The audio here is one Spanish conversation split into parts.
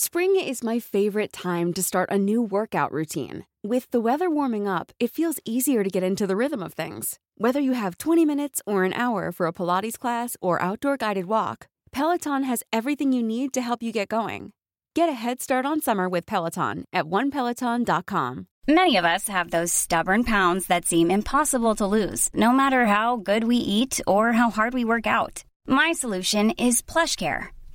Spring is my favorite time to start a new workout routine. With the weather warming up, it feels easier to get into the rhythm of things. Whether you have 20 minutes or an hour for a Pilates class or outdoor guided walk, Peloton has everything you need to help you get going. Get a head start on summer with Peloton at onepeloton.com. Many of us have those stubborn pounds that seem impossible to lose, no matter how good we eat or how hard we work out. My solution is PlushCare.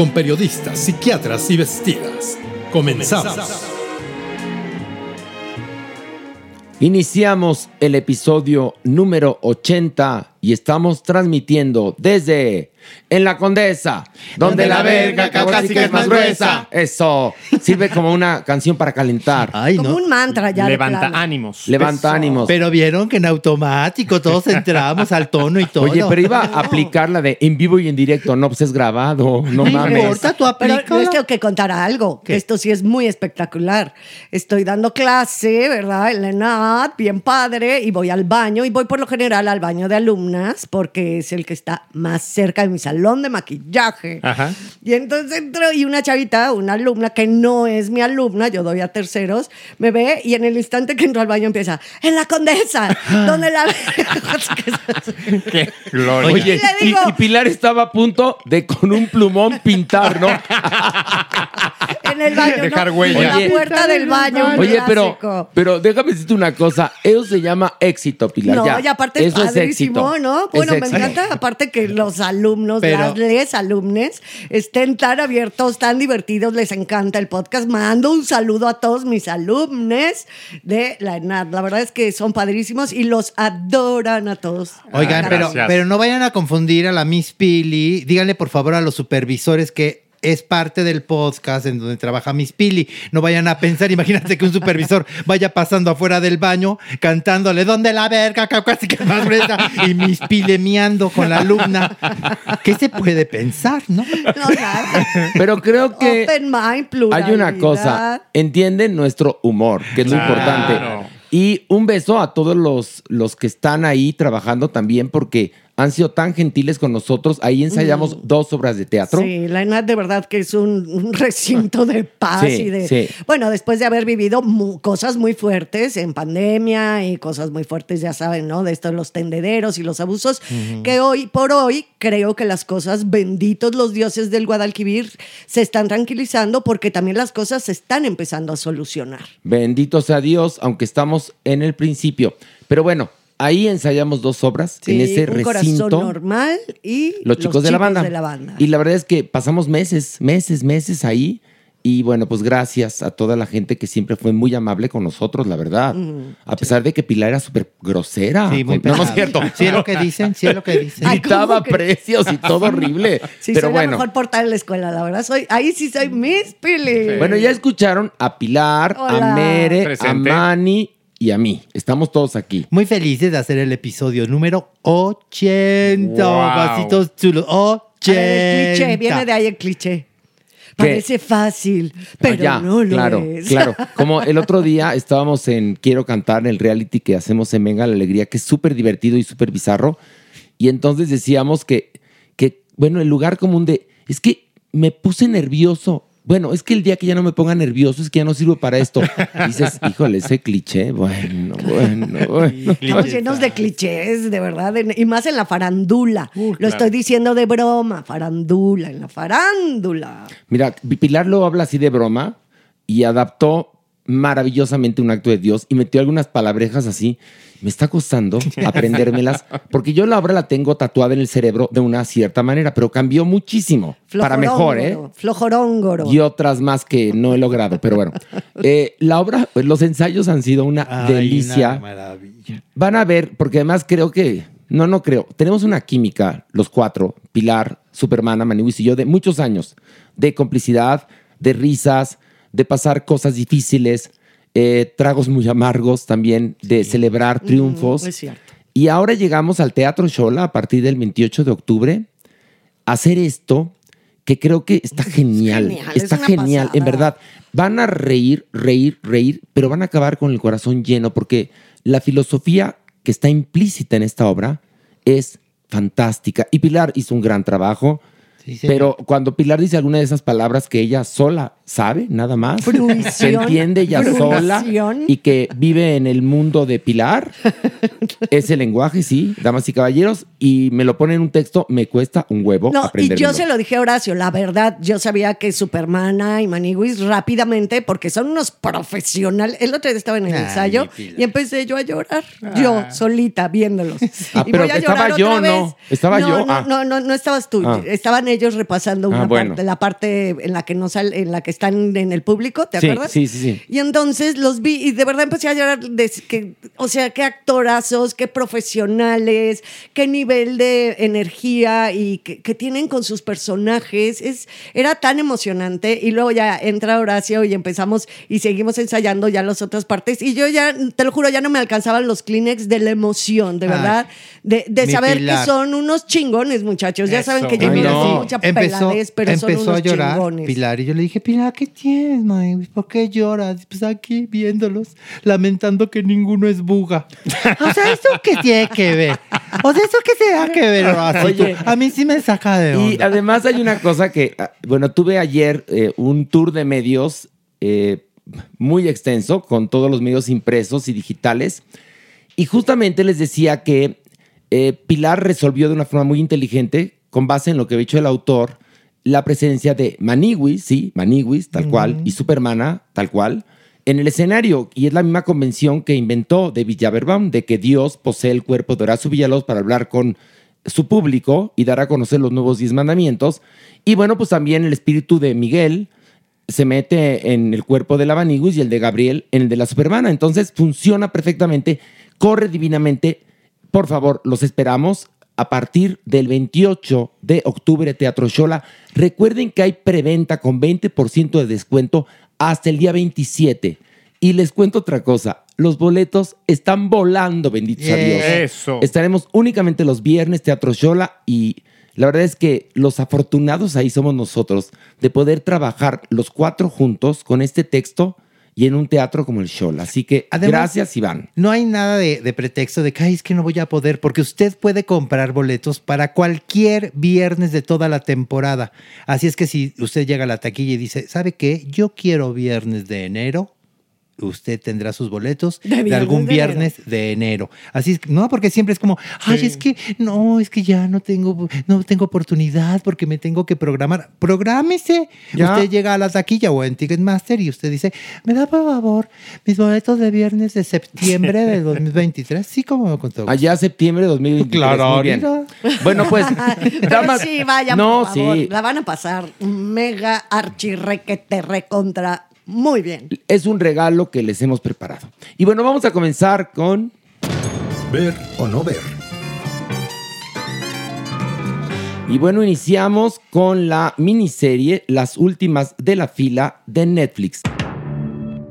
con periodistas, psiquiatras y vestidas. Comenzamos. Iniciamos el episodio número 80 y estamos transmitiendo desde en la Condesa, donde la verga caucásica es más gruesa. Eso sirve como una canción para calentar. Ay, Como no. un mantra ya. de Levanta plano. ánimos. Levanta ánimos. Pero vieron que en automático todos entramos al tono y todo. Oye, pero iba a aplicar la de en vivo y en directo. No, pues es grabado. No No mames. importa, tú Pero aplícalo. les tengo que contar algo, que ¿Qué? esto sí es muy espectacular. Estoy dando clase, ¿verdad? En la ENAD, bien padre, y voy al baño, y voy por lo general al baño de alumnas, porque es el que está más cerca de mi salón de maquillaje. Ajá. Y entonces entro y una chavita, una alumna que no es mi alumna, yo doy a terceros, me ve y en el instante que entro al baño empieza, en la condesa, donde la... Qué gloria. Oye, Y y Pilar estaba a punto de con un plumón pintar, ¿no? en el baño, Dejar ¿no? huella. En la puerta del baño. Oye, pero, clásico. pero déjame decirte una cosa. Eso se llama éxito, Pilar. No, ya. y aparte es Eso padrísimo, éxito. ¿no? Es Bueno, me encanta, aparte que los alumnos, Pero- las les alumnes, estén tan abiertos, tan divertidos, les encanta el podcast. Mando un saludo a todos mis alumnos de la ENAD. La verdad es que son padrísimos y los adoran a todos. Oigan, Ah, pero, gracias. pero no vayan a confundir a la Miss Pili. Díganle por favor a los supervisores que es parte del podcast en donde trabaja Miss Pili. No vayan a pensar, imagínate que un supervisor vaya pasando afuera del baño cantándole ¿Dónde la verga? Casi que más gruesa. Y Miss Pili miando con la alumna. ¿Qué se puede pensar, no? No, nada. Pero creo que Open mind, hay una cosa. Entienden nuestro humor, que es lo Claro. importante. Y un beso a todos los, los que están ahí trabajando también, porque han sido tan gentiles con nosotros. Ahí ensayamos dos obras de teatro. Sí, la ENAD de verdad que es un, un recinto de paz Sí, y de... sí. Bueno, después de haber vivido cosas muy fuertes en pandemia y cosas muy fuertes, ya saben, ¿no? De estos los tendederos y los abusos, que hoy por hoy creo que las cosas, benditos los dioses del Guadalquivir, se están tranquilizando porque también las cosas se están empezando a solucionar. Bendito sea Dios, aunque estamos en el principio. Pero bueno, ahí ensayamos dos obras en ese un corazón recinto. normal y Los chicos, de, la banda. de la banda. Y la verdad es que pasamos meses, meses, meses ahí. Y bueno, pues gracias a toda la gente que siempre fue muy amable con nosotros, la verdad. A pesar de que Pilar era súper grosera. Sí, muy no, no es cierto. Sí es lo que dicen, sí es lo que dicen. Gritaba precios y todo horrible. Sí, Pero soy bueno. la mejor portada de la escuela, la verdad. Soy, ahí sí soy Miss Pili. Bueno, ya escucharon a Pilar, Hola. a Mere, Presente. a Manny y a mí. Estamos todos aquí. Muy felices de hacer el episodio número 80. Wow. Vasitos chulos. A 80. ver, el cliché, viene de ahí el cliché. Parece fácil, pero Ah, ya, no lo claro, es. Claro, como el otro día estábamos en Quiero Cantar, el reality que hacemos en Venga la Alegría, que es súper divertido y súper bizarro. Y entonces decíamos que, que, bueno, el lugar común de, es que me puse nervioso. Bueno, es que el día que ya no me ponga nervioso es que ya no sirvo para esto. dices, híjole, ese cliché, bueno, bueno, bueno. Estamos llenos de clichés, de verdad, y más en la farándula. Lo estoy diciendo de broma, farándula, en la farándula. Mira, Pilar lo habla así de broma y adaptó maravillosamente un acto de Dios y metió algunas palabrejas así. Me está costando aprendérmelas porque yo la obra la tengo tatuada en el cerebro de una cierta manera, pero cambió muchísimo para mejor, ¿eh? Flojoróngoro. Y otras más que no he logrado, pero bueno. Eh, la obra, pues, los ensayos han sido una Ay, delicia. una maravilla. Van a ver, porque además creo que, no, no creo, tenemos una química, los cuatro, Pilar, Supermana, Maniwis y yo, de muchos años, de complicidad, de risas, de pasar cosas difíciles, eh, tragos muy amargos también, de celebrar triunfos. Mm, es cierto. Y ahora llegamos al Teatro Shola a partir del 28 de octubre a hacer esto que creo que está genial. genial, es está genial, en verdad. Van a reír, reír, reír, pero van a acabar con el corazón lleno porque la filosofía que está implícita en esta obra es fantástica. Y Pilar hizo un gran trabajo. Sí. Pero cuando Pilar dice alguna de esas palabras que ella sola sabe, nada más, que Fruición. entiende ella sola y que vive en el mundo de Pilar, ese lenguaje, sí, damas y caballeros, y me lo pone en un texto, me cuesta un huevo No, y yo se lo dije a Horacio, la verdad, yo sabía que Supermana y Maniguis rápidamente, porque son unos profesionales. El otro día estaba en el Ay, ensayo y empecé yo a llorar, yo solita viéndolos. Ah, Y pero voy a estaba yo, otra ¿no? vez. Estaba No, yo, No, ah. no, no, no estabas tú. Ah. Estaban ellos repasando Ah, una bueno. parte, la parte en la que no sal, en la que están en el público, ¿te Sí, acuerdas? sí, sí, sí. Y entonces los vi y de verdad empecé a llorar. de que, o sea, qué actorazos, qué profesionales, qué nivel de energía y que, que tienen con sus personajes. Es, era tan emocionante. Y luego ya entra Horacio y empezamos y seguimos ensayando ya las otras partes. Y yo ya, te lo juro, ya no me alcanzaban los Kleenex de la emoción, de Ay, verdad. De, de mi saber Pilar. que son unos chingones, muchachos. Ya Eso. saben que yo Ay, no. mucha empezó, peladez, pero son empezó unos a llorar chingones. Pilar y yo le dije, Pilar, ¿qué tienes, mami? ¿Por qué lloras? Pues aquí viéndolos, lamentando que ninguno es buga. O sea, ¿eso qué tiene que ver? O sea, ¿eso qué se da que ver? Así, Oye. a mí sí me saca de Y onda. además hay una cosa que, ah, bueno, tuve ayer eh, un tour de medios eh, muy extenso con todos los medios impresos y digitales. Y justamente les decía que eh, Pilar resolvió de una forma muy inteligente, con base en lo que había dicho el autor, la presencia de Maniwis, sí, Maniwis, tal cual, y Supermana, tal cual, en el escenario. Y es la misma convención que inventó David Jaberbaum, de que Dios posee el cuerpo de Horacio Villalobos para hablar con su público y dar a conocer los nuevos diez mandamientos. Y bueno, pues también el espíritu de Miguel se mete en el cuerpo de la Vaniguis y el de Gabriel en el de la Supermana. Entonces funciona perfectamente, corre divinamente. Por favor, los esperamos a partir del 28 de octubre, Teatro Shola. Recuerden que hay preventa con 20% de descuento hasta el día 27. Y les cuento otra cosa, los boletos están volando, benditos a Dios. Eso. Estaremos únicamente los viernes, Teatro Shola, y la verdad es que los afortunados ahí somos nosotros de poder trabajar los cuatro juntos con este texto y en un teatro como el Shola. Así que Además- gracias, Iván. No hay nada de, de pretexto de que, "Ay, es que no voy a poder, porque usted puede comprar boletos para cualquier viernes de toda la temporada. Así es que si usted llega a la taquilla y dice, ¿sabe qué? Yo quiero viernes de enero. Usted tendrá sus boletos De de, viernes algún de viernes de enero. Así es, no, porque siempre es como, ay, es que no, es que ya no tengo, no tengo oportunidad porque me tengo que programar. Prográmese. Ya. Usted llega a la taquilla o en Ticketmaster y usted dice, ¿me da por favor mis boletos de viernes de septiembre del 2023? Sí, como con todo. Allá septiembre de 2023. Claro, muy bien. Bueno, pues, damas- sí, vayan, No, por favor. sí. La van a pasar mega archirrequete recontra muy bien. Es un regalo que les hemos preparado. Y bueno, vamos a comenzar con Ver o no ver. Y bueno, iniciamos con la miniserie Las últimas de la fila de Netflix.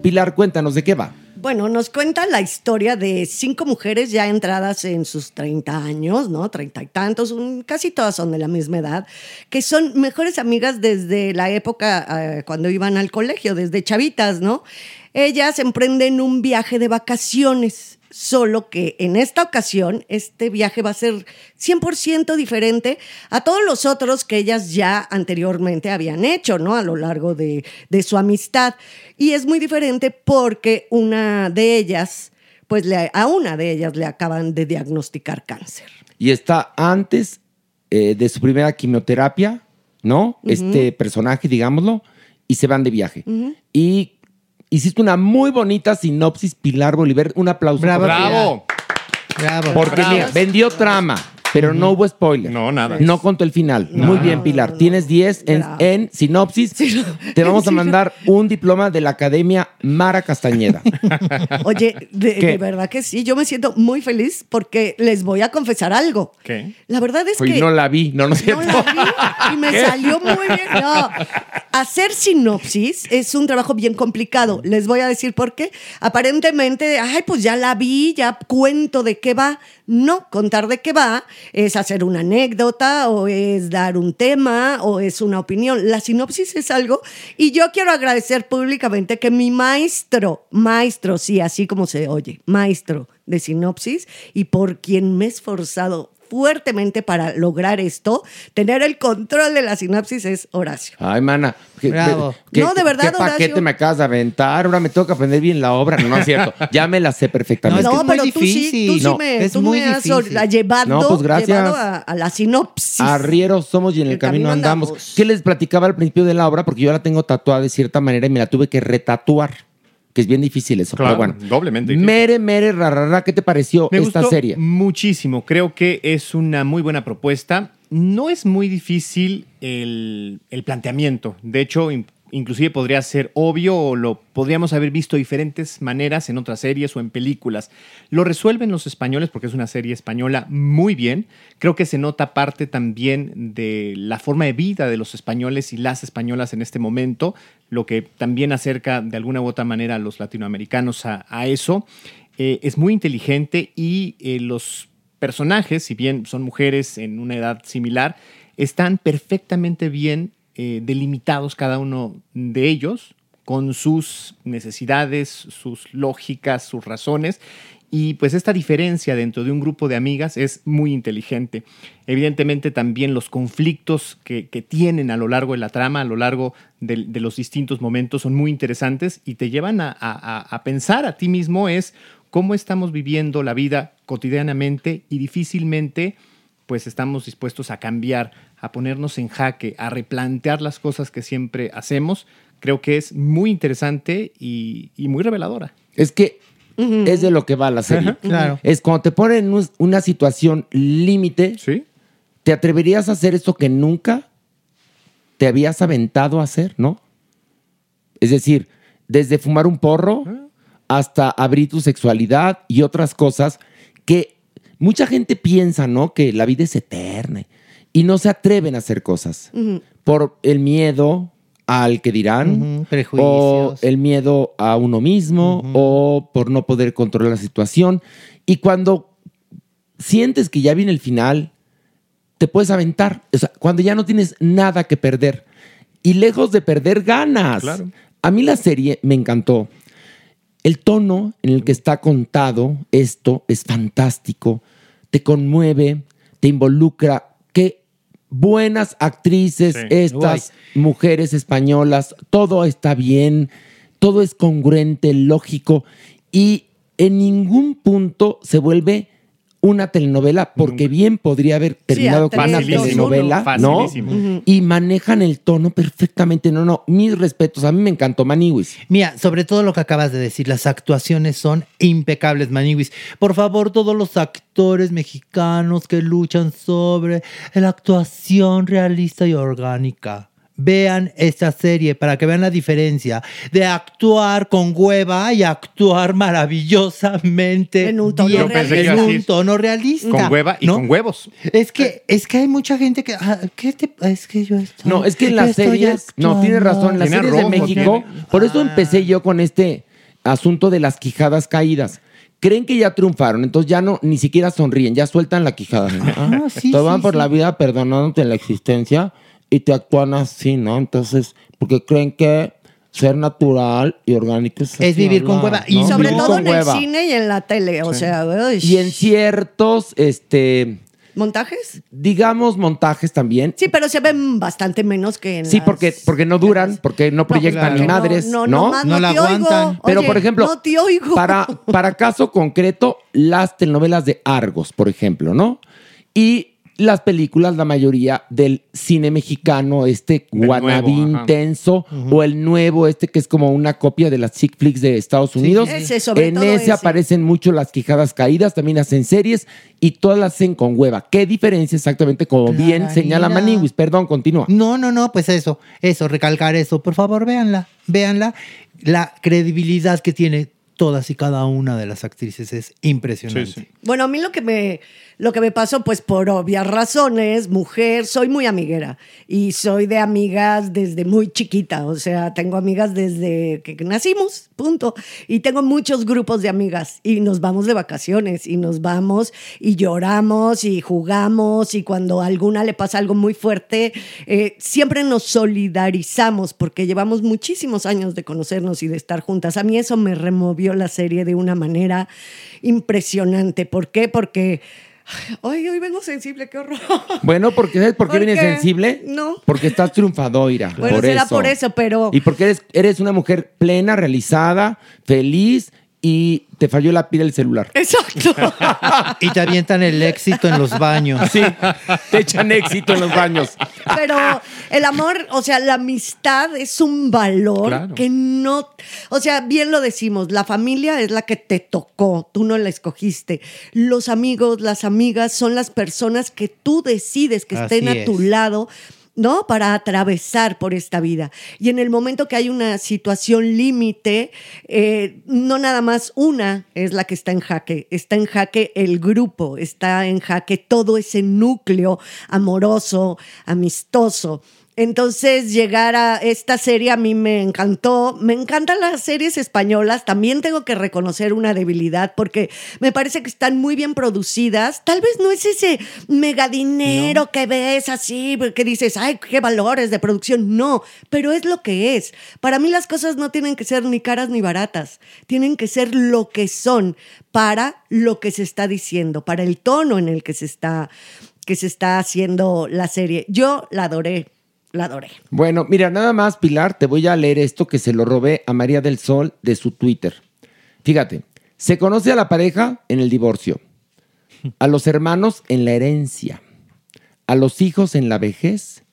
Pilar, cuéntanos de qué va. Bueno, nos cuenta la historia de cinco mujeres ya entradas en sus 30 años, ¿no? Treinta y tantos, casi todas son de la misma edad, que son mejores amigas desde la época eh, cuando iban al colegio, desde chavitas, ¿no? Ellas emprenden un viaje de vacaciones, solo que en esta ocasión este viaje va a ser 100% diferente a todos los otros que ellas ya anteriormente habían hecho, ¿no? A lo largo de, de su amistad. Y es muy diferente porque una de ellas, pues le- a una de ellas le acaban de diagnosticar cáncer. Y está antes eh, de su primera quimioterapia, ¿no? Este personaje, digámoslo, y se van de viaje. Y hiciste una muy bonita sinopsis, Pilar Bolívar. Un aplauso. Bravo. Bravo. Bravo. Porque Bravo. mira, vendió trama, pero no hubo spoiler. No, nada. No contó el final. Muy bien, Pilar. Tienes 10 en, sinopsis. Te vamos a mandar un diploma de la Academia Mara Castañeda. Oye, de, verdad que sí, yo me siento muy feliz porque les voy a confesar algo. ¿Qué? La verdad es Hoy que no la vi. No, no no la vi y me salió muy bien. No, hacer sinopsis es un trabajo bien complicado. Les voy a decir por qué. Aparentemente, ay, pues ya la vi, ya cuento de qué va. No, contar de qué va es hacer una anécdota o es dar un tema o es una opinión. La sinopsis es algo y yo quiero agradecer públicamente que mi maestro, maestro, sí, así como se oye, maestro de sinopsis y por quien me he esforzado fuertemente para lograr esto, tener el control de la sinopsis es Horacio. Ay, mana. ¿qué- Bravo. qué- No, de verdad, ¿Qué paquete Horacio. me acabas de aventar? Ahora me tengo que aprender bien la obra. No, no es cierto. Ya me la sé perfectamente. No, es que No, es muy pero tú sí, tú difícil. sí me, es tú muy me has difícil. No, pues, gracias. llevado a, a la sinopsis. Arrieros somos y en el, camino, andamos. ¿Qué les platicaba al principio de la obra? Porque yo la tengo tatuada de cierta manera y me la tuve que retatuar. Que es bien difícil eso. Claro, pero bueno. doblemente difícil. Mere, mere, rarara, ¿qué te pareció Me esta gustó serie? muchísimo. Creo que es una muy buena propuesta. No es muy difícil el, el planteamiento. De hecho, inclusive podría ser obvio o lo podríamos haber visto de diferentes maneras en otras series o en películas. Lo resuelven los españoles porque es una serie española muy bien. Creo que se nota parte también de la forma de vida de los españoles y las españolas en este momento, lo que también acerca de alguna u otra manera a los latinoamericanos a, eso. Eh, es muy inteligente y eh, los personajes, si bien son mujeres en una edad similar, están perfectamente bien eh, delimitados cada uno de ellos con sus necesidades, sus lógicas, sus razones. Y pues esta diferencia dentro de un grupo de amigas es muy inteligente. Evidentemente también los conflictos que, tienen a lo largo de la trama, a lo largo de, de los distintos momentos son muy interesantes y te llevan a, a- a pensar a ti mismo es cómo estamos viviendo la vida cotidianamente y difícilmente pues estamos dispuestos a cambiar, a ponernos en jaque, a replantear las cosas que siempre hacemos. Creo que es muy interesante y, y muy reveladora. Es que es de lo que va la serie. Ajá, claro. Es cuando te ponen en un- una situación límite, ¿Sí? ¿te atreverías a hacer eso que nunca te habías aventado a hacer, no? Es decir, desde fumar un porro hasta abrir tu sexualidad y otras cosas que mucha gente piensa, ¿no? Que la vida es eterna y no se atreven a hacer cosas por el miedo al que dirán o prejuicios. el miedo a uno mismo o por no poder controlar la situación y cuando sientes que ya viene el final te puedes aventar. O sea, cuando ya no tienes nada que perder. Y lejos de perder, ganas. Claro. A mí la serie me encantó. El tono en el que está contado esto es fantástico. Te conmueve, te involucra. Buenas actrices Sí. estas mujeres españolas. Todo está bien, todo es congruente, lógico. Y en ningún punto se vuelve una telenovela, porque bien podría haber terminado con una telenovela, uno. ¿no? Facilísimo. Y manejan el tono perfectamente. No, no, mis respetos. A mí me encantó Maniwis. Mira, sobre todo lo que acabas de decir, las actuaciones son impecables, Maniwis. Por favor, todos los actores mexicanos que luchan sobre la actuación realista y orgánica. Vean esta serie para que vean la diferencia de actuar con hueva y actuar maravillosamente En un tono bien, en un realista. Con hueva y ¿no? con huevos. Es que, es que hay mucha gente que. ah, ¿Qué te Es que yo estoy. No, es que en las series, no, tienes razón, en las series de México, tiene- por eso Ah. empecé yo con este asunto de las quijadas caídas. Creen que ya triunfaron, entonces ya no, ni siquiera sonríen, ya sueltan la quijada. ¿no? Ah, sí, van sí, por sí. la vida perdonándote la existencia y te actúan así, ¿no? Entonces, porque creen que ser natural y orgánico es, Es vivir con hueva. Y Y ¿no? sobre Vivir todo en el cine y en la tele, o sea, uy. Y en ciertos, este, ¿montajes? digamos, montajes también. Sí, pero se ven bastante menos que en Sí, las- porque, porque no duran, porque no proyectan claro. ni madres, no, ¿no? no, más No no, la te oigo. aguantan. Pero, Oye, por ejemplo, no te oigo. para, para caso concreto, las telenovelas de Argos, por ejemplo, ¿no? Y las películas, la mayoría del cine mexicano, este ajá. intenso, o el nuevo, este que es como una copia de las chick flicks de Estados Unidos. Ese, sobre en todo ese, ese. aparecen mucho las quijadas caídas, también hacen series y todas las hacen con hueva. ¿Qué diferencia exactamente? Como bien señala Maniwis. Perdón, continúa. No, no, no, pues eso, eso, recalcar eso. Por favor, véanla, véanla. La credibilidad que tiene todas y cada una de las actrices es impresionante. Bueno, a mí lo que me lo que me pasó, pues por obvias razones, mujer, soy muy amiguera y soy de amigas desde muy chiquita, o sea, tengo amigas desde que nacimos, punto. Y tengo muchos grupos de amigas y nos vamos de vacaciones y nos vamos y lloramos y jugamos y cuando a alguna le pasa algo muy fuerte, eh, siempre nos solidarizamos porque llevamos muchísimos años de conocernos y de estar juntas. A mí eso me removió la serie de una manera impresionante. ¿Por qué? Porque... Ay, hoy vengo sensible, qué horror. Bueno, porque ¿sabes por qué ¿Por vienes qué? sensible? No. Porque estás triunfadora. Bueno, por será eso. por eso, pero... Y porque eres, eres una mujer plena, realizada, feliz y te falló la pila del celular. Exacto. Y te avientan el éxito en los baños. Sí, te echan éxito en los baños. Pero el amor, o sea, la amistad es un valor Claro. que no, o sea, bien lo decimos, la familia es la que te tocó, tú no la escogiste. Los amigos, las amigas son las personas que tú decides que Así estén a es. tu lado. ¿No? Para atravesar por esta vida. Y en el momento que hay una situación límite, eh, no nada más una es la que está en jaque, está en jaque el grupo, está en jaque todo ese núcleo amoroso, amistoso. Entonces, llegar a esta serie a mí me encantó. Me encantan las series españolas. También tengo que reconocer una debilidad porque me parece que están muy bien producidas. Tal vez no es ese mega dinero que ves así, que dices, ay, qué valores de producción. No, pero es lo que es. Para mí las cosas no tienen que ser ni caras ni baratas. Tienen que ser lo que son para lo que se está diciendo, para el tono en el que se está, que se está haciendo la serie. Yo la adoré. La adoré. Bueno, mira, nada más, Pilar, te voy a leer esto que se lo robé a María del Sol de su Twitter. Fíjate, se conoce a la pareja en el divorcio, a los hermanos en la herencia, a los hijos en la vejez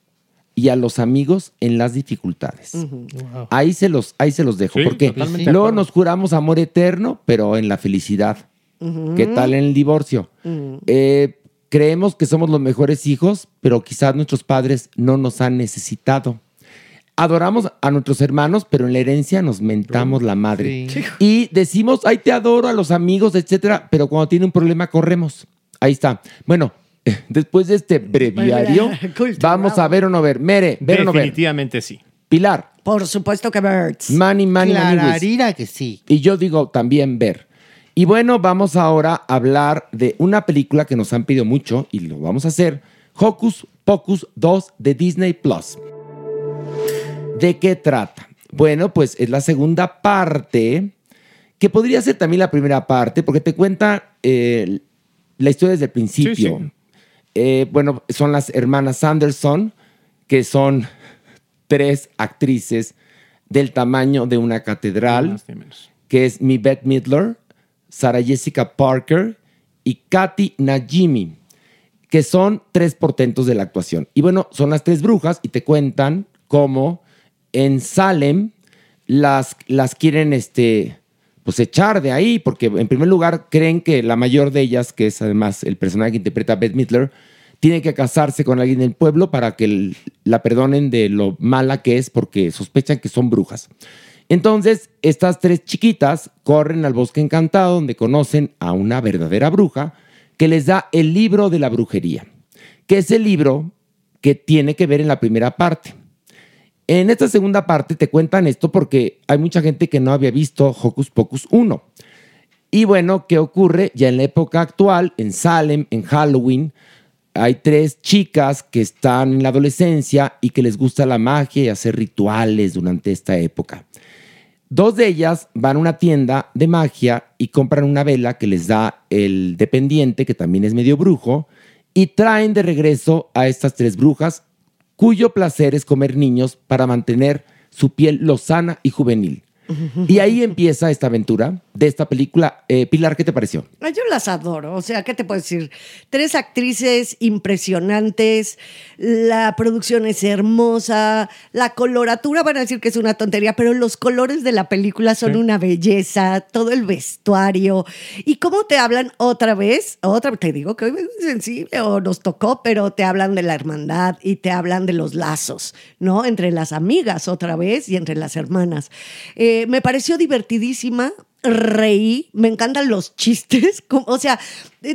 y a los amigos en las dificultades. Ahí se los, ahí se los dejo, Sí, porque luego nos juramos amor eterno, pero en la felicidad. ¿Qué tal en el divorcio? Eh, creemos que somos los mejores hijos, pero quizás nuestros padres no nos han necesitado. Adoramos a nuestros hermanos, pero en la herencia nos mentamos la madre. Sí. Y decimos, ay, te adoro a los amigos, etcétera, pero cuando tiene un problema corremos. Ahí está. Bueno, después de este breviario, vamos a ver o no ver. Mere, ver o no ver. Definitivamente sí. Pilar, Por supuesto que Birds. Manny, Manny. Clararira que sí. Y yo digo también ver. Y bueno, vamos ahora a hablar de una película que nos han pedido mucho y lo vamos a hacer. Hocus Pocus 2 de Disney Plus. ¿De qué trata? Bueno, pues es la segunda parte, que podría ser también la primera parte, porque te cuenta eh, la historia desde el principio. Sí, sí. Eh, bueno, son las hermanas Anderson, que son tres actrices del tamaño de una catedral Más que es mi Beth Midler, Sarah Jessica Parker y Katy Najimy, que son tres portentos de la actuación. Y bueno, son las tres brujas y te cuentan cómo en Salem las, las quieren este, pues echar de ahí, porque en primer lugar creen que la mayor de ellas, que es además el personaje que interpreta Beth Midler, tiene que casarse con alguien del pueblo para que la perdonen de lo mala que es, porque sospechan que son brujas. Entonces, estas tres chiquitas corren al bosque encantado donde conocen a una verdadera bruja que les da el libro de la brujería, que es el libro que tiene que ver en la primera parte. En esta segunda parte te cuentan esto porque hay mucha gente que no había visto Hocus Pocus 1. Y bueno, ¿qué ocurre? Ya en la época actual, en Salem, en Halloween, hay tres chicas que están en la adolescencia y que les gusta la magia y hacer rituales durante esta época. Dos de ellas van a una tienda de magia y compran una vela que les da el dependiente, que también es medio brujo, y traen de regreso a estas tres brujas, cuyo placer es comer niños para mantener su piel lozana y juvenil. Y ahí empieza esta aventura de esta película. Eh, Pilar, ¿qué te pareció? Ay, Yo las adoro. O sea, ¿qué te puedo decir? Tres actrices impresionantes. La producción es hermosa. La coloratura van a decir que es una tontería, pero los colores de la película son una belleza. Todo el vestuario. Y cómo te hablan otra vez. Otra te digo que hoy es sensible o nos tocó, pero te hablan de la hermandad y te hablan de los lazos, ¿no? Entre las amigas otra vez y entre las hermanas. Eh, me pareció divertidísima reí, me encantan los chistes, como- o sea,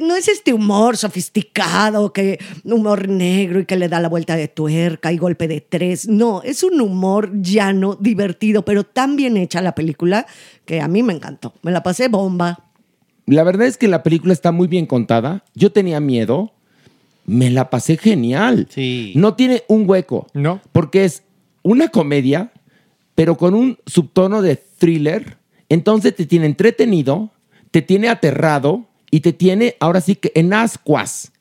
no es este humor sofisticado, que humor negro y que le da la vuelta de tuerca y golpe de tres, no, es un humor llano, divertido, pero tan bien hecha la película que a mí me encantó, me la pasé bomba. La verdad es que la película está muy bien contada. Yo tenía miedo. Me la pasé genial. Sí. No tiene un hueco. No. Porque es una comedia, pero con un subtono de thriller. Entonces te tiene entretenido, te tiene aterrado y te tiene ahora sí que en ascuas.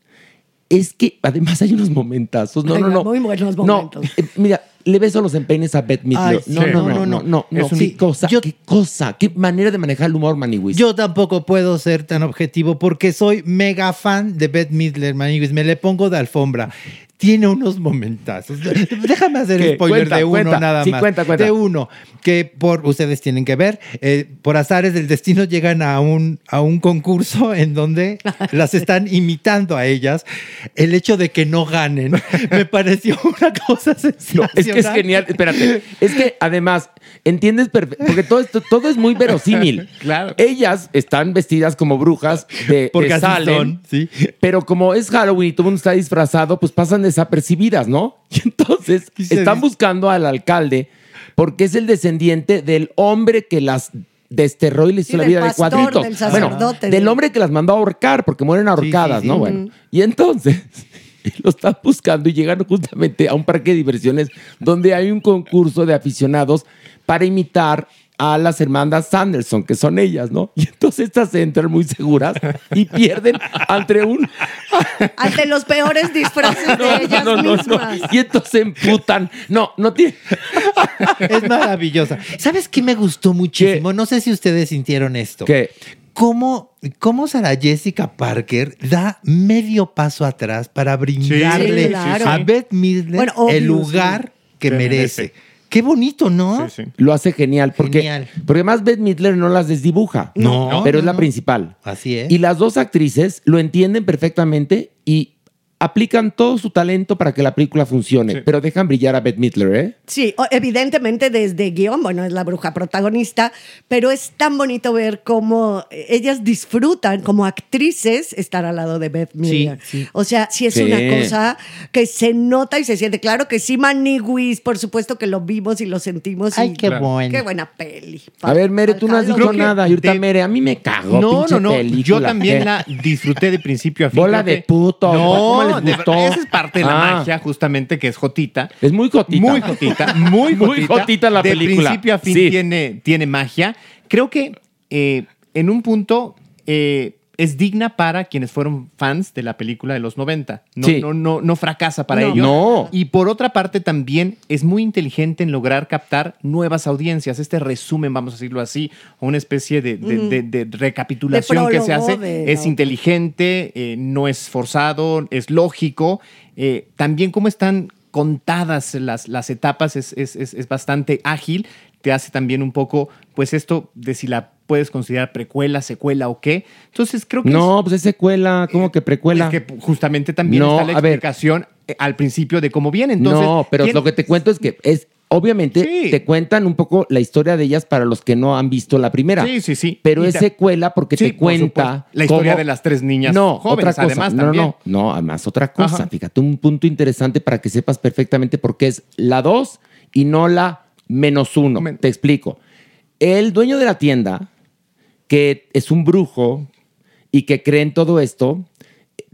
Es que además hay unos momentazos. No, Ay, no, no. muy buenos No, momentos. eh, mira, le beso los empeines a Beth Midler. Ay, sí. no, no, No, no, no, no, no. no, no. Es un- Qué Sí, cosa, yo- qué cosa, qué manera de manejar el humor, Maniwis. Yo tampoco puedo ser tan objetivo porque soy mega fan de Beth Midler, maniguis. Me le pongo de alfombra. Tiene unos momentazos. Déjame hacer ¿Qué? spoiler Cuenta, de uno cuenta. nada Sí, más. cuenta. De uno que por ustedes tienen que ver. eh, por azares del destino llegan a un, a un concurso en donde las están imitando a ellas. El hecho de que no ganen me pareció una cosa No, sensacional. es que es genial. Espérate. Es que además, entiendes perfecto. Porque todo esto, todo es muy verosímil. Claro. Ellas están vestidas como brujas de, Porque de Salem, son, sí. Pero como es Halloween y todo el mundo está disfrazado, pues pasan desapercibidas, ¿no? Y entonces están buscando al alcalde porque es el descendiente del hombre que las desterró y le hizo Sí, la vida de pastor, cuadrito. del Bueno, sacerdote, del del- hombre que las mandó a ahorcar porque mueren ahorcadas, sí, ¿no? sí. Bueno. Y entonces lo están buscando y llegan justamente a un parque de diversiones donde hay un concurso de aficionados para imitar a las hermanas Sanderson, que son ellas, ¿no? Y entonces estas entran muy seguras y pierden ante un... Ante los peores disfraces de ellas No, no, no, no. mismas. Y entonces se emputan. No, no tiene... Es maravillosa. ¿Sabes qué me gustó muchísimo? No sé si ustedes sintieron esto. ¿Qué? ¿Cómo, ¿Cómo Sara Jessica Parker da medio paso atrás para brindarle Sí, claro. a Beth Midler Bueno, obvio, el lugar que Que merece? merece. Qué bonito, ¿no? Sí, sí. Lo hace genial porque, Genial. porque además Beth Midler no las desdibuja. No, pero no, es la no. principal. Así es. Y las dos actrices lo entienden perfectamente y aplican todo su talento para que la película funcione, Sí. pero dejan brillar a Beth Midler, ¿eh? Sí, evidentemente desde guion, bueno, es la bruja protagonista, pero es tan bonito ver cómo ellas disfrutan como actrices estar al lado de Beth Miller. sí. O sea, sí es Sí. una cosa que se nota y se siente. Claro que sí, Maniwis, por supuesto que lo vimos y lo sentimos. Ay, y- qué bueno. Qué buena peli. A ver, Mere, tú no has dicho nada. Y ahorita, de- Mere, a mí me cagó. No, no, no. película. Yo también la disfruté de principio a fin. Bola de puto. ¿Cómo No, les de gustó? verdad, esa es parte de la Ah. magia, justamente, que es Jotita. Es muy jotita. Muy jotita, muy Muy jotita. jotita la de película. principio a fin Sí. tiene, tiene magia. Creo que eh, en un punto eh, es digna para quienes fueron fans de la película de los 90. No, Sí. no, no, no fracasa para No. ellos. No. Y por otra parte también es muy inteligente en lograr captar nuevas audiencias. Este resumen, vamos a decirlo así, o una especie de, de- de- de recapitulación De que se hace, es inteligente, eh, no es forzado, es lógico. Eh, también cómo están contadas las, las etapas es, es- es- es bastante ágil. Te hace también un poco, pues esto de si la puedes considerar precuela, secuela o qué. Entonces creo que No, pues es secuela. ¿Cómo que precuela? es que justamente también No, está la explicación eh, al principio de cómo viene. Entonces, no, pero ¿quién- lo que te cuento es que es... Obviamente Sí. te cuentan un poco la historia de ellas para los que no han visto la primera. Sí, sí, sí. Pero Y es secuela porque Sí, te por cuenta La historia cómo- de las tres niñas no, jóvenes, otra cosa. además, no, también. no, no, además otra cosa. Ajá. Fíjate, un punto interesante para que sepas perfectamente por qué es la 2 y no la menos uno. Men- Te explico. El dueño de la tienda, que es un brujo y que cree en todo esto,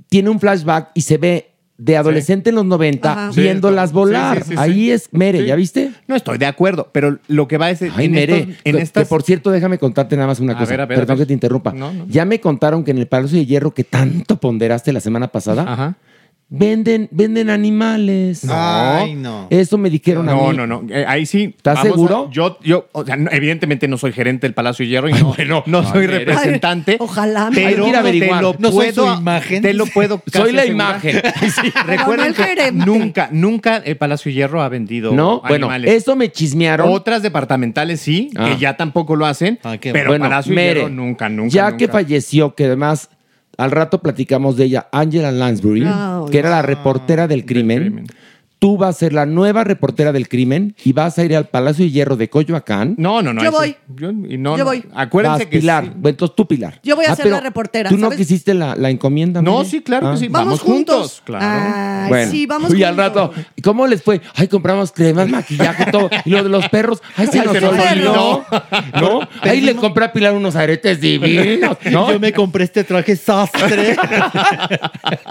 tiene un flashback y se ve de adolescente en los 90 Ajá. viéndolas volar. sí, sí, sí. Ahí es Mere, Sí. ¿ya viste? No estoy de acuerdo, pero lo que va es Ay, en, Mere, estos- en que- estas... que por cierto, déjame contarte nada más una A cosa. ver, a ver, a Perdón ver. que te interrumpa. No, no. Ya me contaron que en el Palacio de Hierro que tanto ponderaste la semana pasada, Ajá. Venden, venden animales. Ay, no. Eso me dijeron a No, mí. no, no. Eh, ahí sí. ¿Estás vamos a- seguro? yo, yo, o sea, no, evidentemente no soy gerente del Palacio de Hierro y no, no soy representante. Ojalá. Hay Pero que ir a averiguar. te lo No soy puedo, su imagen. Te lo puedo casi Soy la asegurar. imagen. Sí. Recuerden el que gerente. nunca, nunca el Palacio de Hierro ha vendido No, bueno, animales. eso me chismearon. Otras departamentales sí, Ah. que ya tampoco lo hacen, qué pero Bueno, Palacio de Mere, Hierro nunca, nunca. Ya nunca. que falleció, que además al rato platicamos de ella, Angela Lansbury, Ay, que era la reportera del crimen. crimen. Tú vas a ser la nueva reportera del crimen y vas a ir al Palacio de Hierro de Coyoacán. No, no, no. Yo voy. yo- y no, Yo no. voy. Acuérdense Vas, que Pilar. sí. Bueno, Entonces tú, Pilar. Yo voy a Ah, ser la reportera, ¿Tú no ¿sabes? quisiste la, la encomienda? No, sí, claro Ah. que sí. Vamos, juntos. claro. Ay, Bueno, sí, vamos y al juntos. rato, ¿cómo les fue? Ay, compramos cremas, maquillaje, todo. Y lo de los perros, ay, se Ay, nos se nos olvidó. ¿No? Ahí le compré a Pilar unos aretes divinos, ¿no? Yo me compré este traje sastre.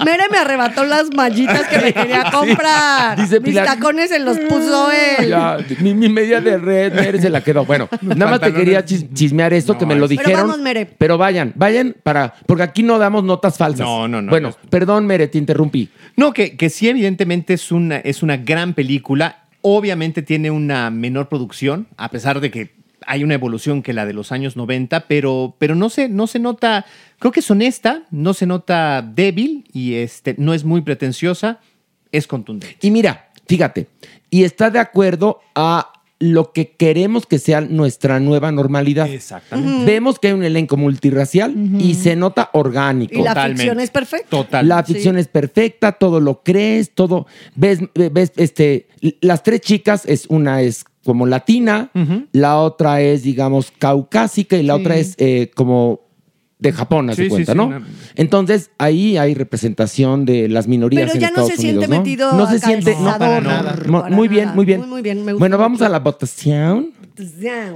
Mere me arrebató las mallitas que me quería comprar. Dice Mis Pilar- tacones se los puso él. Ya, mi, mi media de red, Mere se la quedó. Bueno, nada más te pantalones- quería chis- chismear esto, que me lo Pero dijeron. vamos, Mere. Pero vayan, vayan para. Porque aquí no damos notas falsas. No, no, no, Bueno, no. perdón, Mere, te interrumpí. No, que, que sí, evidentemente es una, es una gran película. Obviamente tiene una menor producción, a pesar de que hay una evolución que la de los años 90, pero, pero no, se, no se nota, creo que es honesta, no se nota débil y este, no es muy pretenciosa, es contundente. Y mira, fíjate, y está de acuerdo a lo que queremos que sea nuestra nueva normalidad. Exactamente. Vemos que hay un elenco multirracial y se nota orgánico. Y la Totalmente. ficción es perfecta. Total. La ficción es perfecta, todo lo crees, todo. Ves, ves, este, las tres chicas, es una es como latina, la otra es, digamos, caucásica y la otra es eh, como de Japón, haz de Sí, cuenta, sí, ¿no? una- Entonces, ahí hay representación de las minorías Pero en ya no Estados se siente Unidos, ¿no? metido No se siente, no, para nada. para muy bien, nada. muy bien. Muy, muy bien, me gusta Bueno, vamos mucho. a la votación.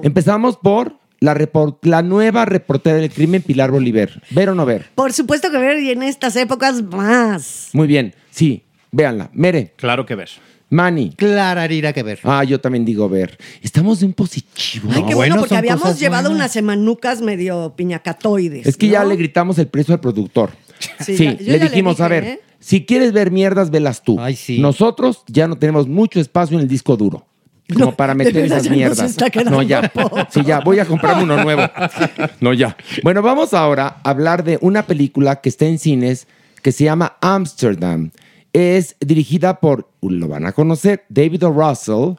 Empezamos por la, la nueva reportera del crimen, Pilar Bolívar. ¿Ver o no ver? Por supuesto que ver y en estas épocas más. Muy bien, sí, véanla. Mere, Claro que ver. Manny. Clararira que ver. Ah, yo también digo ver. Estamos de un positivo. Ay, qué bueno, bueno, porque habíamos llevado buenas. unas semanucas medio piñacatoides. Es que ya le gritamos el precio al productor. Sí, Sí, ya- le dijimos, dije, a ver, ¿eh? si quieres ver mierdas, velas tú. Ay, sí. Nosotros ya no tenemos mucho espacio en el disco duro. Como No, para meter esas ya mierdas. no, ya. poco. Sí, ya. Voy a comprarme uno nuevo. No, ya. Bueno, vamos ahora a hablar de una película que está en cines que se llama Amsterdam. Es dirigida por, lo van a conocer, David O. Russell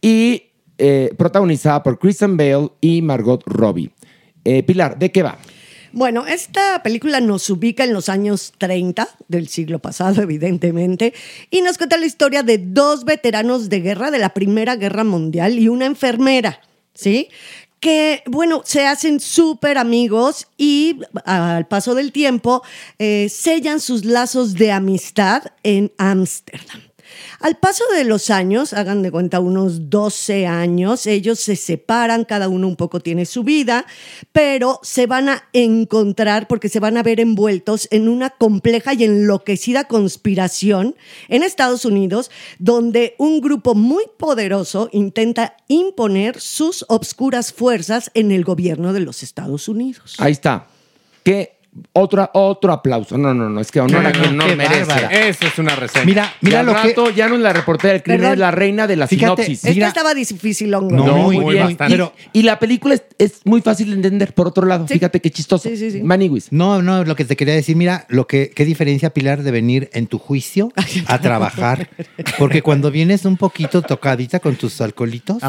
y eh, protagonizada por Kristen Bale y Margot Robbie. Eh, Pilar, ¿de qué va? Bueno, esta película nos ubica en los años 30 del siglo pasado, evidentemente, y nos cuenta la historia de dos veteranos de guerra de la Primera Guerra Mundial y una enfermera, ¿sí? Que, bueno, se hacen súper amigos y al paso del tiempo eh, sellan sus lazos de amistad en Ámsterdam. Al paso de los años, hagan de cuenta unos 12 años, ellos se separan, cada uno un poco tiene su vida, pero se van a encontrar porque se van a ver envueltos en una compleja y enloquecida conspiración en Estados Unidos, donde un grupo muy poderoso intenta imponer sus obscuras fuerzas en el gobierno de los Estados Unidos. Ahí está. ¿Qué? Otra, otro aplauso. No, no, no, es que honor a quien no merece. bárbara. Esa es una reseña. Mira, Mira, lo que. ya no es la reportera del crimen, Perdón. es la reina de la Fíjate, sinopsis. Esta mira. estaba difícil, hongo. No, muy, muy muy bien. bastante. Y, Pero- y la película es, es muy fácil de entender, por otro lado. Sí. Fíjate qué chistoso. Sí, sí, sí. Maniwis. No, no, lo que te quería decir, mira, lo que, qué diferencia, Pilar, de venir en tu juicio a trabajar. Porque cuando vienes un poquito tocadita con tus alcoholitos,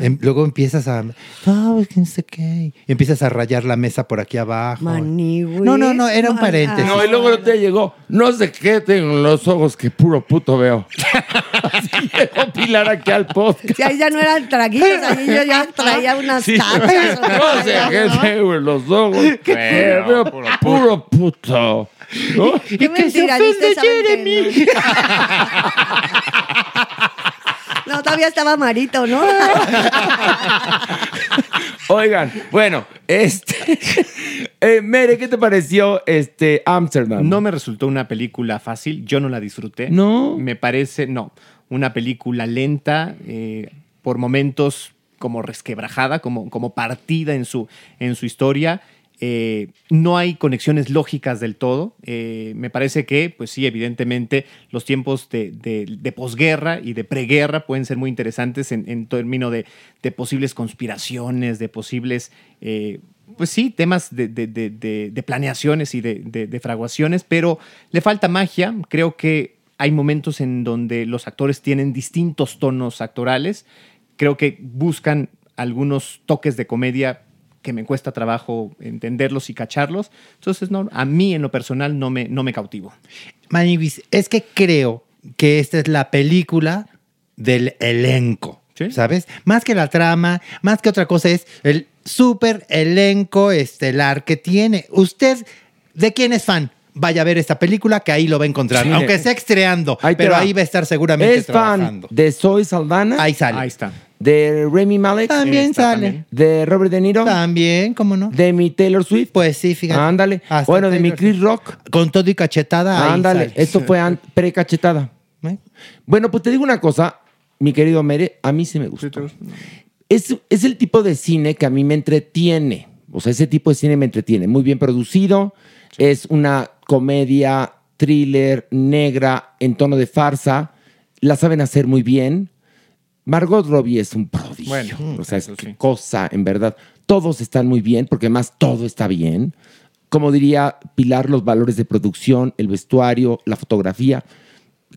em- luego empiezas a. "Ah, no sé qué", y empiezas a rayar la mesa por aquí abajo. Manigüis. No, no, no, era un paréntesis. No, y luego te llegó. No sé qué tengo en los ojos que puro puto veo. Así llegó Pilar aquí al podcast. Si ahí ya no eran traguitos, ahí yo ya traía unas Sí. tachas. o No sé qué tengo en los ojos. que veo puro, puto. ¿No? Qué mentira, ustedes saben que No. Todavía estaba Marito, ¿no? Oigan, bueno, este. eh, Mere, ¿qué te pareció este Amsterdam? No me resultó una película fácil, yo no la disfruté. No. Me parece, no, una película lenta, eh, por momentos como resquebrajada, como, como partida en su, en su historia. Eh, no hay conexiones lógicas del todo. Eh, me parece que, pues sí, evidentemente, los tiempos de, de- posguerra y de preguerra pueden ser muy interesantes en, términos de, posibles conspiraciones, de posibles, eh, pues sí, temas de, planeaciones y de fraguaciones, pero le falta magia. Creo que hay momentos en donde los actores tienen distintos tonos actorales. Creo que buscan algunos toques de comedia que me cuesta trabajo entenderlos y cacharlos. Entonces, no, a mí en lo personal no me, no me cautivo. Maniwis, es que creo que esta es la película del elenco, ¿sabes? Más que la trama, más que otra cosa, es el súper elenco estelar que tiene. Usted, ¿de quién es fan? Vaya a ver esta película que ahí lo va a encontrar, Sí. aunque sea estreando, Ahí pero va. ahí va a estar seguramente Es trabajando. fan de Zoe Saldana. Ahí sale. Ahí está. De Remy Malek. También Está sale. también. De Robert De Niro. También, ¿cómo no? De mi Taylor Swift. Pues sí, fíjate. Ándale. Hasta Bueno, de mi Taylor Chris Rock. Con todo y cachetada. ahí Ándale. sale. Esto fue an- pre-cachetada. ¿Eh? Bueno, pues te digo una cosa, mi querido Mere, a mí sí me gustó. Es, es el tipo de cine que a mí me entretiene. O sea, ese tipo de cine me entretiene. Muy bien producido. Es una comedia, thriller, negra, en tono de farsa. La saben hacer muy bien. Margot Robbie es un prodigio. Bueno, o sea, es eso qué sí. cosa, en verdad. Todos están muy bien, porque además todo está bien. Como diría Pilar, los valores de producción, el vestuario, la fotografía.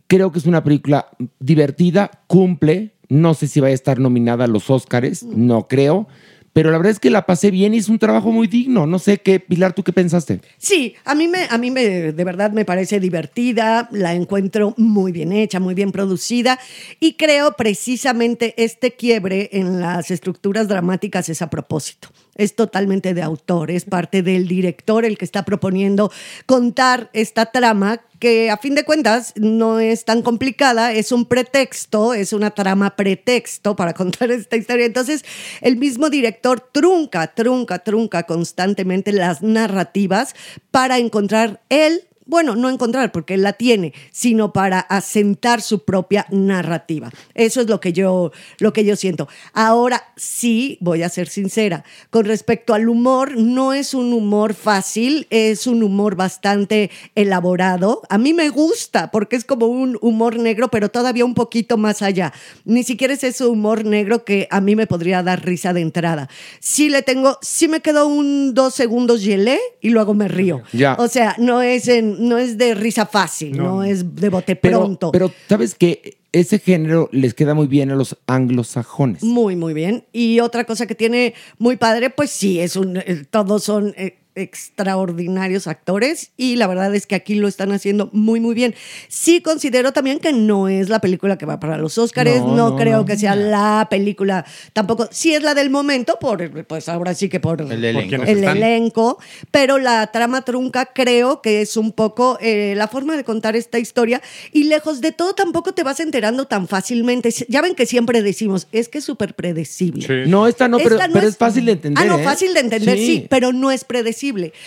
Creo que es una película divertida, cumple. No sé si vaya a estar nominada a los Óscares, no creo. Pero la verdad es que la pasé bien y es un trabajo muy digno. No sé qué, Pilar, ¿tú qué pensaste? Sí, a mí, me, a mí me, de verdad me parece divertida, la encuentro muy bien hecha, muy bien producida y creo precisamente este quiebre en las estructuras dramáticas es a propósito. Es totalmente de autor, es parte del director el que está proponiendo contar esta trama que a fin de cuentas no es tan complicada, es un pretexto, es una trama pretexto para contar esta historia. Entonces, el mismo director trunca, trunca, trunca constantemente las narrativas para encontrar él bueno, no encontrar porque él la tiene, sino para asentar su propia narrativa. Eso es lo que yo, lo que yo siento. Ahora sí, voy a ser sincera, con respecto al humor, no es un humor fácil, es un humor bastante elaborado. A mí me gusta porque es como un humor negro, pero todavía un poquito más allá. Ni siquiera es ese humor negro que a mí me podría dar risa de entrada. Sí le tengo, sí me quedo un dos segundos gelé y luego me río. Ya. O sea, no es, en- no es de risa fácil, no, es de bote Pero, pronto. pero sabes que ese género les queda muy bien a los anglosajones. Muy, muy bien. Y otra cosa que tiene muy padre, pues sí, es un, eh, todos son eh, extraordinarios actores y la verdad es que aquí lo están haciendo muy, muy bien. Sí considero también que no es la película que va para los Óscares, No, no, no, creo no. que sea la película, tampoco, sí es la del momento, por, pues ahora sí que por El elenco. el pero la trama trunca creo que es un poco eh, la forma de contar esta historia y lejos de todo tampoco te vas enterando tan fácilmente. Ya ven que siempre decimos, es que es súper predecible. No, esta no, pero, Esta no pero es, fácil de entender. Ah, no, ¿eh? fácil de entender, sí. pero no es predecible.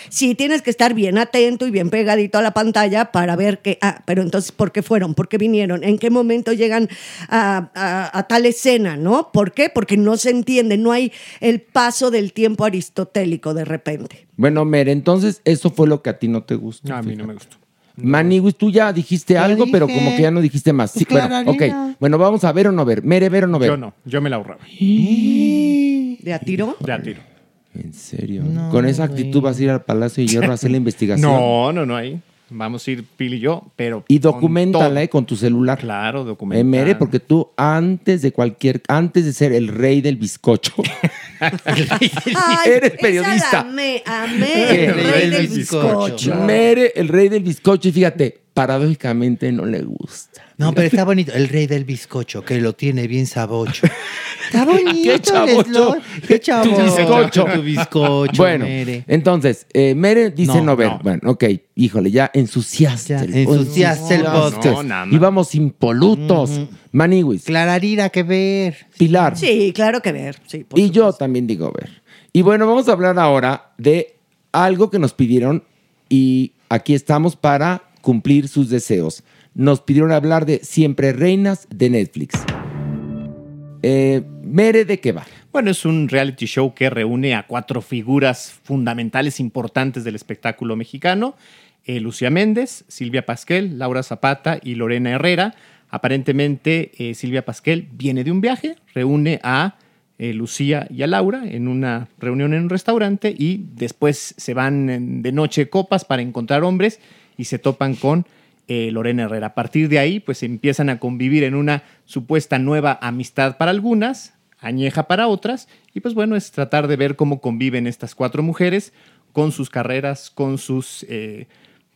Sí, tienes que estar bien atento y bien pegadito a la pantalla para ver que, ah, pero entonces, ¿por qué fueron? ¿Por qué vinieron? ¿En qué momento llegan a, a- a tal escena? ¿No? ¿Por qué? Porque no se entiende, no hay el paso del tiempo aristotélico de repente. Bueno, Mere, entonces eso fue lo que a ti no te gustó. No, a mí no me gustó. Maniwis, tú ya dijiste Ya algo, pero como que ya no dijiste más. Sí, Pues bueno, ok. Bueno, vamos a ver o no ver. Mere, ver o no ver. Yo no, yo me la ahorraba. ¿De a tiro? De a tiro. En serio. Con esa actitud vas a ir al Palacio de Hierro a hacer la investigación. No, no, no, ahí. Vamos a ir Pili y yo, pero. Y con documentala todo. eh, con tu celular. Claro, Eh, documenta. Mere, porque tú antes de cualquier, antes de ser el rey del bizcocho, Ay, Eres periodista. amé, amé, el rey del bizcocho. Mere, el rey del bizcocho, y fíjate, paradójicamente no le gusta. No, pero está bonito. El rey del bizcocho, que lo tiene bien sabocho. Está bonito. Qué chavocho. Qué chavo. Tu bizcocho. Tu bizcocho, bueno, Mere. entonces, eh, Mere dice no, No, ver. no. Bueno, ok, híjole, ya ensuciaste. Ya, el- ensuciaste el podcast. No, nada más. Íbamos impolutos. Maniwis, Clararira, que ver. Pilar. Sí, claro que ver. Sí, por Y yo también digo ver. Y bueno, vamos a hablar ahora de algo que nos pidieron y aquí estamos para cumplir sus deseos. Nos pidieron hablar de Siempre Reinas de Netflix. Eh, Mere, ¿de qué va? Bueno, es un reality show que reúne a cuatro figuras fundamentales importantes del espectáculo mexicano. eh, Lucía Méndez, Silvia Pasquel, Laura Zapata y Lorena Herrera. Aparentemente, eh, Silvia Pasquel viene de un viaje, reúne a Lucía y a Laura en una reunión en un restaurante y después se van de noche copas para encontrar hombres y se topan con eh, Lorena Herrera. A partir de ahí, pues empiezan a convivir en una supuesta nueva amistad para algunas, añeja para otras, y pues bueno, es tratar de ver cómo conviven estas cuatro mujeres con sus carreras, con sus eh,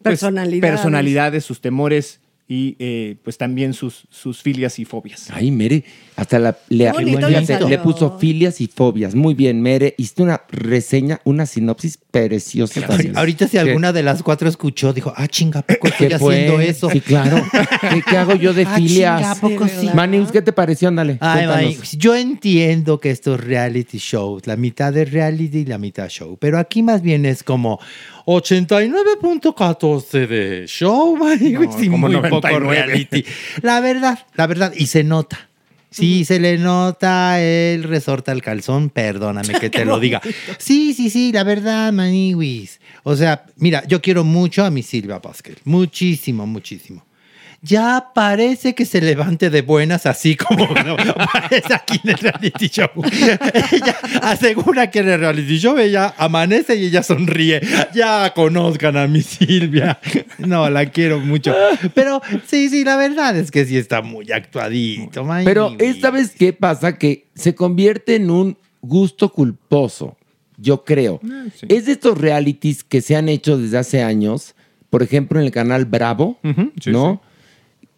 pues, Personalidades. personalidades, sus temores y eh, pues también sus, sus filias y fobias. Ay, Mere, hasta la, le, bonito le puso filias y fobias. Muy bien, Mere. Hiciste una reseña, una sinopsis preciosa. también. Ahorita si ¿Qué- alguna de las cuatro escuchó, dijo, ah, chinga, ¿a poco estoy qué fue? haciendo eso? Sí, claro. ¿Qué, qué hago yo de Ah, filias? chinga, ¿a poco sí? Manius, ¿qué te pareció? Ándale. Ay, yo entiendo que esto es reality shows, la mitad de reality y la mitad show, pero aquí más bien es como 89.14 de show, May, No, y como muy poco 99. reality. La verdad, la verdad, y se nota. Sí, se le nota el resorte al calzón, perdóname que te lo diga. Sí, sí, sí, la verdad, Maniwis. O sea, mira, yo quiero mucho a mi Silvia Pasquel, muchísimo, muchísimo. Ya parece que se levante de buenas, así como ¿no? aparece aquí en el reality show. ella asegura que en el reality show ella amanece y ella sonríe. Ya conozcan a mi Silvia. No, la quiero mucho. Pero sí, sí, la verdad es que sí está muy actuadito. my Pero esta vez, ¿qué pasa? Que se convierte en un gusto culposo, yo creo. Ah, Es de estos realities que se han hecho desde hace años, por ejemplo, en el canal Bravo, sí, ¿no?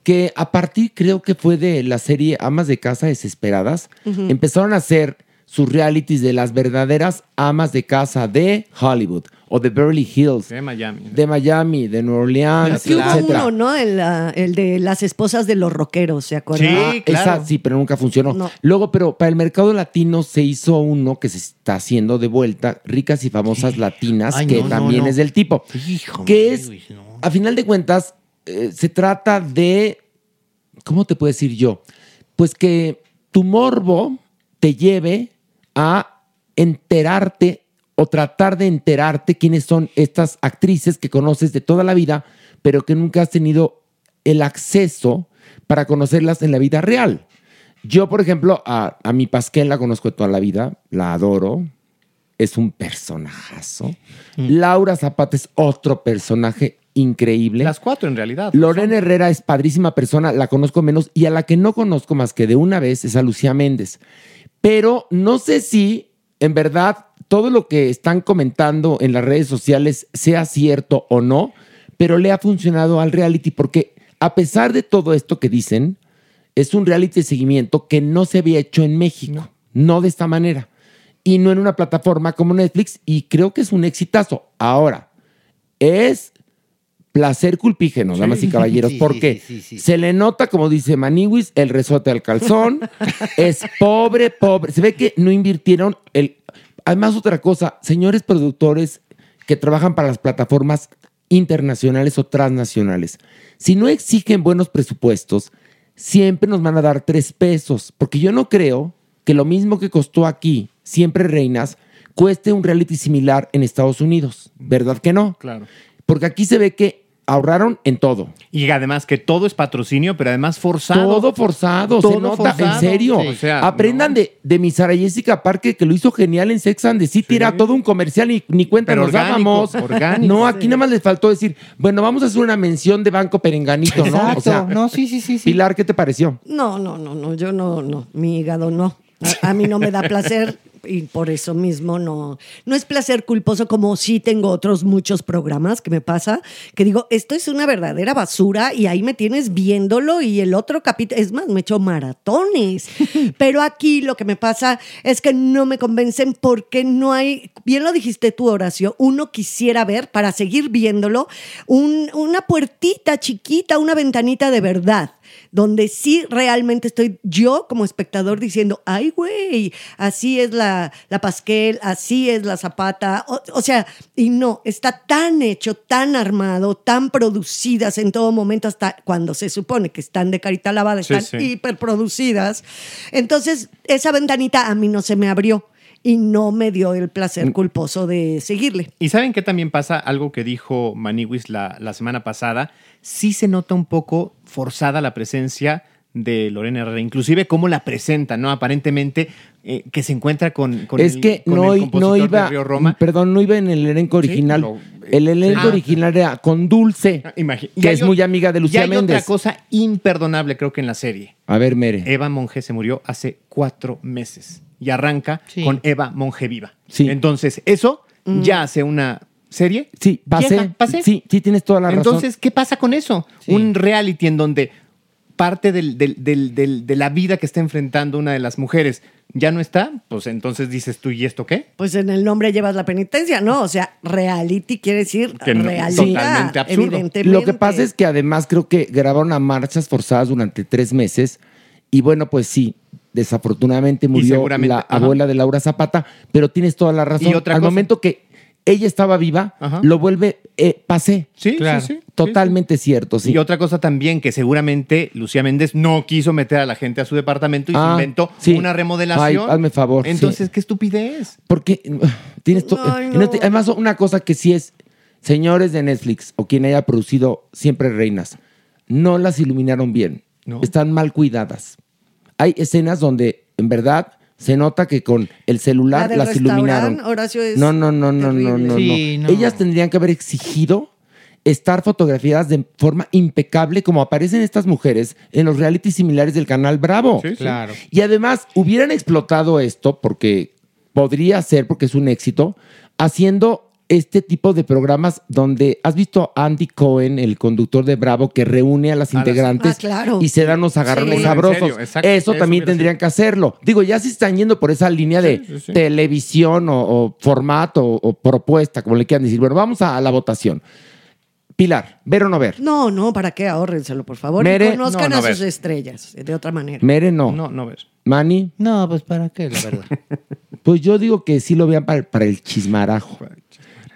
Que a partir, creo que fue de la serie Amas de Casa Desesperadas, empezaron a hacer sus realities de las verdaderas amas de casa de Hollywood o de Beverly Hills, De Miami. de Miami, de Nueva Orleans, Sí, hubo etcétera. uno, ¿no? El, ah, el de las esposas de los rockeros, ¿se acuerdan? Ah, esa sí, pero nunca funcionó. No. Luego, pero para el mercado latino se hizo uno que se está haciendo de vuelta, ricas y famosas latinas, Ay, que no, también no. es del tipo. Hijo, que es, a final de cuentas, eh, se trata de, ¿cómo te puedo decir yo? Pues que tu morbo te lleve a enterarte o tratar de enterarte quiénes son estas actrices que conoces de toda la vida, pero que nunca has tenido el acceso para conocerlas en la vida real. Yo, por ejemplo, a, a mi Pasquel la conozco de toda la vida, la adoro, es un personajazo. Laura Zapata es otro personaje increíble. Las cuatro en realidad. Lorena Herrera es padrísima persona, la conozco menos y a la que no conozco más que de una vez es a Lucía Méndez. Pero no sé si en verdad todo lo que están comentando en las redes sociales sea cierto o no, pero le ha funcionado al reality porque a pesar de todo esto que dicen, es un reality de seguimiento que no se había hecho en México, no, de esta manera, y no en una plataforma como Netflix, y creo que es un exitazo. Ahora, es placer culpígeno, Sí. damas y caballeros, Sí, porque sí. se le nota, como dice Maniwis, el resorte al calzón, es pobre, pobre, se ve que no invirtieron el... Además, otra cosa, señores productores que trabajan para las plataformas internacionales o transnacionales, si no exigen buenos presupuestos, siempre nos van a dar tres pesos, porque yo no creo que lo mismo que costó aquí, siempre reinas, cueste un reality similar en Estados Unidos, ¿verdad que no? Claro. Porque aquí se ve que ahorraron en todo. Y además que todo es patrocinio, pero además forzado. Todo forzado, Todo se nota, forzado. en serio. Sí. O sea, Aprendan de, de mi Sara Jessica Parker, que lo hizo genial en Sex and the City. Era todo un comercial y ni cuenta Pero nos orgánico, dábamos. orgánico. No, aquí nada más les faltó decir, bueno, vamos a hacer una mención de Banco Perenganito, ¿no? O sea. No, sí, sí, sí, sí. Pilar, ¿qué te pareció? No, no, no, no, yo no, no, mi hígado no. A, a mí no me da placer y por eso mismo no, no es placer culposo como sí tengo otros muchos programas que me pasa, que digo, esto es una verdadera basura y ahí me tienes viéndolo y el otro capítulo, es más, me echo maratones. Pero aquí lo que me pasa es que no me convencen porque no hay, bien lo dijiste tú, Horacio, uno quisiera ver para seguir viéndolo un- una puertita chiquita, una ventanita de verdad donde sí realmente estoy yo como espectador diciendo, ay, güey, así es la la, la Pasquel, así es la Zapata. O, o sea, y no, está tan hecho, tan armado, tan producidas en todo momento, hasta cuando se supone que están de carita lavada, Sí, están sí. hiperproducidas. Entonces, esa ventanita a mí no se me abrió y no me dio el Mm. placer culposo de seguirle. Y saben qué también pasa, algo que dijo Maniwis la, la semana pasada, sí se nota un poco forzada la presencia de Lorena Herrera, inclusive cómo la presenta, ¿no? Aparentemente eh, que se encuentra con, con es el, que con no, el compositor no de iba, Río Roma. perdón, no iba en el elenco original. pero, eh, el elenco ah. original era con Dulce, y que hay es muy amiga de y Lucía hay Méndez. otra cosa imperdonable, creo que en la serie. A ver, Mere. Eva Monge se murió hace cuatro meses y arranca Sí. con Eva Monge viva. Sí. Entonces, eso ya hace una serie. Sí, pasé. vieja, pasé. Sí, sí, tienes toda la razón. Entonces, ¿qué pasa con eso? Sí. Un reality en donde parte del- del- del- del- de la vida que está enfrentando una de las mujeres ya no está, pues entonces dices tú, ¿y esto qué? Pues en el nombre llevas la penitencia, ¿no? O sea, reality quiere decir Que no, realidad. totalmente absurdo. Evidentemente. Lo que pasa es que además creo que grabaron a marchas forzadas durante tres meses y bueno, pues sí, desafortunadamente murió la ajá. abuela de Laura Zapata, pero tienes toda la razón. Y otra Al cosa. momento que ella estaba viva, Ajá. lo vuelve eh, pasé. Sí, Claro. sí, sí. Totalmente cierto, sí. Y otra cosa también, que seguramente Lucía Méndez no quiso meter a la gente a su departamento y se Ah, inventó sí. una remodelación. Ay, hazme favor, sí. Entonces, qué estupidez. Porque tienes to- Ay, no. no te- Además, una cosa que sí es, señores de Netflix o quien haya producido Siempre Reinas, no las iluminaron bien. No. Están mal cuidadas. Hay escenas donde, en verdad, se nota que con el celular La las iluminaron. restaurante, Horacio, es No, no, no, no, no, no, Sí, no. no. Ellas tendrían que haber exigido estar fotografiadas de forma impecable como aparecen estas mujeres en los realities similares del canal Bravo. Sí, sí. Claro. Y además hubieran explotado esto porque podría ser, porque es un éxito, haciendo este tipo de programas donde has visto a Andy Cohen, el conductor de Bravo, que reúne a las A las- integrantes Ah, claro. y se dan los agarrones Sí. Sabrosos. serio, exacto. Eso, Eso también tendrían sido. que hacerlo. Digo, ya si están yendo por esa línea de Sí, sí, sí. televisión o, o formato o, o propuesta, como le quieran decir. Bueno, vamos a, a la votación. Pilar, ¿ver o no ver? No, no, ¿para qué? Ahórrenselo, por favor. Mere, y conozcan no, no a sus ver. estrellas, de otra manera. Mere, no. No, no ves. Mani, No, pues para qué, la verdad. Pues yo digo que sí lo vean para, para el chismarajo.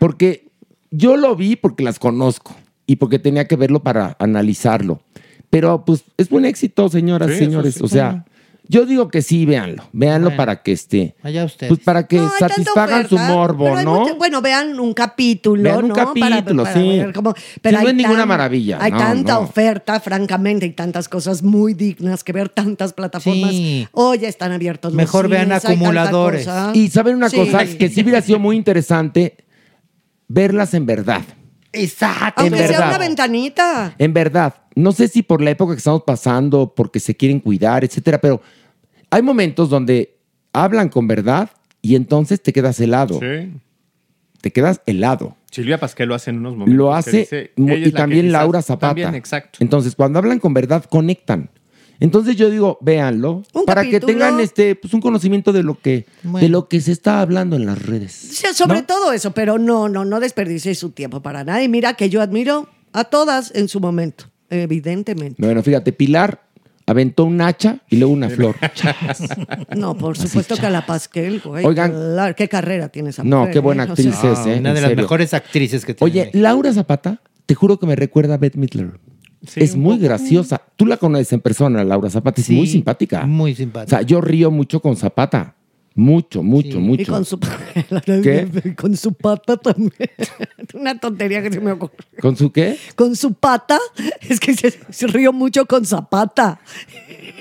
Porque yo lo vi porque las conozco y porque tenía que verlo para analizarlo. Pero pues es un éxito, señoras y Sí, señores. sí. O sea, yo digo que sí, véanlo. Véanlo Bueno. para que esté. Allá ustedes. Pues para que No, satisfagan su morbo, ¿no? mucha- bueno, vean un capítulo, Vean un ¿no? capítulo, sí. ver cómo- Sí, pero no hay es ninguna maravilla, Hay no, tanta no. oferta, francamente, y tantas cosas muy dignas que ver tantas plataformas. Sí. Hoy ya están abiertos los Mejor vean cines, acumuladores. Y saben una Sí. cosa, que sí hubiera sido muy interesante verlas en verdad. Exacto. Aunque en sea verdad. una ventanita. En verdad, no sé si por la época que estamos pasando, porque se quieren cuidar, etcétera, pero hay momentos donde hablan con verdad y entonces te quedas helado. Sí. Te quedas helado. Silvia Pasquel lo hace en unos momentos. Lo hace dice, y la también Laura Zapata. También, exacto. Entonces, cuando hablan con verdad, conectan. Entonces yo digo, véanlo, Un para que tengan este, pues, un conocimiento de lo que, Bueno. de lo que se está hablando en las redes. Sobre ¿no? todo eso, pero no, no, no desperdicie su tiempo para nada. Y mira que yo admiro a todas en su momento, evidentemente. Bueno, fíjate, Pilar aventó un hacha y luego una flor. No, por supuesto que a la Pasquel, güey. Oigan. claro, qué carrera tiene esa No, mujer, qué buena ¿eh? O actriz sea, es, ¿eh? Una En de las serio. mejores actrices que tiene. Oye. Laura Zapata, te juro que me recuerda a Beth Midler. Sí, es muy poco. graciosa. Tú la conoces en persona, Laura Zapata, es Sí, muy simpática. Muy O simpática. sea, yo río mucho con Zapata. Mucho, mucho, Sí. mucho. Y con su, ¿Qué? con su pata también. Una tontería que se me ocurre. ¿Con su qué? Con su pata, es que se, se río mucho con Zapata.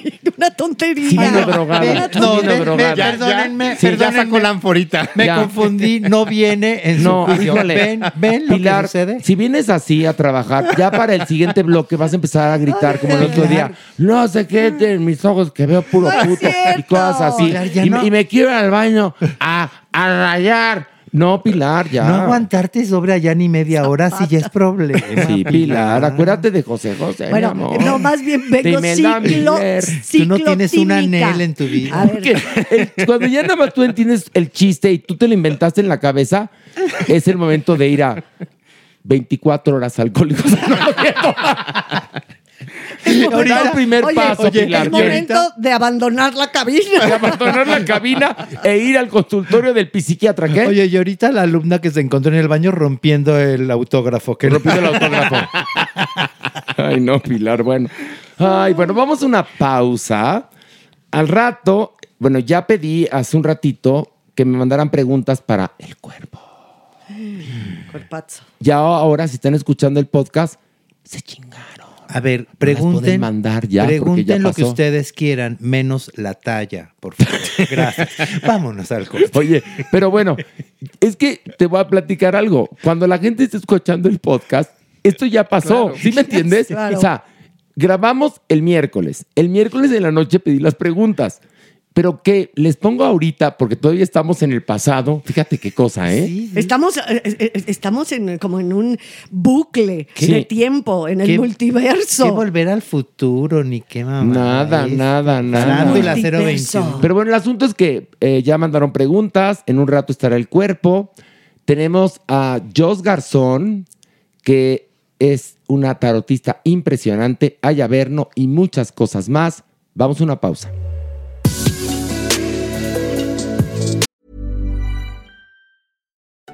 Una tontería. Sí, Una drogada. tontería. No, ve- drogada. Ya, perdónenme, ya, sí, ya perdónenme. sacó la anforita. Me Ya. confundí, no viene en No, su juicio. híjole. Ven, ven lo Pilar, que sucede. si vienes así a trabajar, ya para el siguiente bloque vas a empezar a gritar como el otro día. No sé qué en mis ojos que veo puro No puto y cosas así. Pilar, ya y, no. me- y me quiero ir al baño a, a rayar. No, Pilar, ya. No aguantarte sobre allá ni media hora si ya es problema. Sí, Pilar, acuérdate de José José. mi Bueno, amor. no, más bien vengo De Imelda ciclo. Tú no tienes un anhel en tu vida. A ver, Porque el- cuando ya nada más tú entiendes el chiste y tú te lo inventaste en la cabeza, es el momento de ir a 24 horas alcohólicos. El primer Oye, paso, oye, Pilar. Es momento de abandonar la cabina. De abandonar la cabina e ir al consultorio del psiquiatra, ¿qué? Oye, y ahorita la alumna que se encontró en el baño rompiendo el autógrafo. Que Rompiendo el autógrafo. Ay, no, Pilar, bueno. Ay, bueno, vamos a una pausa. Al rato, bueno, ya pedí hace un ratito que me mandaran preguntas para el cuerpo. Cuerpazo. Ya ahora, si están escuchando el podcast, se chingaron. A ver, pregunten, mandar ya, pregunten ya lo que ustedes quieran, menos la talla, por favor. Gracias. Vámonos al corte. Oye, pero bueno, es que te voy a platicar algo. Cuando la gente está escuchando el podcast, esto ya pasó. Claro. ¿Sí me entiendes? Claro. O sea, grabamos el miércoles. El miércoles de la noche pedí las preguntas. Pero que les pongo ahorita, porque todavía estamos en el pasado. Fíjate qué cosa, ¿eh? Estamos, eh, eh, estamos en, como en un bucle ¿Qué? de tiempo, en el ¿Qué- multiverso. ¿Qué volver al futuro ni qué mamá? Nada, es? nada, nada. Farándula Multiverso. 021. Pero bueno, el asunto es que eh, ya mandaron preguntas. En un rato estará el cuerpo. Tenemos a Jos Garzón, que es una tarotista impresionante, Ayaverno y muchas cosas más. Vamos a una pausa.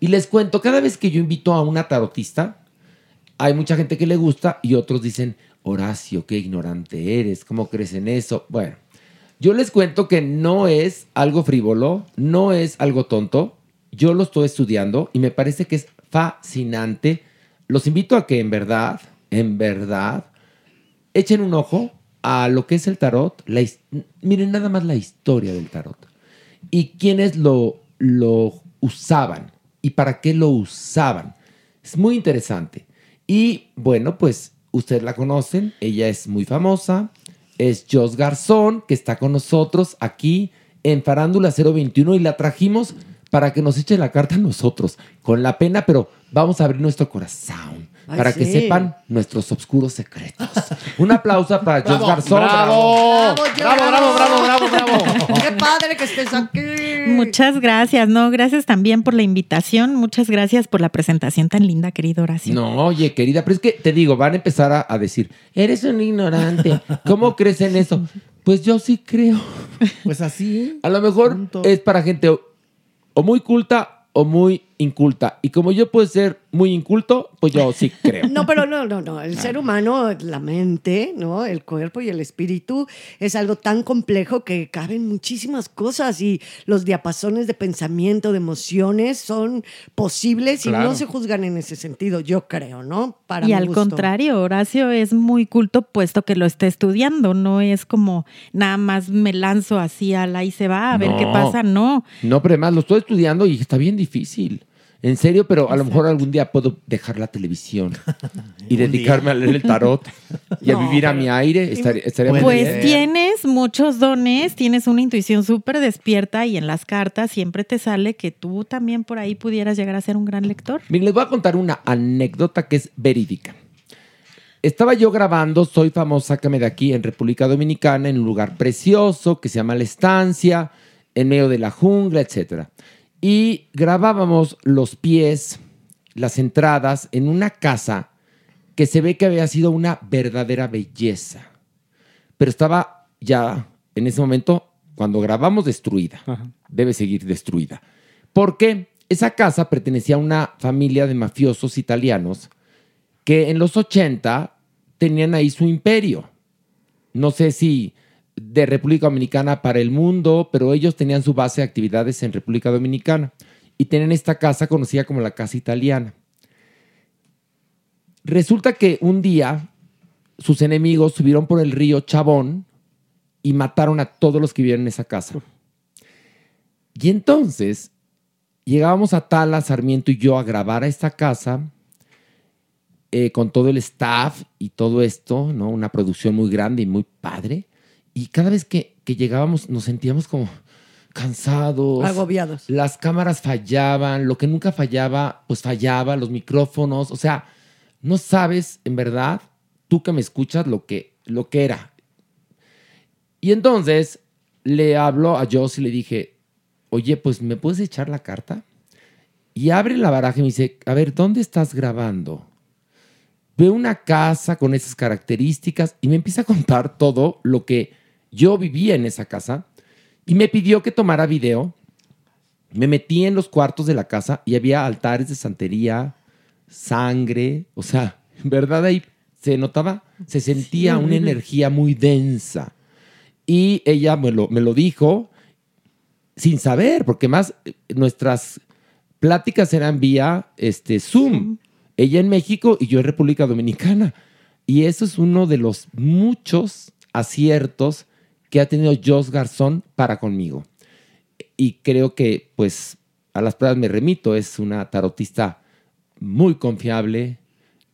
Y les cuento, cada vez que yo invito a una tarotista, hay mucha gente que le gusta y otros dicen, Horacio, qué ignorante eres, ¿cómo crees en eso? Bueno, yo les cuento que no es algo frívolo, no es algo tonto. Yo lo estoy estudiando y me parece que es fascinante. Los invito a que en verdad, en verdad, echen un ojo a lo que es el tarot. Miren nada más la historia del tarot. Y quiénes lo, lo usaban y para qué lo usaban. Es muy interesante. Y bueno, pues ustedes la conocen, ella es muy famosa, es Jos Garzón, que está con nosotros aquí en Farándula 021 y la trajimos para que nos eche la carta a nosotros, con la pena, pero vamos a abrir nuestro corazón Ay, para que sepan nuestros oscuros secretos. Un aplauso para Jos Bravo, Garzón. bravo. Bravo, Bravo, bravo, bravo, bravo, bravo. Qué padre que estés aquí. Muchas gracias, no, gracias también por la invitación, muchas gracias por la presentación tan linda, querido Horacio. No, oye, querida, pero es que te digo, van a empezar a, a decir, eres un ignorante, ¿cómo crees en eso? Pues yo sí creo. Pues así. A lo mejor Punto. es para gente o, o muy culta o muy inculta. Y como yo puedo ser muy inculto, pues yo sí creo. No, pero no, no, no. El ser humano, la mente, ¿no? El cuerpo y el espíritu es algo tan complejo que caben muchísimas cosas y los diapasones de pensamiento, de emociones son posibles y Claro. no se juzgan en ese sentido, yo creo, ¿no? Para y mi al gusto. contrario, Horacio es muy culto puesto que lo está estudiando, no es como nada más me lanzo así al ahí se va a ver No. qué pasa, no. No, pero además lo estoy estudiando y está bien difícil. En serio, pero a lo mejor algún día puedo dejar la televisión y dedicarme a leer el tarot y a vivir a mi aire. Estaría, estaría Pues bien. tienes muchos dones, tienes una intuición súper despierta y en las cartas siempre te sale que tú también por ahí pudieras llegar a ser un gran lector. Miren, les voy a contar una anécdota que es verídica. estaba yo grabando Soy famosa, sácame de aquí en República Dominicana, en un lugar precioso que se llama La Estancia, en medio de la jungla, etc. Y grabábamos los pies, las entradas en una casa que se ve que había sido una verdadera belleza. Pero estaba ya en ese momento, cuando grabamos, destruida. Debe seguir destruida. Porque esa casa pertenecía a una familia de mafiosos italianos que en los 80 tenían ahí su imperio. No sé si de República Dominicana para el mundo, pero ellos tenían su base de actividades en República Dominicana y tenían esta casa conocida como la Casa Italiana. Resulta que un día sus enemigos subieron por el río Chabón y mataron a todos los que vivían en esa casa. Y entonces llegábamos a Tala, Sarmiento y yo a grabar a esta casa eh, con todo el staff y todo esto, ¿no? Una producción muy grande y muy padre. Y cada vez que, que llegábamos nos sentíamos como cansados. Agobiados. Las cámaras fallaban, lo que nunca fallaba, pues fallaba, los micrófonos. O sea, no sabes, en verdad, tú que me escuchas, lo que, lo que era. Y entonces le hablo a Joss y le dije, oye, pues ¿me puedes echar la carta? Y abre la baraja y me dice, a ver, ¿dónde estás grabando? Veo una casa con esas características y me empieza a contar todo lo que yo vivía en esa casa y me pidió que tomara video. Me metí en los cuartos de la casa y había altares de santería, sangre, o sea, en verdad ahí se notaba, se sentía una energía muy densa. Y ella me lo, me lo dijo sin saber, porque más nuestras pláticas eran vía este, Zoom. Ella en México y yo en República Dominicana. Y eso es uno de los muchos aciertos que ha tenido Jos Garzón para conmigo. Y creo que, pues, a las pruebas me remito. Es una tarotista muy confiable,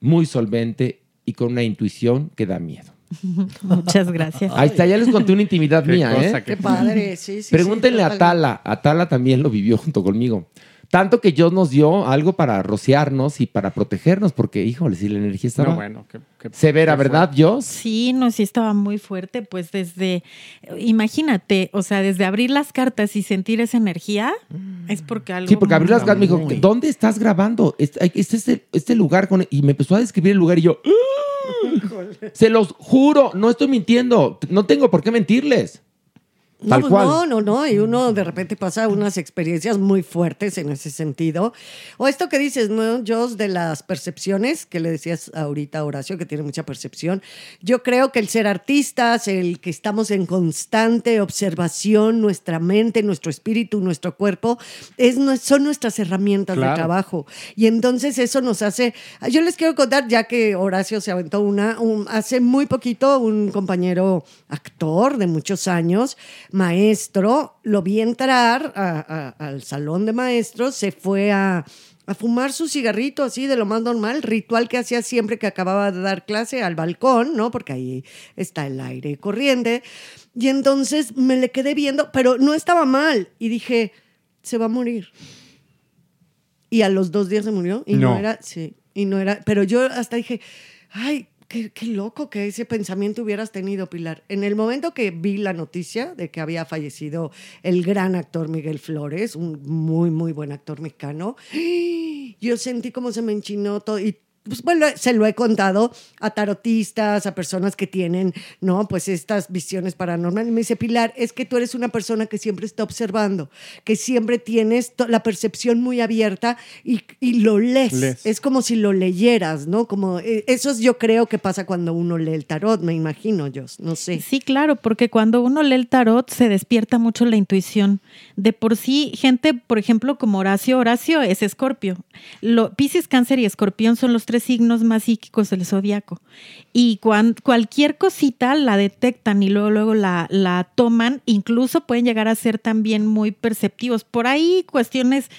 muy solvente y con una intuición que da miedo. Muchas gracias. Ahí está, ya les conté una intimidad Qué mía, cosa, ¿eh? Qué padre, sí, sí. Pregúntenle sí, a. Tala. A Tala también lo vivió junto conmigo. Tanto que Dios nos dio algo para rociarnos y para protegernos, porque, híjole, si la energía estaba No, bueno, qué- qué- severa, qué ¿verdad. Dios? Sí, no, sí estaba muy fuerte, pues desde, imagínate, o sea, desde abrir las cartas y sentir esa energía, es porque algo... Sí, porque abrí las cartas me dijo, ¿dónde estás grabando? Este, este es el, este lugar. Con... Y me empezó a describir el lugar y yo, "Ah". se los juro, no estoy mintiendo. No tengo por qué mentirles. No, Tal pues cual. no, no, no. Y uno de repente pasa unas experiencias muy fuertes en ese sentido. O esto que dices, ¿no, Jos? De las percepciones, que le decías ahorita a Horacio, que tiene mucha percepción. Yo creo que el ser artistas, el que estamos en constante observación, nuestra mente, nuestro espíritu, nuestro cuerpo, es, son nuestras herramientas de trabajo. Y entonces eso nos hace. Yo les quiero contar, ya que Horacio se aventó una, un- hace muy poquito un compañero actor de muchos años, maestro, lo vi entrar a- a- al salón de maestros, se fue a, a fumar su cigarrito así de lo más normal, ritual que hacía siempre que acababa de dar clase al balcón, ¿no? Porque ahí está el aire corriente. Y entonces me le quedé viendo, pero no estaba mal. Y dije, se va a morir. Y a los dos días se murió. Y no, No. era, sí, y no era, pero yo hasta dije, ay, qué, loco que ese pensamiento hubieras tenido, Pilar. En el momento que vi la noticia de que había fallecido el gran actor Miguel Flores, un muy, muy buen actor mexicano, yo sentí como se me enchinó todo y pues bueno, se lo he contado a tarotistas, a personas que tienen, ¿no? Pues estas visiones paranormales. Y me dice, Pilar, es que tú eres una persona que siempre está observando, que siempre tienes la percepción muy abierta y, y lo lees. Lees. Es como si lo leyeras, ¿no? Como, eh, eso es, yo creo que pasa cuando uno lee el tarot, me imagino yo, no sé. Sí, claro, porque cuando uno lee el tarot se despierta mucho la intuición. De por sí, gente, por ejemplo, como Horacio, Horacio es escorpio. Lo, Pisces, Cáncer y Escorpión son los tres signos más psíquicos del zodiaco. Y cuan- cualquier cosita la detectan y luego, luego la, la toman, incluso pueden llegar a ser también muy perceptivos. Por ahí cuestiones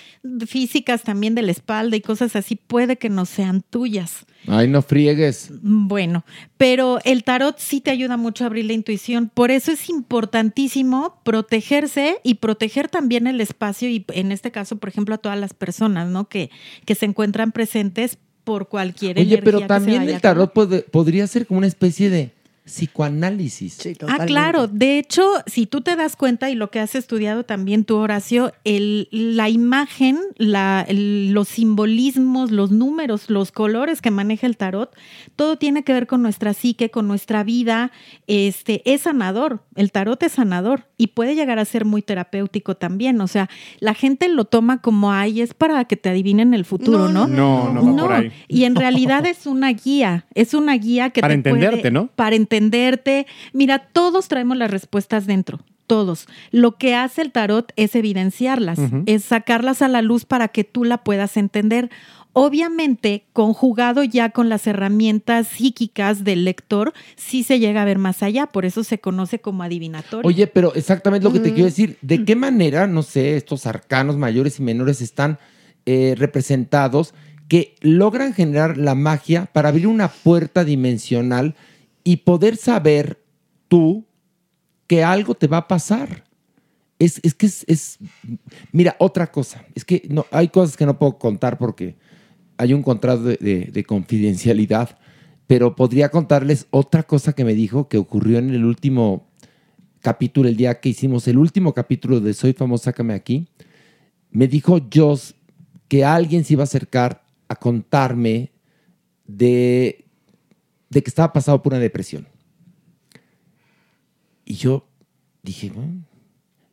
físicas también de la espalda y cosas así puede que no sean tuyas. Ay, no friegues. Bueno, pero el tarot sí te ayuda mucho a abrir la intuición. Por eso es importantísimo protegerse y proteger también el espacio y en este caso, por ejemplo, a todas las personas, ¿no? Que, que se encuentran presentes por cualquier Oye, energía pero que se también vaya el tarot pod- podría ser como una especie de psicoanálisis. Ah, claro. De hecho, si tú te das cuenta y lo que has estudiado también tú, Horacio, el, la imagen, la, el- los simbolismos, los números, los colores que maneja el tarot, todo tiene que ver con nuestra psique, con nuestra vida. Este es sanador. El tarot es sanador y puede llegar a ser muy terapéutico también. O sea, la gente lo toma como ay, es para que te adivinen el futuro, ¿no? No, no, no va por ahí. Y en realidad es una guía, es una guía que Para te puede- entenderte, ¿no? Para entenderte. Mira, todos traemos las respuestas dentro. Todos. Lo que hace el tarot es evidenciarlas, es sacarlas a la luz para que tú la puedas entender. Obviamente, conjugado ya con las herramientas psíquicas del lector, sí se llega a ver más allá, por eso se conoce como adivinatorio. Oye, pero exactamente lo que te Mm. quiero decir, ¿de qué manera, no sé, estos arcanos mayores y menores están eh, representados que logran generar la magia para abrir una puerta dimensional y poder saber tú que algo te va a pasar? Es, es que es, es- Mira, otra cosa, es que no, hay cosas que no puedo contar porque hay un contrato de, de- de confidencialidad, pero podría contarles otra cosa que me dijo que ocurrió en el último capítulo, el día que hicimos el último capítulo de Soy Famoso, Sácame Aquí. Me dijo Joss que alguien se iba a acercar a contarme de, de que estaba pasado por una depresión. Y yo dije, "Bueno".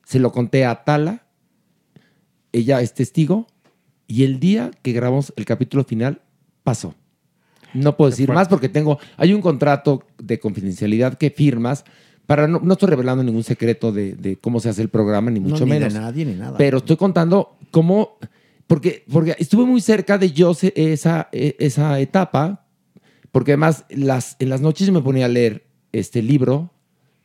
se lo conté a Tala, ella es testigo, y el día que grabamos el capítulo final, pasó. No puedo decir más porque tengo, hay un contrato de confidencialidad que firmas para, no, no estoy revelando ningún secreto de, de cómo se hace el programa, ni No, mucho ni de nadie, ni nada. Pero estoy contando cómo, porque, porque estuve muy cerca de yo esa, e- esa etapa, porque además las, en las noches yo me ponía a leer este libro,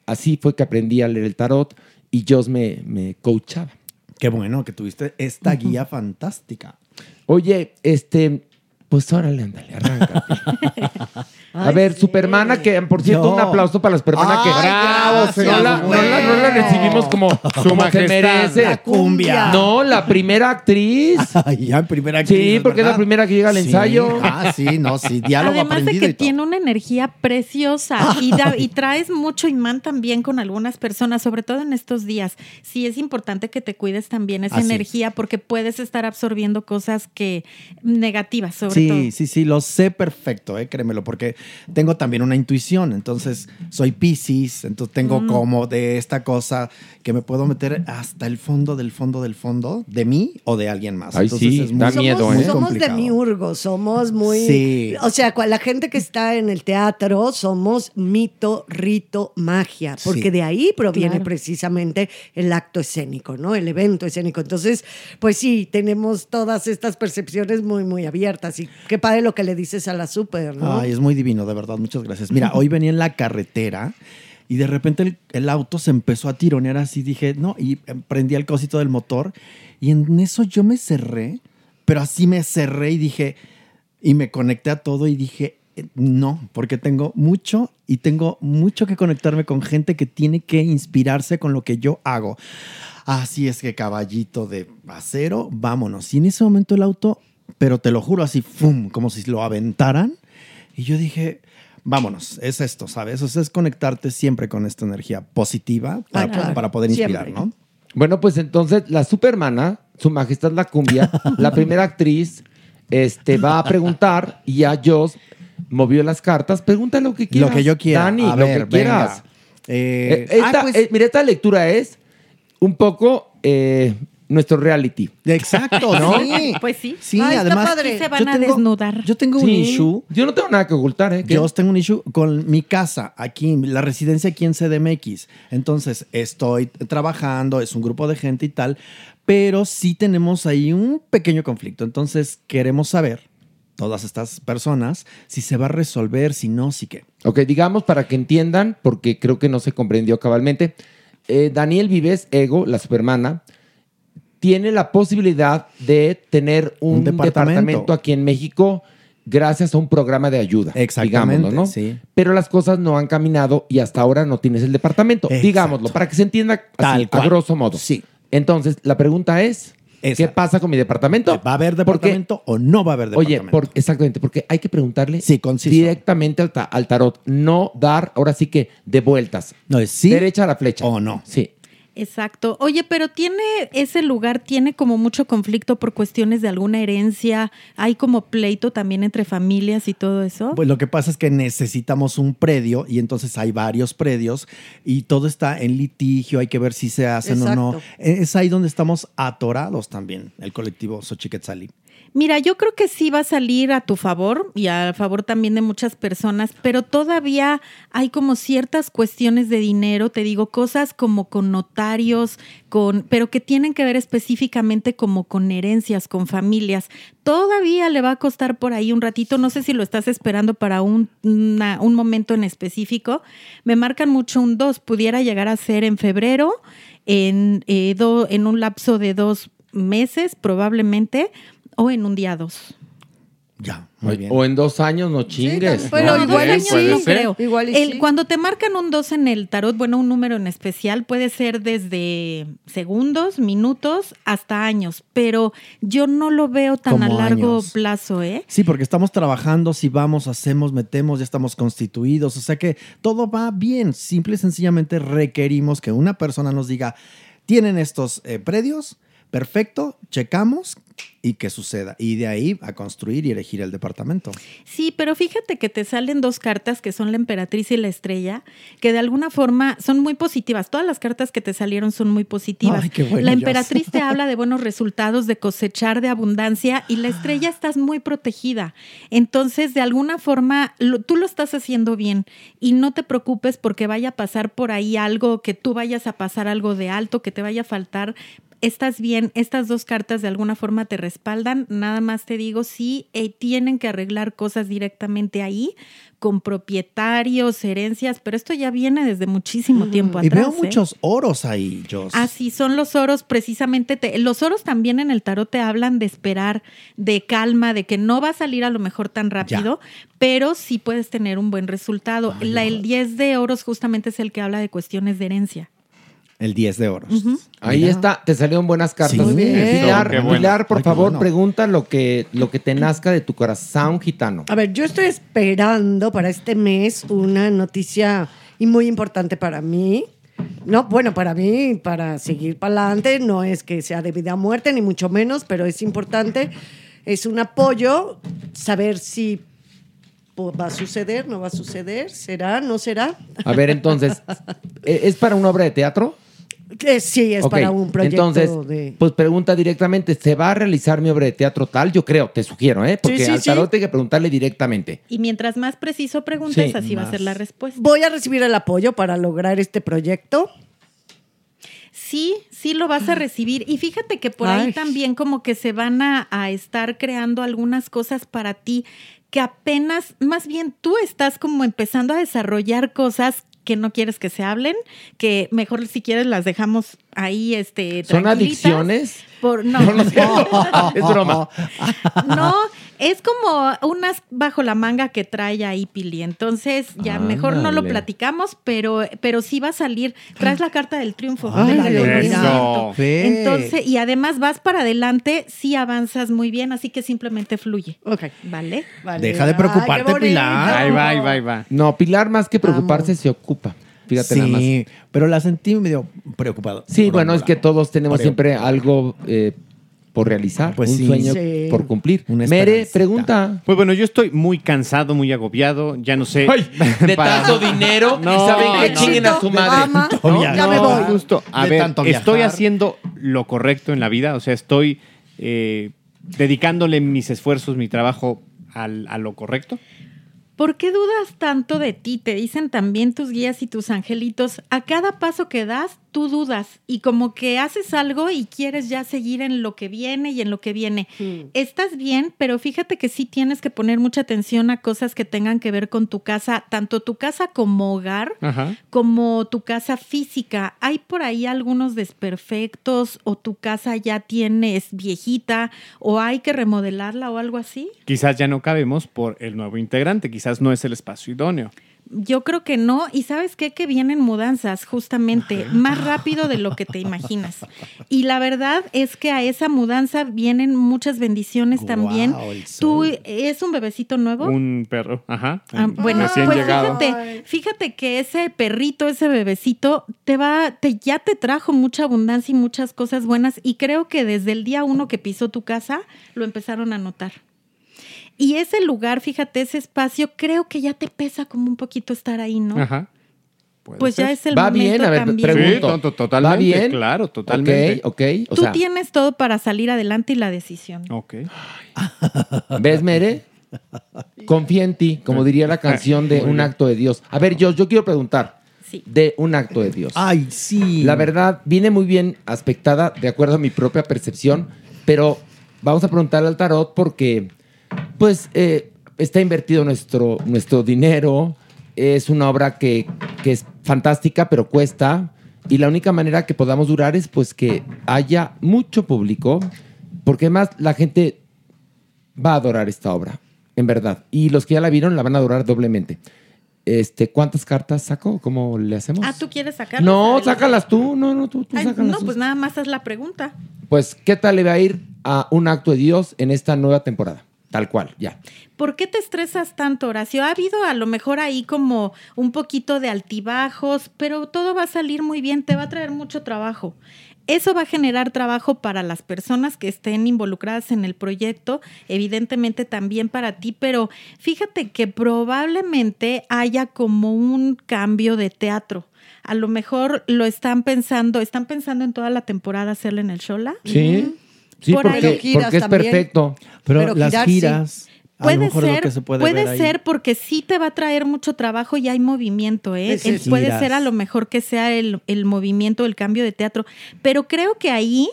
así fue que aprendí a leer el tarot y Joss me, me coachaba. Qué bueno que tuviste esta guía fantástica. Oye, este, pues órale, ándale, arranca. A ver, Supermana, que por cierto, Yo. un aplauso para la Supermana que. Gracias, No la, no la- no la recibimos como, Su como se majestad, merece. la cumbia. No, la primera actriz. Ay, ya, primera actriz. Sí, porque es la primera que llega al Sí. ensayo. Ah, sí, no, sí, diálogo Además de que y todo. tiene una energía preciosa y, da- y traes mucho imán también con algunas personas, sobre todo en estos días. Sí es importante que te cuides también esa Así es. energía porque puedes estar absorbiendo cosas que negativas, sobre. Sí, sí, sí, lo sé perfecto, eh, créemelo, porque tengo también una intuición, entonces soy Pisces, entonces tengo Mm. como de esta cosa que me puedo meter hasta el fondo del fondo del fondo de mí o de alguien más. Ay, Entonces sí, es muy- da somos, miedo, ¿eh? somos complicado. demiurgos, somos muy... Sí. O sea, la gente que está en el teatro somos mito, rito, magia, porque Sí. de ahí proviene Claro. precisamente el acto escénico, ¿no? El evento escénico. Entonces, pues sí, tenemos todas estas percepciones muy, muy abiertas. Qué padre lo que le dices a la súper, ¿no? Ay, es muy divino, de verdad, muchas gracias. Mira, hoy venía en la carretera y de repente el, el auto se empezó a tironear así, dije, no, y em, prendí el cosito del motor y en eso yo me cerré, pero así me cerré y dije, y me conecté a todo y dije, eh, no, porque tengo mucho y tengo mucho que conectarme con gente que tiene que inspirarse con lo que yo hago. Así es que caballito de acero, vámonos. Y en ese momento el auto, pero te lo juro así, ¡fum! como si lo aventaran. Y yo dije, vámonos, es esto, ¿sabes? O sea, es conectarte siempre con esta energía positiva para, Ah, claro. para poder inspirar, Siempre. ¿no? Bueno, pues entonces la Supermana, su majestad la cumbia, la primera actriz, este, va a preguntar y ya Joss movió las cartas. Pregunta lo que quieras. Lo que yo quiera. Dani, A lo que quieras. Eh, Eh, esta, ah, pues- eh, mira, esta lectura es un poco eh, nuestro reality. Exacto, ¿No? sí. Pues sí. Sí, Ay, está además. padre. Se van yo a tengo- desnudar. Yo tengo un issue. Yo no tengo nada que ocultar, ¿eh? ¿Qué? Yo tengo un issue con mi casa aquí, la residencia aquí en CDMX. Entonces, estoy trabajando, es un grupo de gente y tal, pero sí tenemos ahí un pequeño conflicto. Entonces, queremos saber, todas estas personas, si se va a resolver, si no, si qué. Ok, digamos para que entiendan, porque creo que no se comprendió cabalmente. eh, Daniel Vives, Ego, la supermana, tiene la posibilidad de tener un, Un departamento. departamento. aquí en México gracias a un programa de ayuda. Exactamente, digámoslo, ¿no? sí. Pero las cosas no han caminado y hasta ahora no tienes el departamento. Exacto. Digámoslo, para que se entienda así, Tal a grosso modo. Sí. Entonces, la pregunta es, ¿Qué pasa con mi departamento? ¿Va a haber departamento o no va a haber Oye, departamento? por- exactamente, porque hay que preguntarle Sí, directamente al, ta- al tarot, no dar ahora sí que de vueltas. No, es sí Derecha a la flecha. o no. Sí. Exacto. Oye, pero tiene ese lugar, tiene como mucho conflicto por cuestiones de alguna herencia. Hay como pleito también entre familias y todo eso. Pues lo que pasa es que necesitamos un predio y entonces hay varios predios y todo está en litigio, hay que ver si se hacen o no. Es ahí donde estamos atorados también, el colectivo Xochiquetzali. Mira, yo creo que sí va a salir a tu favor y a favor también de muchas personas, pero todavía hay como ciertas cuestiones de dinero, te digo, cosas como con notarios, con, pero que tienen que ver específicamente como con herencias, con familias. Todavía le va a costar por ahí un ratito, no sé si lo estás esperando para un, un momento en específico. Me marcan mucho un 2, pudiera llegar a ser en febrero, en, eh, do- en un lapso de dos meses probablemente, o en un día 2. Ya, muy bien. O en dos años no chingues. pero ¿no? igual dos y años sí. no creo. Igual El- sí. Cuando te marcan un 2 en el tarot, bueno, un número en especial, puede ser desde segundos, minutos, hasta años, pero yo no lo veo tan Como a largo años. plazo, ¿eh? Sí, porque estamos trabajando, si vamos, hacemos, metemos, ya estamos constituidos, o sea que todo va bien. Simple y sencillamente requerimos que una persona nos diga, tienen estos eh, predios, perfecto, checamos y que suceda. Y de ahí a construir y elegir el departamento. Sí, pero fíjate que te salen dos cartas que son la emperatriz y la estrella, que de alguna forma son muy positivas. Todas las cartas que te salieron son muy positivas. Ay, qué bueno, la emperatriz te habla de buenos resultados, de cosechar, de abundancia, y la estrella estás muy protegida. Entonces, de alguna forma, lo- tú lo estás haciendo bien y no te preocupes porque vaya a pasar por ahí algo, que tú vayas a pasar algo de alto, que te vaya a faltar. Estás bien, estas dos cartas de alguna forma te respaldan, nada más te digo, sí, eh, tienen que arreglar cosas directamente ahí, con propietarios, herencias, pero esto ya viene desde muchísimo tiempo y atrás. veo ¿eh? muchos oros ahí, Jos. Así son los oros, precisamente. te- los oros también en el tarot te hablan de esperar, de calma, de que no va a salir a lo mejor tan rápido, pero sí puedes tener un buen resultado. La- el 10 de oros justamente es el que habla de cuestiones de herencia. El 10 de oros. Ahí Mira. está, te salieron buenas cartas. Sí, Muy bien. Pilar, Qué bueno. Pilar, por Ay, favor, bueno. pregunta lo que, lo que te nazca de tu corazón gitano. A ver, yo estoy esperando para este mes una noticia y muy importante para mí. No, bueno, para mí, para seguir para adelante, no es que sea de vida a muerte, ni mucho menos, pero es importante. Es un apoyo, saber si va a suceder, no va a suceder, será, no será. A ver, entonces, ¿e- ¿es para una obra de teatro? Sí, es para un proyecto Entonces, de... pues pregunta directamente, ¿se va a realizar mi obra de teatro tal? Yo creo, te sugiero, ¿eh? Porque sí, al sí. tarot hay que preguntarle directamente. Y mientras más preciso preguntes, Sí, así va a ser la respuesta. Voy a recibir el apoyo para lograr este proyecto. Sí, sí lo vas a recibir. Y fíjate que por ahí también como que se van a, a estar creando algunas cosas para ti que apenas, más bien tú estás como empezando a desarrollar cosas que no quieres que se hablen, que mejor si quieres las dejamos ahí, este, ¿Son adicciones? Por, no, No, es broma. no, es como unas bajo la manga que trae ahí Pili. Entonces, ya mejor no lo platicamos, pero, pero sí va a salir. Traes la carta del triunfo. Ay, de la. Entonces, y además vas para adelante, sí avanzas muy bien, así que simplemente fluye. Ok. ¿Vale? Vale. Deja de preocuparte. Pilar. Ahí va, ahí va, ahí va. No, Pilar más que preocuparse se ocupa. Fíjate nada más. Sí, pero la sentí medio preocupado. Sí, bueno, es que todos tenemos siempre algo eh, por realizar, Pues un sí. sueño Sí. por cumplir. Una Mere, pregunta. Pues bueno, yo estoy muy cansado, muy agobiado, ya no sé. Ay, de para- tanto dinero y No, saben que no, chinguen a su no. madre. Viajar. Ya me voy. Justo, a De ver, tanto estoy haciendo lo correcto en la vida, o sea, estoy eh, dedicándole mis esfuerzos, mi trabajo al- a lo correcto. ¿Por qué dudas tanto de ti? Te dicen también tus guías y tus angelitos. A cada paso que das, tú dudas y como que haces algo y quieres ya seguir en lo que viene y en lo que viene. Hmm. Estás bien, pero fíjate que sí tienes que poner mucha atención a cosas que tengan que ver con tu casa, tanto tu casa como hogar, Ajá. como tu casa física. ¿Hay por ahí algunos desperfectos o tu casa ya tiene, es viejita o hay que remodelarla o algo así? Quizás ya no cabemos por el nuevo integrante, quizás no es el espacio idóneo. Yo creo que no. Y sabes qué? Que vienen mudanzas, justamente, más rápido de lo que te imaginas. Y la verdad es que a esa mudanza vienen muchas bendiciones también. ¿Tú es un bebecito nuevo? Un perro, ajá. Ah, bueno, pues llegado. fíjate, fíjate que ese perrito, ese bebecito, te va, te, ya te trajo mucha abundancia y muchas cosas buenas. Y creo que desde el día uno que pisó tu casa, lo empezaron a notar. Y ese lugar, fíjate, ese espacio, creo que ya te pesa como un poquito estar ahí, ¿no? Ajá. Pues ya es el Va momento bien, a ver, también. pregunto. Sí, totalmente, ¿Va bien? claro, totalmente. Ok, ok. O Tú sea, tienes todo para salir adelante y la decisión. Ok. ¿ves, Mere? Confía en ti, como diría la canción de Un acto de Dios. A ver, yo, yo quiero preguntar. Sí. De un acto de Dios. Ay, sí. La verdad, viene muy bien aspectada, de acuerdo a mi propia percepción, pero vamos a preguntarle al tarot porque, pues, eh, está invertido nuestro, nuestro dinero, es una obra que, que es fantástica, pero cuesta, y la única manera que podamos durar es, pues, que haya mucho público, porque además la gente va a adorar esta obra, en verdad, y los que ya la vieron la van a adorar doblemente. Este, ¿Cuántas cartas saco? ¿Cómo le hacemos? Ah, ¿tú quieres sacarlas? No, sácalas tú. No, no, tú, tú Ay, sácalas no, pues nada más haz la pregunta. Pues, ¿qué tal le va a ir a un acto de Dios en esta nueva temporada? Tal cual, ya. ¿Por qué te estresas tanto, Horacio? Ha habido a lo mejor ahí como un poquito de altibajos, pero todo va a salir muy bien, te va a traer mucho trabajo. Eso va a generar trabajo para las personas que estén involucradas en el proyecto, evidentemente también para ti, pero fíjate que probablemente haya como un cambio de teatro. A lo mejor lo están pensando, están pensando en toda la temporada hacerle en el Shola. Sí. Sí, Por ahí. porque, Pero giras porque es también. perfecto. Pero, Pero las girar, giras. Puede es ser, que se puede, puede ver ahí. ser porque sí te va a traer mucho trabajo y hay movimiento, ¿eh? El- sí. puede Giras. ser a lo mejor que sea el, el movimiento, el cambio de teatro, pero creo que ahí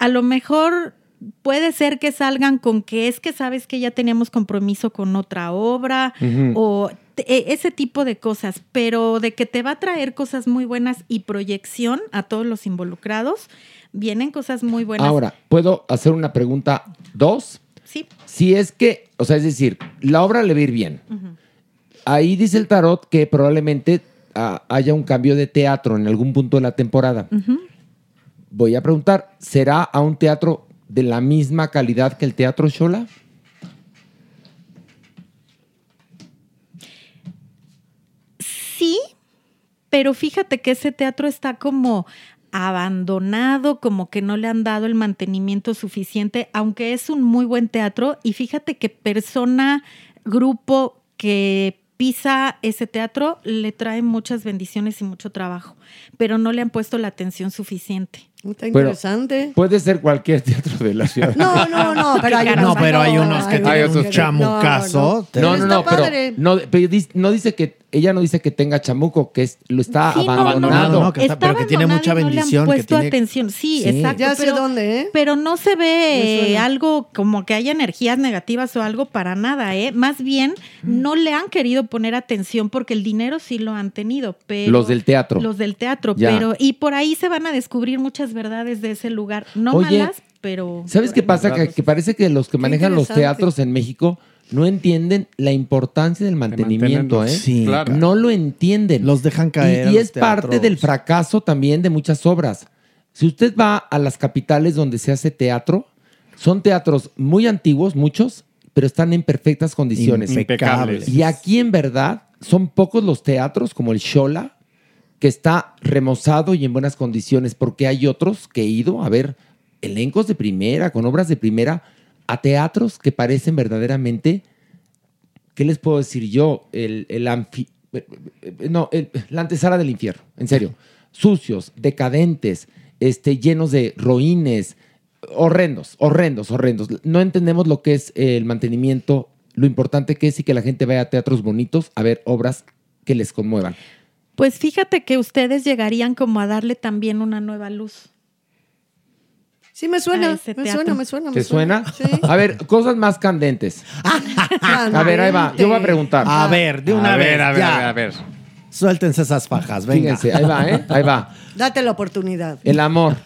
a lo mejor puede ser que salgan con que es que sabes que ya teníamos compromiso con otra obra o e- ese tipo de cosas, pero de que te va a traer cosas muy buenas y proyección a todos los involucrados, vienen cosas muy buenas. Ahora, ¿puedo hacer una pregunta dos? Sí. Si es que, o sea, es decir, la obra le va a ir bien. Ahí dice el tarot que probablemente ah, haya un cambio de teatro en algún punto de la temporada. Voy a preguntar, ¿será a un teatro de la misma calidad que el Teatro Shola? Sí, pero fíjate que ese teatro está como abandonado, como que no le han dado el mantenimiento suficiente, aunque es un muy buen teatro. Y fíjate que persona, grupo que pisa ese teatro le trae muchas bendiciones y mucho trabajo, pero no le han puesto la atención suficiente. Está Pero interesante. Puede ser cualquier teatro de la ciudad. No, no, no, pero hay No, unos pero hay unos que hay tienen un chamucazo. No, no, no, pero, no, pero no dice que ella no dice que tenga chamuco, que es- lo está Sí, abandonado. no, no, no, que está- está pero que tiene mucha no bendición, le que han puesto tiene- atención. Sí, Sí. exacto. Ya sé pero, dónde, ¿eh? Pero no se ve algo como que haya energías negativas o algo para nada, ¿eh? Más bien, Mm. no le han querido poner atención porque el dinero sí lo han tenido, pero... Los del teatro. Los del teatro, Ya. pero... Y por ahí se van a descubrir muchas verdades de ese lugar. No Oye, malas, pero... ¿Sabes qué pasa? Que, que parece que los que manejan los teatros en México no entienden la importancia del mantenimiento, ¿eh? Sí, claro. No lo entienden. Los dejan caer Y, y es parte del fracaso también de muchas obras. Si usted va a las capitales donde se hace teatro, son teatros muy antiguos, muchos, pero están en perfectas condiciones. Impecables. Y aquí en verdad son pocos los teatros como el Shola que está remozado y en buenas condiciones, porque hay otros que he ido a ver elencos de primera, con obras de primera, a teatros que parecen verdaderamente, ¿qué les puedo decir yo? El, el no, el- la antesala del infierno, en serio. Sucios, decadentes, este, llenos de roines, horrendos, horrendos, horrendos. No entendemos lo que es el mantenimiento, lo importante que es y que la gente vaya a teatros bonitos a ver obras que les conmuevan. Pues fíjate que ustedes llegarían como a darle también una nueva luz. Sí, me suena, me suena, me suena. me ¿Te suena? Sí. A ver, cosas más candentes. A ver, ahí va. Yo voy a preguntar. A ver, de una A vez. ver, a ver, ya. a ver, a ver. Suéltense esas fajas, venga. Fíjense, ahí va, ¿eh? Ahí va. Date la oportunidad. El amor.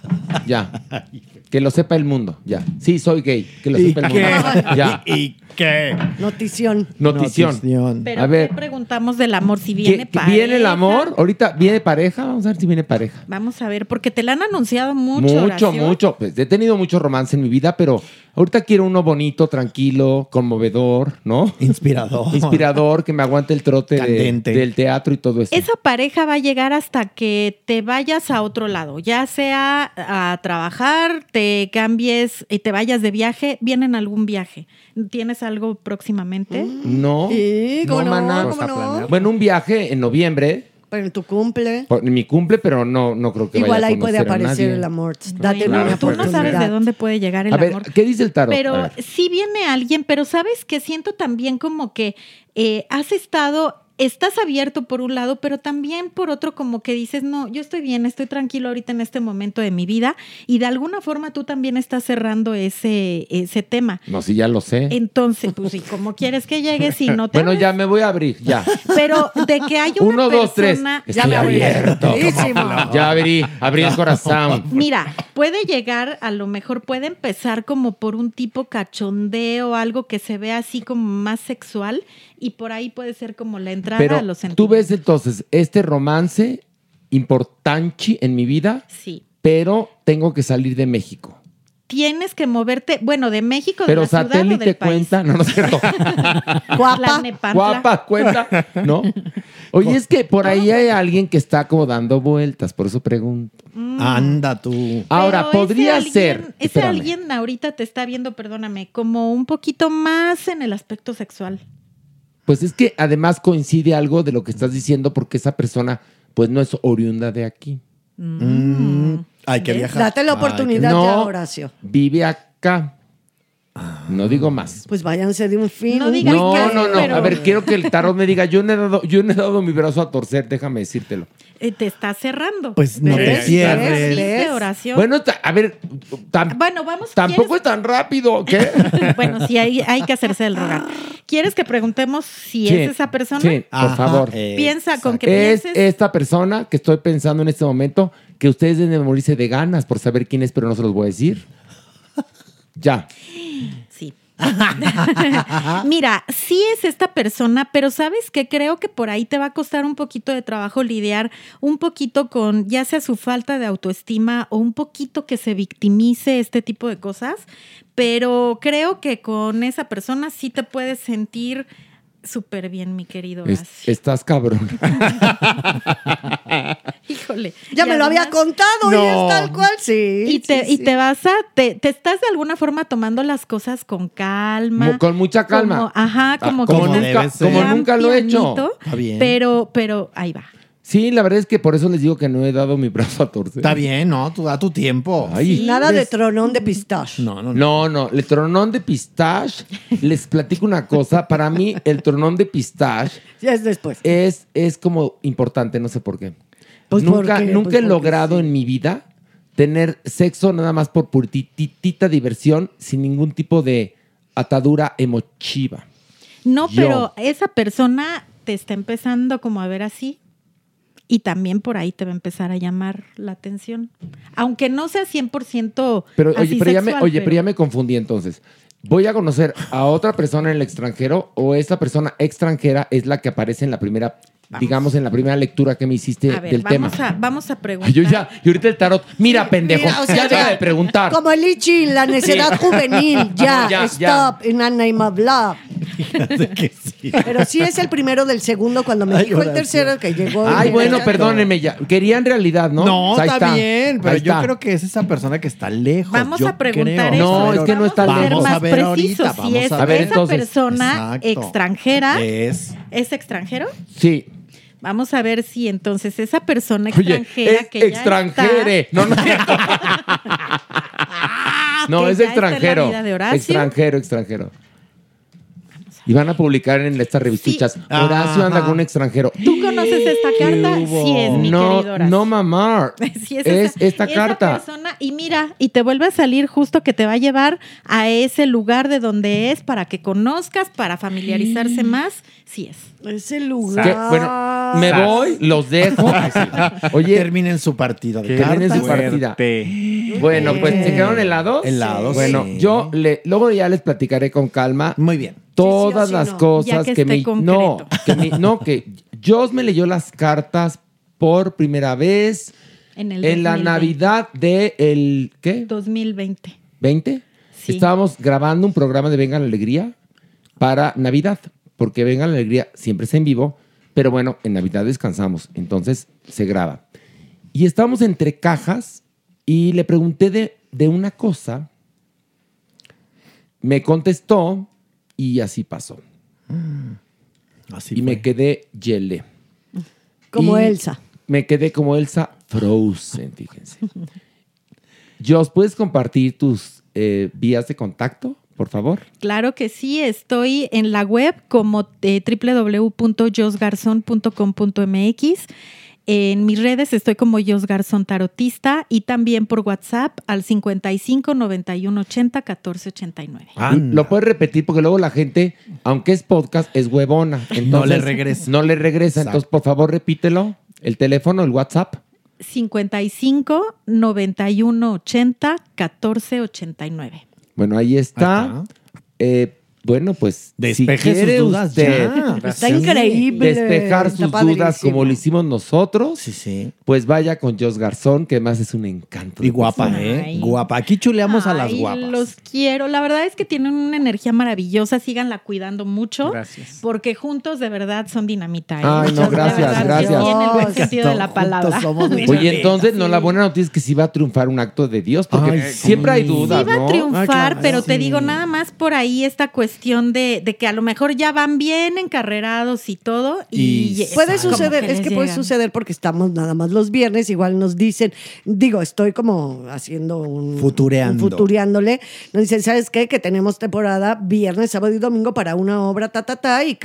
Ya. Que lo sepa el mundo, ya. Sí, soy gay. Que lo ¿Y sepa el qué? mundo. Ya. ¿Y qué? Notición. Notición. Pero A ver, ¿qué preguntamos del amor? Si ¿qué- viene qué- pareja. ¿viene el amor? Ahorita viene pareja. Vamos a ver si viene pareja. Vamos a ver, porque te la han anunciado mucho. Mucho, Horacio. mucho. Pues he tenido mucho romance en mi vida, pero ahorita quiero uno bonito, tranquilo, conmovedor, ¿no? Inspirador. Inspirador, que me aguante el trote de- del teatro y todo eso. Esa pareja va a llegar hasta que te vayas a otro lado, ya sea a trabajar, te cambies y te vayas de viaje, viene en algún viaje. ¿Tienes algo próximamente? No. Sí, ¿cómo no? mana. ¿Cómo no? Bueno, un viaje en noviembre, Pero en tu cumple. por- en mi cumple, pero no, no creo que Igual vaya a ahí puede a aparecer nadie. el amor. Date una tú no sabes de dónde puede llegar el A ver, amor. ¿qué dice el tarot? Pero sí viene alguien, pero sabes que siento también como que eh, has estado, estás abierto por un lado, pero también por otro como que dices, no, yo estoy bien, estoy tranquilo ahorita en este momento de mi vida y de alguna forma tú también estás cerrando ese, ese tema. No, sí, ya lo sé. Entonces, pues sí, como quieres que llegue, si no te... Bueno, ya me voy a abrir, ya. Pero de que hay una Uno, dos, tres. persona... Estoy abierto. Buenísimo. Ya abrí, abrí el corazón. Mira, puede llegar, a lo mejor puede empezar como por un tipo cachondeo, algo que se ve así como más sexual y por ahí puede ser como la entrada Pero a los tú ves entonces este romance importante en mi vida, Sí. pero tengo que salir de México. Tienes que moverte, bueno, de México, de Pero la ciudad o satélite del país. cuenta, no, no es cierto. Guapa. Guapa, cuenta, ¿no? Oye, es que por ahí hay alguien que está como dando vueltas, por eso pregunto. Anda tú. Ahora, Mm. Ese podría alguien- ser. Ese espérame. alguien ahorita te está viendo, perdóname, como un poquito más en el aspecto sexual. Pues es que además coincide algo de lo que estás diciendo porque esa persona pues no es oriunda de aquí. Mm, hay que viajar. Date la Ay, oportunidad No. ya, Horacio. Vive acá. No digo más. Pues váyanse de un fin. No digas No, weekend. no, no. pero- A ver, quiero que el tarot me diga, yo no he dado, yo no he dado mi brazo a torcer, déjame decírtelo. Eh, te está cerrando. Pues no te cierres. Oración. Bueno, a ver, Bueno, vamos. tampoco ¿quieres- es tan rápido, ¿qué? bueno, sí, hay, hay que hacerse el rogar. ¿Quieres que preguntemos si Sí, es esa persona? Sí, por Ajá, favor. eh, Piensa con que Es pienses. esta persona que estoy pensando en este momento que ustedes deben de morirse de ganas por saber quién es, pero no se los voy a decir. Ya. Sí. Mira, sí es esta persona, pero sabes que creo que por ahí te va a costar un poquito de trabajo lidiar un poquito con ya sea su falta de autoestima o un poquito que se victimice este tipo de cosas, pero creo que con esa persona sí te puedes sentir súper bien, mi querido Es- estás cabrón. Híjole. Ya Y me lo había contado y es tal cual, sí. Y te, sí, y sí. te vas a, te, te estás de alguna forma tomando las cosas con calma. Con mucha calma. Como- ajá, Ah, como, como que nunca- como nunca lo he hecho. Está bien. Pero, pero ahí va. Sí, la verdad es que por eso les digo que no he dado mi brazo a torcer. Está bien, ¿no? Tú da tu tiempo. Ay. Nada de tronón de pistache. No, no, no. No, no, el tronón de pistache, les platico una cosa, para mí el tronón de pistache Ya es después. es, es como importante, no sé por qué. Pues, ¿por nunca qué? nunca Pues he porque logrado sí. en mi vida tener sexo nada más por puritita diversión, sin ningún tipo de atadura emotiva. No, Yo. pero esa persona te está empezando como a ver así. Y también por ahí te va a empezar a llamar la atención. Aunque no sea 100% Pero, oye, pero ya me, oye, pero ya me confundí entonces. ¿Voy a conocer a otra persona en el extranjero o esa persona extranjera es la que aparece en la primera, digamos, en la primera lectura que me hiciste A ver, del tema? vamos a, vamos a preguntar. Yo ya, y ahorita el tarot, mira, pendejo, Mira, o sea, ya deja de preguntar. Como el Ichi, la necedad juvenil. Ya, Ya, stop, in the name of love. Fíjate que sí. Pero sí es el primero del segundo cuando me Ay, dijo el tercero que llegó. Ay, bueno, perdónenme ya. Quería en realidad, ¿no? No, Ahí está, bien, pero yo creo que es esa persona que está lejos. Vamos yo a preguntar creo. No, eso. es que no está Vamos lejos. más A ver preciso. ahorita, si vamos es a ver. esa persona Exacto. extranjera, Es. ¿es extranjero? Sí. Vamos a ver si entonces esa persona Oye, extranjera es que ya extranjere. No, no. no, Que es está extranjero. Extranjero, extranjero. Y van a publicar en estas revistitas. Sí. Horacio anda con un extranjero. ¿Tú conoces esta carta? Sí es, mi no, querido Horacio. no, mamá. Sí, es, es esa, esta esa carta. persona, y mira, y te vuelve a salir justo que te va a llevar a ese lugar de donde es para que conozcas, para familiarizarse más. Sí es. Ese ¿Qué? lugar. Bueno, me voy, los dejo. Oye, terminen su partida de terminen su partida. Bueno, pues se quedaron helados. Helados, Bueno, sí. yo le, luego ya les platicaré con calma. Muy bien. Todas Sí, sí las no. cosas que que, me no, que me- no que Joss me leyó las cartas por primera vez En el en la 2020. Navidad de el ¿qué? 2020. 20. Sí. Estábamos grabando un programa de Venga la Alegría para Navidad, porque Venga la Alegría siempre es en vivo, pero bueno, en Navidad descansamos, entonces se graba. Y estábamos entre cajas y le pregunté de, de una cosa, me contestó y así pasó. Así y me quedé yele. Como Y Elsa. Me quedé como Elsa Frozen, fíjense. Jos, ¿puedes compartir tus eh, vías de contacto, por favor? Claro que sí, estoy en la web como eh, www.josgarzón.com.mx. En mis redes estoy como Jos Garzón Tarotista y también por WhatsApp al 55 91 80 14 89. Anda. Lo puedes repetir porque luego la gente, aunque es podcast, es huevona. Entonces, No le regresa. No le regresa. Entonces, por favor, repítelo. El teléfono, el WhatsApp. 55 91 80 14 89. Bueno, ahí está. Eh, bueno, pues Despeje si quiere sus dudas usted ya. Está increíble. despejar Está sus dudas como lo hicimos nosotros, Sí, sí. pues vaya con Jos Garzón, que más es un encanto. Y guapa, persona. ¿eh? Ay. Guapa. Aquí chuleamos a las guapas. Los quiero. La verdad es que tienen una energía maravillosa. Síganla cuidando mucho. Gracias. Porque juntos de verdad son dinamita. ¿eh? Ay, no, De gracias, verdad, gracias. sí, En el buen sentido de la palabra. somos Sí. Oye, entonces, no, la buena noticia es que sí va a triunfar un acto de Dios, porque Ay, sí. siempre hay Sí dudas, va a triunfar, claro, pero te sí. digo nada más por ahí esta cuestión de, de que a lo mejor ya van bien encarrerados y todo. Y, Puede suceder, es que puede suceder porque estamos nada más los viernes, igual nos dicen, digo, estoy como haciendo un... Futureando. un futureándole. Nos dicen, ¿sabes qué? Que tenemos temporada viernes, sábado y domingo para una obra, ta, ta, ta, y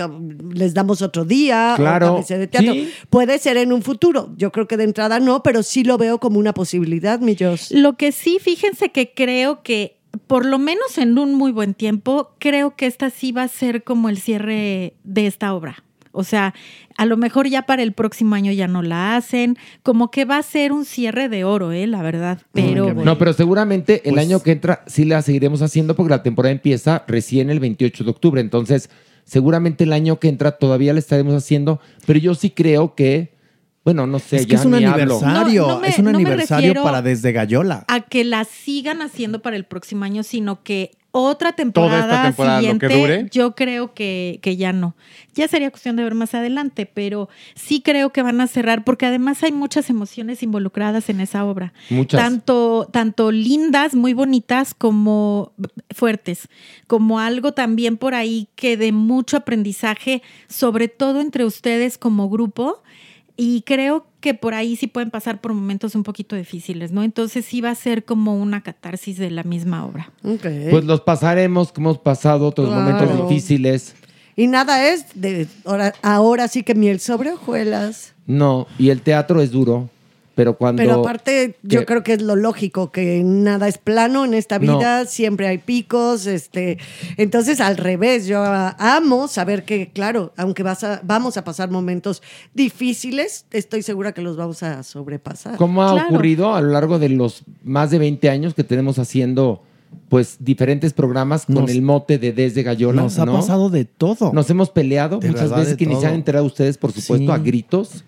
les damos otro día. o Claro, cabecera de teatro. sí. Puede ser en un futuro. Yo creo que de entrada no, pero sí lo veo como una posibilidad, mi Jos. Lo que sí, fíjense que creo que por lo menos en un muy buen tiempo, creo que esta sí va a ser como el cierre de esta obra. O sea, a lo mejor ya para el próximo año ya no la hacen, como que va a ser un cierre de oro, eh, la verdad. Pero No, pero seguramente el Pues- año que entra sí la seguiremos haciendo porque la temporada empieza recién el 28 de octubre. Entonces, seguramente el año que entra todavía la estaremos haciendo, pero yo sí creo que, bueno, no sé, es que ya es un aniversario. No, no me- es un no aniversario refiero para desde Gallola. a que la sigan haciendo para el próximo año, sino que otra temporada, esta temporada, lo que siguiente, dure. yo creo que, que ya no. Ya sería cuestión de ver más adelante, pero sí creo que van a cerrar, porque además hay muchas emociones involucradas en esa obra. Muchas. Tanto, tanto lindas, muy bonitas, como fuertes, como algo también por ahí que de mucho aprendizaje, sobre todo entre ustedes como grupo. Y creo que por ahí sí pueden pasar por momentos un poquito difíciles, ¿no? Entonces sí va a ser como una catarsis de la misma obra. Ok. Pues los pasaremos como hemos pasado otros Claro. momentos difíciles. y nada es de ahora, ahora sí que miel sobre hojuelas. No, y el teatro es duro, pero cuando... Pero aparte, yo creo que es lo lógico, que nada es plano en esta No. vida, siempre hay picos, este, entonces al revés, yo amo saber que, claro, aunque vas a, vamos a pasar momentos difíciles, estoy segura que los vamos a sobrepasar. ¿Cómo ha Claro. ocurrido a lo largo de los más de 20 años que tenemos haciendo pues diferentes programas con Nos- el mote de Desde Gallola? Nos ha ¿no? pasado de todo. Nos hemos peleado De muchas verdad, veces que ni se han enterado ustedes, por supuesto, Sí. a gritos,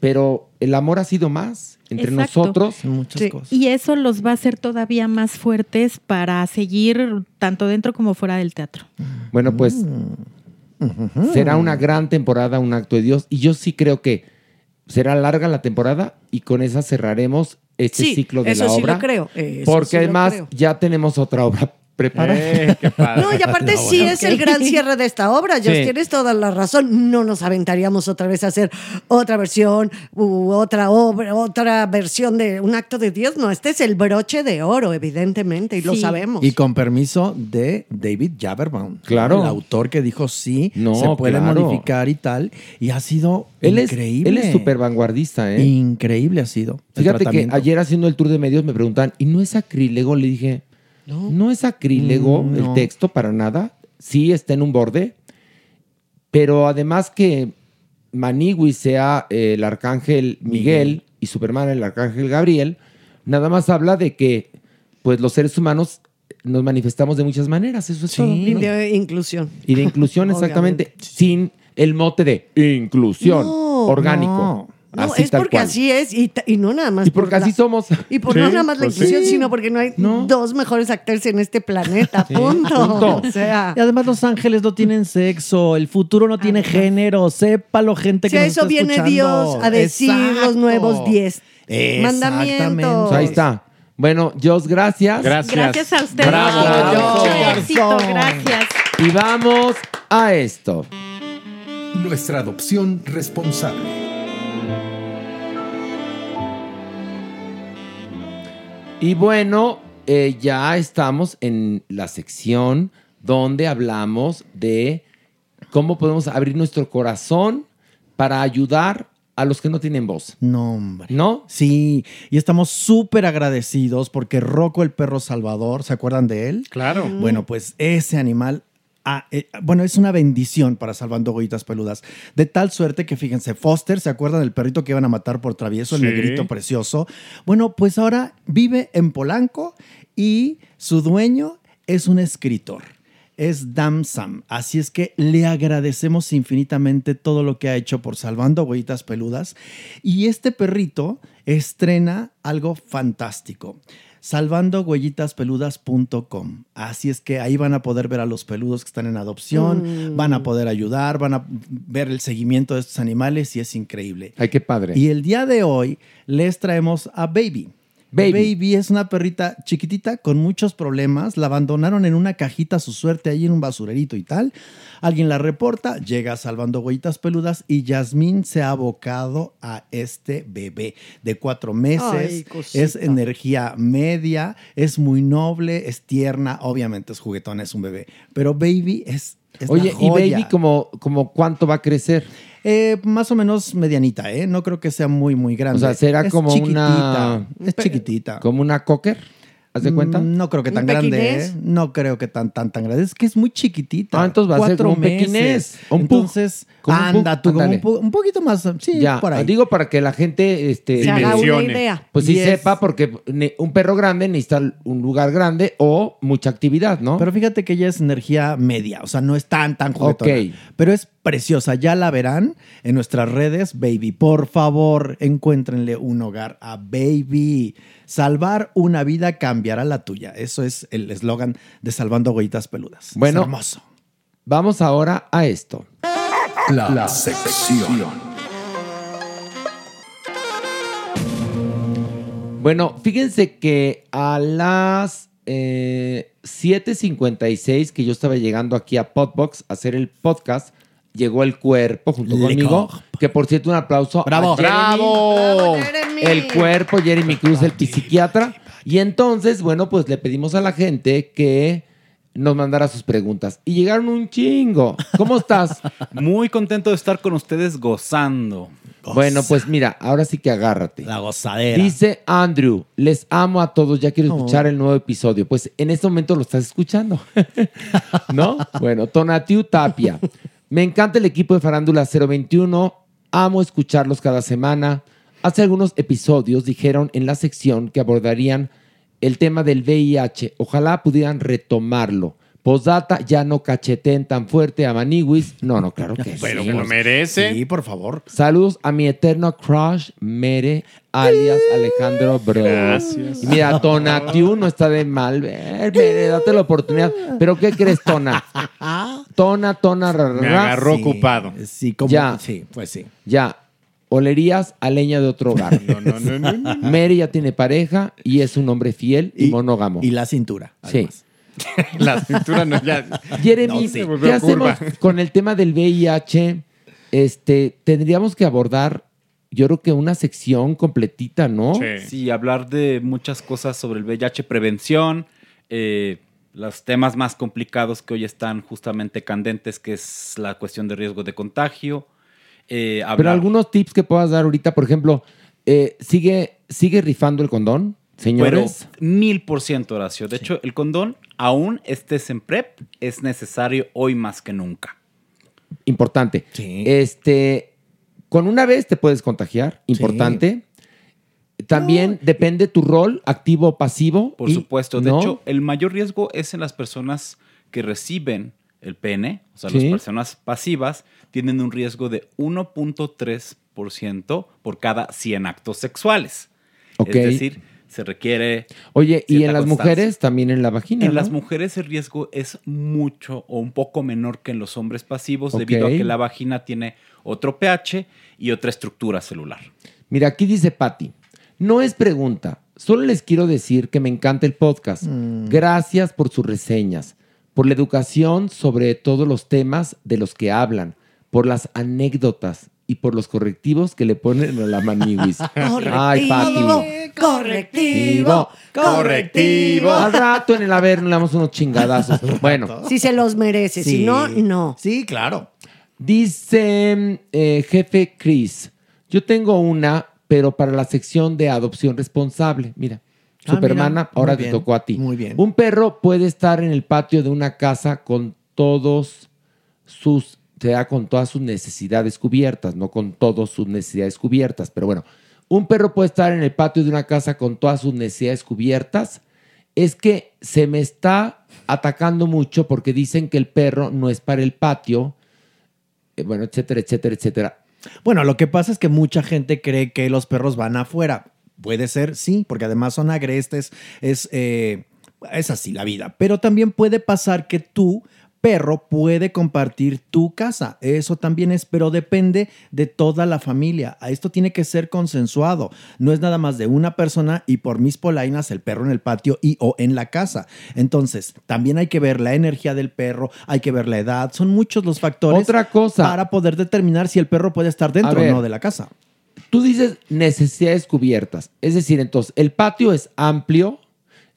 pero el amor ha sido más entre Exacto. nosotros. Muchas Sí. cosas. Y eso los va a hacer todavía más fuertes para seguir tanto dentro como fuera del teatro. Bueno, pues Mm. será una gran temporada, un acto de Dios, y yo sí creo que será larga la temporada y con esa cerraremos este Sí, ciclo de eso la sí obra. lo creo, eso porque sí lo además creo. ya tenemos otra obra preparada. Eh, qué padre. No, y aparte sí es el gran cierre de esta obra, Sí. tienes toda la razón. No nos aventaríamos otra vez a hacer otra versión u otra obra, otra versión de un acto de Dios. No, este es el broche de oro, evidentemente, y lo sabemos. Y con permiso de David Jaberbaum. Claro. El autor que dijo sí, No, se puede claro. modificar y tal. Y ha sido Él es, increíble. él es súper vanguardista, ¿eh? Increíble ha sido. Fíjate que ayer haciendo el tour de medios me preguntan, ¿y no es sacrílego? Le dije, no, es sacrílego Mm, el no. texto para nada. Sí está en un borde, pero además que Maniwis sea eh, el arcángel Miguel, y Superman el arcángel Gabriel, nada más habla de que pues los seres humanos nos manifestamos de muchas maneras, eso es todo. Y ¿no? de inclusión. Y de inclusión, exactamente, sin el mote de inclusión No, orgánico. No, Así es porque cual. así es y, no nada más. Y porque por así la- somos. Y por Sí, no nada más la pues inclusión, sí. sino porque no hay dos mejores actores en este planeta. Punto. punto. O sea, Y además los ángeles no tienen sexo, el futuro no tiene género, sépalo gente si que a nos eso está viene escuchando. Dios a decir los nuevos diez mandamientos. Ahí está. Bueno, Dios, gracias. Gracias a ustedes. Bravo. Mucho Bravo. éxito, gracias. Y vamos a esto. Nuestra adopción responsable. Y bueno, eh, ya estamos en la sección donde hablamos de cómo podemos abrir nuestro corazón para ayudar a los que no tienen voz. No, hombre. ¿No? Sí, y estamos súper agradecidos porque Rocco el perro salvador, ¿se acuerdan de él? Claro. Bueno, pues ese animal, eh, bueno, es una bendición para Salvando Goyitas Peludas. De tal suerte que, fíjense, Foster, ¿se acuerdan del perrito que iban a matar por travieso, el Sí. negrito precioso? Bueno, pues ahora vive en Polanco y su dueño es un escritor. Es Damsam. Así es que le agradecemos infinitamente todo lo que ha hecho por Salvando Huellitas Peludas. Y este perrito estrena algo fantástico. salvandohuellitaspeludas.com. Así es que ahí van a poder ver a los peludos que están en adopción, Mm. van a poder ayudar, van a ver el seguimiento de estos animales y es increíble. Ay, qué padre. Y el día de hoy les traemos a Baby. Baby. es una perrita chiquitita con muchos problemas. La abandonaron en una cajita a su suerte ahí en un basurerito y tal. Alguien la reporta, llega salvando huellitas peludas y Yasmín se ha abocado a este bebé de cuatro meses. es energía media, es muy noble, es tierna. Obviamente es juguetón, es un bebé. Pero Baby es... es Oye, ¿y. Baby como, como cuánto va a crecer? Eh, más o menos medianita, ¿eh? No creo que sea muy, muy grande. O sea, será Es como chiquitita, una... Es chiquitita. ¿Como una cocker? ¿Haz de cuenta? Mm, No creo que ¿Un tan grande? ¿eh? No creo que tan, tan, tan grande. Es que es muy chiquitita. Ah, entonces va a ser un meses. pequinés, un pug. Entonces, Como un anda tú, como un, po- un poquito más. Sí, ya, por ahí. digo para que la gente este, se haga una idea. pues sí sepa, porque un perro grande necesita un lugar grande o mucha actividad, ¿no? Pero fíjate que ella es energía media, o sea, no es tan, tan juguetona. Ok. Pero es preciosa, ya la verán en nuestras redes, Baby. Por favor, encuéntrenle un hogar a Baby. Salvar una vida cambiará la tuya. Eso es el eslogan de Salvando Huellitas Peludas. Bueno. Es hermoso. Vamos ahora a esto. La, la sección. Bueno, fíjense que a las eh, 7.56 que yo estaba llegando aquí a Podbox a hacer el podcast, llegó el cuerpo junto Le conmigo. Que por cierto, un aplauso. Bravo. a Jeremy. ¡Bravo! Jeremy. El cuerpo, Jeremy Cruz, el psiquiatra. Y entonces, bueno, pues le pedimos a la gente que nos mandara sus preguntas. Y llegaron un chingo. ¿Cómo estás? Muy contento de estar con ustedes gozando. bueno, pues mira, ahora sí que agárrate. La gozadera. Dice Andrew, les amo a todos, ya quiero escuchar el nuevo episodio. Pues en este momento lo estás escuchando. ¿No? Bueno, Tonatiu Tapia. Me encanta el equipo de Farándula 021. Amo escucharlos cada semana. Hace algunos episodios dijeron en la sección que abordarían el tema del VIH. Ojalá pudieran retomarlo. Postdata, ya no cacheteen tan fuerte a Maniwis. No, no, claro que Pero sí. lo merece. Sí, por favor. Saludos a mi eterno crush, Mere, alias Alejandro Bro. Gracias. Y mira, Tonatiu no está de mal ver, Mere, date la oportunidad. ¿Pero qué crees, Tona? Tona, Tona, ra, ra, Me agarró Sí, ocupado. Sí, como. Ya. Sí, pues sí. Ya, olerías a leña de otro hogar. No, no, no, no, no. Mere ya tiene pareja y es un hombre fiel y, monógamo. Y la cintura. sí. La cintura no ya. Jeremy, No, sí. ¿qué hacemos con el tema del VIH? Este, tendríamos que abordar, yo creo que una sección completita, ¿no? Sí. Sí, hablar de muchas cosas sobre el VIH, prevención, eh, los temas más complicados que hoy están justamente candentes, que es la cuestión de riesgo de contagio. Eh, Pero algunos tips que puedas dar ahorita, por ejemplo, eh, ¿sigue, ¿sigue rifando el condón, Pero señores? mil por ciento, Horacio. De hecho, el condón, aún estés en PrEP, es necesario hoy más que nunca. Importante. Sí. Este, con una vez te puedes contagiar, importante. También depende tu rol, activo o pasivo. Por y- supuesto. De ¿no? hecho, el mayor riesgo es en las personas que reciben el pene, o sea, Sí. las personas pasivas tienen un riesgo de 1.3% por cada 100 actos sexuales. Ok. Es decir, se requiere... Oye, y en las constancia. mujeres también en la vagina. En las mujeres el riesgo es mucho o un poco menor que en los hombres pasivos debido a que la vagina tiene otro pH y otra estructura celular. Mira, aquí dice Patti. No es pregunta. Solo les quiero decir que me encanta el podcast. Mm. Gracias por sus reseñas, por la educación sobre todos los temas de los que hablan, por las anécdotas y por los correctivos que le ponen a la maniwis. Ay, Patti. Correctivo, correctivo. Al rato en el haber le damos unos chingadazos. Bueno. Si se los merece, si no, no. Sí, claro. Dice eh, jefe Chris, yo tengo una, pero para la sección de adopción responsable. Mira, Ah, Supermana, mira, ahora te tocó a ti. muy bien. Un perro puede estar en el patio de una casa con todos sus, te da con todas sus necesidades cubiertas, no con todas sus necesidades cubiertas, pero bueno, un perro puede estar en el patio de una casa con todas sus necesidades cubiertas. Es que se me está atacando mucho porque dicen que el perro no es para el patio, eh, bueno, etcétera, etcétera, etcétera. Bueno, lo que pasa es que mucha gente cree que los perros van afuera. Puede ser, sí, porque además son agrestes, es, eh, es así la vida. Pero también puede pasar que tu perro puede compartir tu casa. Eso también es, pero depende de toda la familia. A Esto tiene que ser consensuado. No es nada más de una persona y por mis polainas el perro en el patio y o en la casa. Entonces, también hay que ver la energía del perro, hay que ver la edad. Son muchos los factores Otra cosa. para poder determinar si el perro puede estar dentro ver. o no de la casa. Tú dices necesidades cubiertas. Es decir, entonces, el patio es amplio.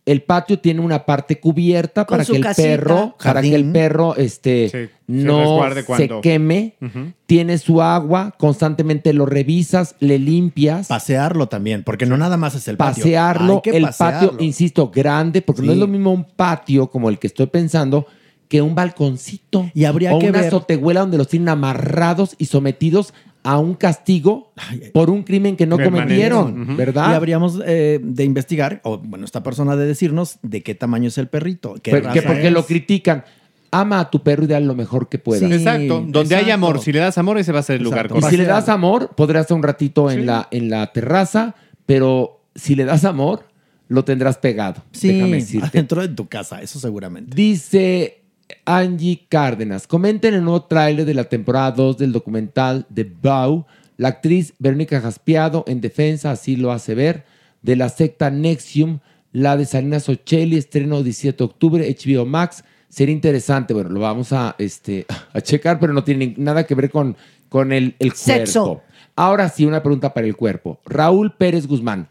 El patio tiene una parte cubierta Con para su que el casita. perro, para que el perro este, se no resguarde se cuando- queme. Ujú. Tiene su agua, constantemente lo revisas, le limpias. Pasearlo también, porque no nada más es el patio. pasearlo, Hay que el pasearlo. patio, insisto, grande, porque no Sí. es lo mismo un patio como el que estoy pensando que un balconcito. Y habría o que una ver- azotehuela donde los tienen amarrados y sometidos a un castigo por un crimen que no cometieron. ¿verdad? Y habríamos eh, de investigar, o bueno, esta persona de decirnos de qué tamaño es el perrito. Qué Pero- que porque es. lo critican. Ama a tu perro y dale lo mejor que puedas. Sí, Exacto. Donde hay amor, si le das amor, ese va a ser el lugar Exacto. Y correcto. si le das amor, podrás estar un ratito en, la, en la terraza, pero si le das amor, lo tendrás pegado. Sí, Déjame decirte. dentro de tu casa, eso seguramente. Dice Angie Cárdenas, comenten el nuevo tráiler de la temporada 2 del documental The Bow. La actriz Verónica Jaspiado, en defensa, así lo hace ver, de la secta Nexium, la de Salinas Ocelli, estreno 17 de octubre, HBO Max. Sería interesante, bueno, lo vamos a, este, a checar, pero no tiene nada que ver con, con el, el Sexo. cuerpo. Ahora sí, una pregunta para el cuerpo. Raúl Pérez Guzmán,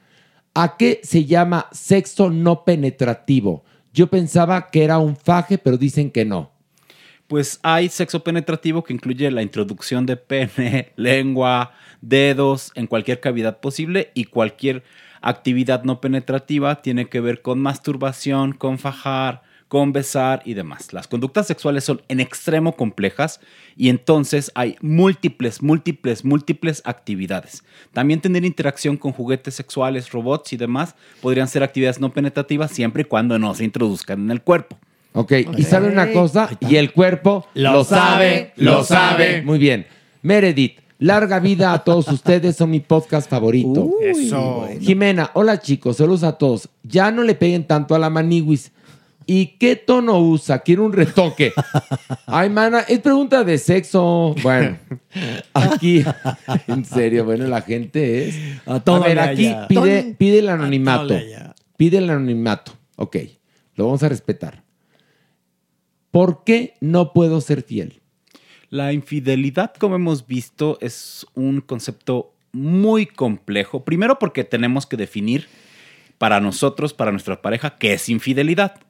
¿a qué se llama sexo no penetrativo? Yo pensaba que era un faje, pero dicen que no. Pues hay sexo penetrativo que incluye la introducción de pene, lengua, dedos en cualquier cavidad posible y cualquier actividad no penetrativa tiene que ver con masturbación, con fajar, con besar y demás. Las conductas sexuales son en extremo complejas y entonces hay múltiples, múltiples, múltiples actividades. También tener interacción con juguetes sexuales, robots y demás podrían ser actividades no penetrativas siempre y cuando no se introduzcan en el cuerpo. Ok, y sabe una cosa, y el cuerpo Lo sabe, lo sabe. Muy bien. Meredith, larga vida a todos ustedes, son mi podcast favorito. Eso. Jimena, hola chicos, saludos a todos. Ya no le peguen tanto a la maniwis. ¿Y qué tono usa? Quiero un retoque. Ay, mana, es pregunta de sexo. Bueno, aquí, en serio, bueno, la gente es. A todo ver, aquí pide, pide el A anonimato. Pide el anonimato. Ok, lo vamos a respetar. ¿Por qué no puedo ser fiel? La infidelidad, como hemos visto, es un concepto muy complejo. Primero porque tenemos que definir para nosotros, para nuestra pareja, qué es infidelidad.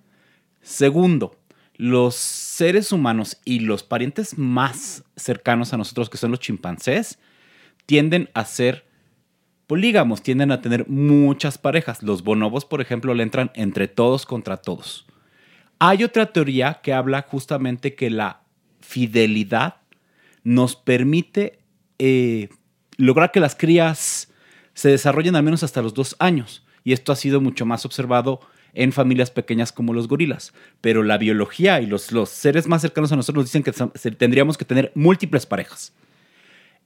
Segundo, los seres humanos y los parientes más cercanos a nosotros, que son los chimpancés, tienden a ser polígamos, tienden a tener muchas parejas. Los bonobos, por ejemplo, le entran entre todos contra todos. Hay otra teoría que habla justamente que la fidelidad nos permite eh, lograr que las crías se desarrollen al menos hasta los dos años. Y esto ha sido mucho más observado en familias pequeñas como los gorilas. Pero la biología y los, los seres más cercanos a nosotros nos dicen que tendríamos que tener múltiples parejas.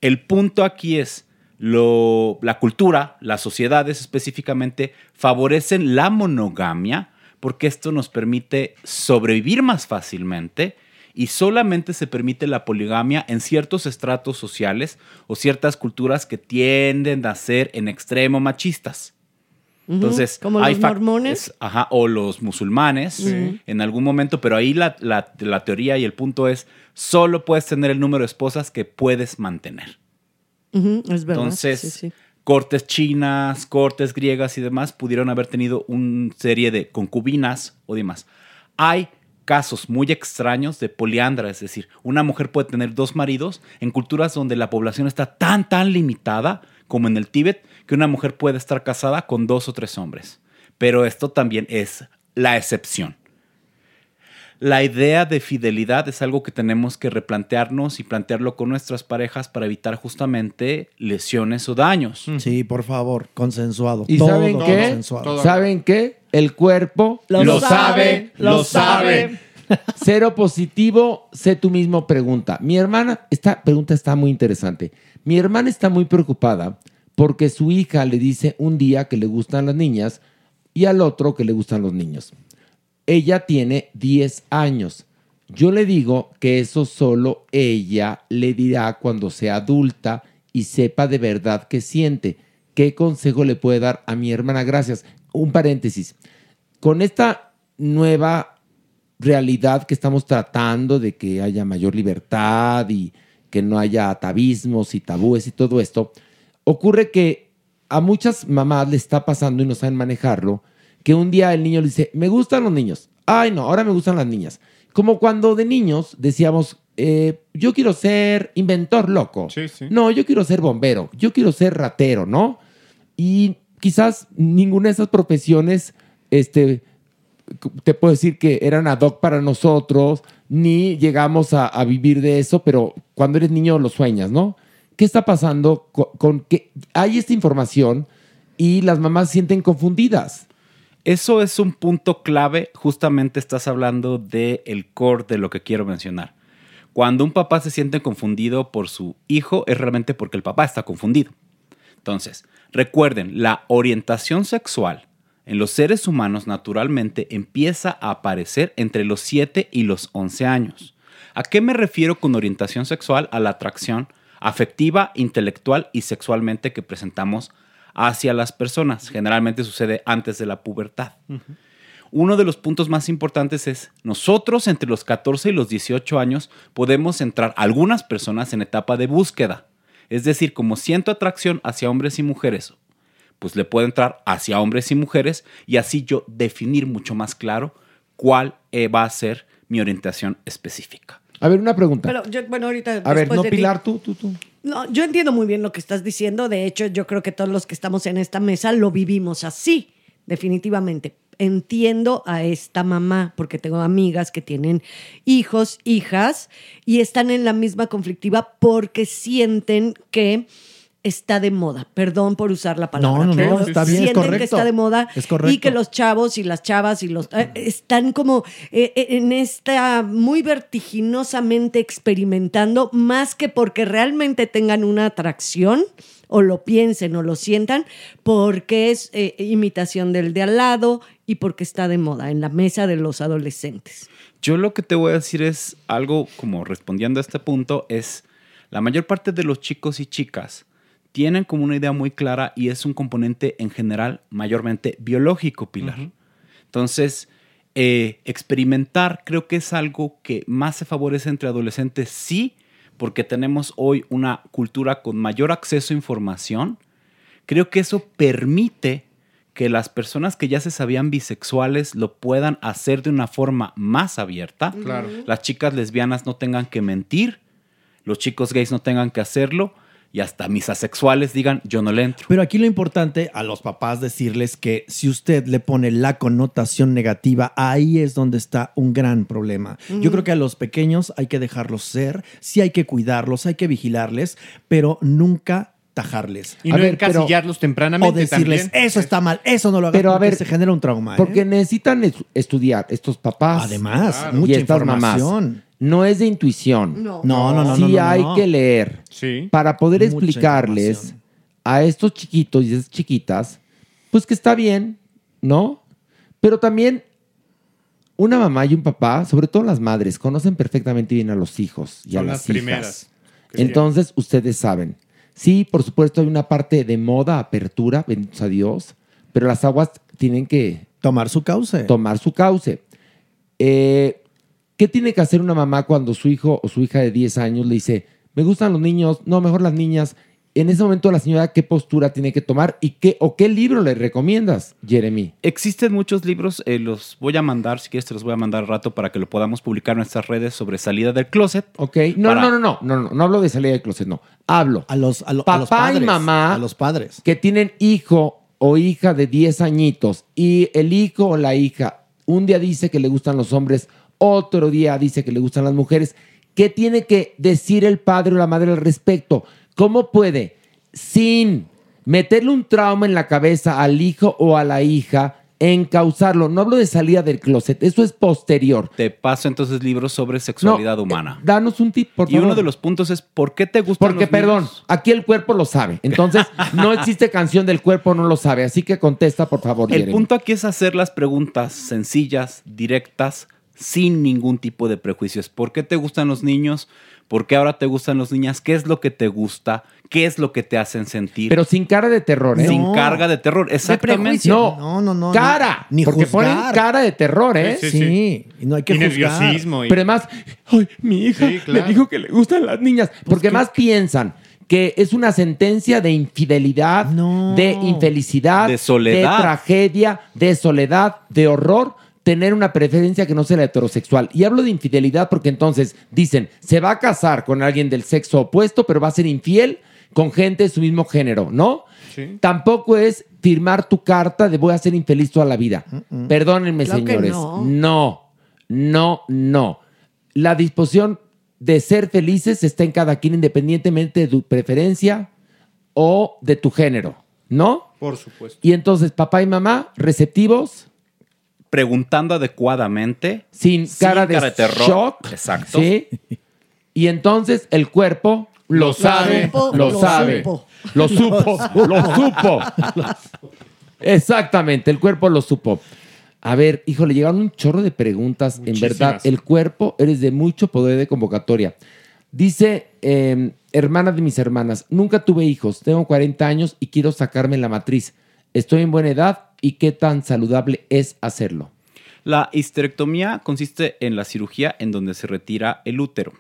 El punto aquí es, lo, la cultura, las sociedades específicamente, favorecen la monogamia porque esto nos permite sobrevivir más fácilmente y solamente se permite la poligamia en ciertos estratos sociales o ciertas culturas que tienden a ser en extremo machistas. Entonces, como hay los fac- mormones. ajá, o los musulmanes Sí. en algún momento, pero ahí la, la- la teoría y el punto es, solo puedes tener el número de esposas que puedes mantener. Ujú, es verdad. Entonces, sí, sí. cortes chinas, cortes griegas y demás pudieron haber tenido una serie de concubinas o demás. Hay casos muy extraños de poliandra, es decir, una mujer puede tener dos maridos en culturas donde la población está tan, tan limitada como en el Tíbet, que una mujer puede estar casada con dos o tres hombres. Pero esto también es la excepción. La idea de fidelidad es algo que tenemos que replantearnos y plantearlo con nuestras parejas para evitar justamente lesiones o daños. Sí, por favor, consensuado. ¿Y Todo saben qué? consensuado. ¿Saben qué? El cuerpo Lo sabe, lo sabe. Cero positivo, sé tú mismo pregunta. Mi hermana, esta pregunta está muy interesante. Mi hermana está muy preocupada porque su hija le dice un día que le gustan las niñas y al otro que le gustan los niños. Ella tiene 10 años. Yo le digo que eso solo ella le dirá cuando sea adulta y sepa de verdad qué siente. ¿Qué consejo le puede dar a mi hermana? Gracias. Un paréntesis. Con esta nueva realidad que estamos tratando de que haya mayor libertad y que no haya atavismos y tabúes y todo esto, ocurre que a muchas mamás le está pasando y no saben manejarlo, que un día el niño le dice, me gustan los niños. Ay, no, ahora me gustan las niñas. Como cuando de niños decíamos, eh, yo quiero ser inventor loco. No, yo quiero ser bombero. Yo quiero ser ratero, ¿no? Y quizás ninguna de esas profesiones, este, te puedo decir que eran ad hoc para nosotros, ni llegamos a, a vivir de eso, pero cuando eres niño lo sueñas, ¿no? ¿Qué está pasando co- con, que hay esta información y las mamás se sienten confundidas? Eso es un punto clave, justamente estás hablando del el core de lo que quiero mencionar. Cuando un papá se siente confundido por su hijo, es realmente porque el papá está confundido. Entonces, recuerden, la orientación sexual en los seres humanos naturalmente empieza a aparecer entre los 7 y los 11 años. ¿A qué me refiero con orientación sexual? A la atracción afectiva, intelectual y sexualmente que presentamos hacia las personas. Generalmente sucede antes de la pubertad. Uno de los puntos más importantes es, nosotros entre los 14 y los 18 años podemos entrar algunas personas en etapa de búsqueda. Es decir, como siento atracción hacia hombres y mujeres, pues le puedo entrar hacia hombres y mujeres y así yo definir mucho más claro cuál eh, va a ser mi orientación específica. A ver, una pregunta. Pero yo, bueno, ahorita. a ver, no, de ti- Pilar, tú, tú, tú. No, yo entiendo muy bien lo que estás diciendo. De hecho, yo creo que todos los que estamos en esta mesa lo vivimos así, definitivamente. Entiendo a esta mamá, porque tengo amigas que tienen hijos, hijas, y están en la misma conflictiva porque sienten que está de moda. Perdón por usar la palabra. No, no, no, pero está bien, es sienten que está de moda Es correcto. y que los chavos y las chavas y los eh, están como eh, eh, en esta muy vertiginosamente experimentando más que porque realmente tengan una atracción o lo piensen o lo sientan porque es eh, imitación del de al lado y porque está de moda en la mesa de los adolescentes. Yo lo que te voy a decir es algo como respondiendo a este punto es la mayor parte de los chicos y chicas tienen como una idea muy clara y es un componente en general mayormente biológico, Pilar. Entonces, eh, experimentar creo que es algo que más se favorece entre adolescentes, sí, porque tenemos hoy una cultura con mayor acceso a información. Creo que eso permite que las personas que ya se sabían bisexuales lo puedan hacer de una forma más abierta. Claro. Las chicas lesbianas no tengan que mentir, los chicos gays no tengan que hacerlo y hasta mis asexuales digan yo no le entro. Pero aquí lo importante a los papás decirles que si usted le pone la connotación negativa, ahí es donde está un gran problema. Yo creo que a los pequeños hay que dejarlos ser, sí hay que cuidarlos, hay que vigilarles, pero nunca tajarles. Y no encasillarlos tempranamente O decirles, también. eso está mal, eso no lo hagas Pero a porque ver, se genera un trauma. ¿eh? Porque necesitan es- estudiar estos papás. Además, Claro. mucha y estas mamás. No es de intuición. No. No, no, no, Sí no, no, no, hay no. que leer Sí. para poder Mucha explicarles a estos chiquitos y esas chiquitas, pues que está bien, ¿no? Pero también una mamá y un papá, sobre todo las madres, conocen perfectamente bien a los hijos y a Son las, las hijas. primeras Entonces, ustedes saben. Sí, por supuesto, hay una parte de moda, apertura, benditos a Dios, pero las aguas tienen que tomar su cauce. Tomar su cauce. Eh, ¿Qué tiene que hacer una mamá cuando su hijo o su hija de 10 años le dice, me gustan los niños, no, mejor las niñas? En ese momento la señora, ¿qué postura tiene que tomar y qué o qué libro le recomiendas, Jeremy? Existen muchos libros, eh, los voy a mandar, si quieres te los voy a mandar al rato para que lo podamos publicar en nuestras redes sobre salida del closet. Ok, no, Para- no, no, no, no, no, no hablo de salida de closet, no. Hablo. A los, a lo- a Papá los padres, y mamá A los padres. que tienen hijo o hija de 10 añitos y el hijo o la hija un día dice que le gustan los hombres, otro día dice que le gustan las mujeres, ¿qué tiene que decir el padre o la madre al respecto? ¿Cómo puede, sin meterle un trauma en la cabeza al hijo o a la hija, encauzarlo? No hablo de salida del closet, eso es posterior. Te paso entonces libros sobre sexualidad No, humana. eh, danos un tip, por y favor. uno de los puntos es ¿por qué te gustan Porque, los perdón, aquí el cuerpo lo sabe. Entonces, no existe canción del cuerpo, no lo sabe. Así que contesta, por favor, El Jeremy. punto aquí es hacer las preguntas sencillas, directas, sin ningún tipo de prejuicios. ¿Por qué te gustan los niños? ¿Por qué ahora te gustan las niñas? ¿Qué es lo que te gusta? ¿Qué es lo que te hacen sentir? Pero sin cara de terror, ¿eh? Sin carga de terror, exactamente. No, No, no, no. cara. ni- ni porque juzgar. ponen cara de terror, ¿eh? Sí, sí, sí. Y no hay que Y juzgar. nerviosismo. y- Pero además, ay, mi hija Sí, claro. le dijo que le gustan las niñas. Pues Porque más piensan que es una sentencia de infidelidad, de infelicidad, De soledad. de tragedia, de soledad, de horror. Tener una preferencia que no sea la heterosexual. Y hablo de infidelidad porque entonces dicen, se va a casar con alguien del sexo opuesto, pero va a ser infiel con gente de su mismo género, ¿no? Sí. Tampoco es firmar tu carta de voy a ser infeliz toda la vida. Perdónenme, Claro que señores. no. no, no, no. La disposición de ser felices está en cada quien independientemente de tu preferencia o de tu género, ¿no? Por supuesto. Y entonces, papá y mamá, receptivos, Preguntando adecuadamente. sin, cara, de, terror. shock. Exacto. ¿sí? Y entonces el cuerpo lo, Lo sabe, supo, lo, lo sabe. supo. Lo supo, lo supo. Exactamente, el cuerpo lo supo. A ver, híjole, llegaron un chorro de preguntas. En verdad, el cuerpo, eres de mucho poder de convocatoria. Dice, eh, hermana de mis hermanas, nunca tuve hijos, tengo 40 años y quiero sacarme la matriz. Estoy en buena edad y qué tan saludable es hacerlo. La histerectomía consiste en la cirugía en donde se retira el útero.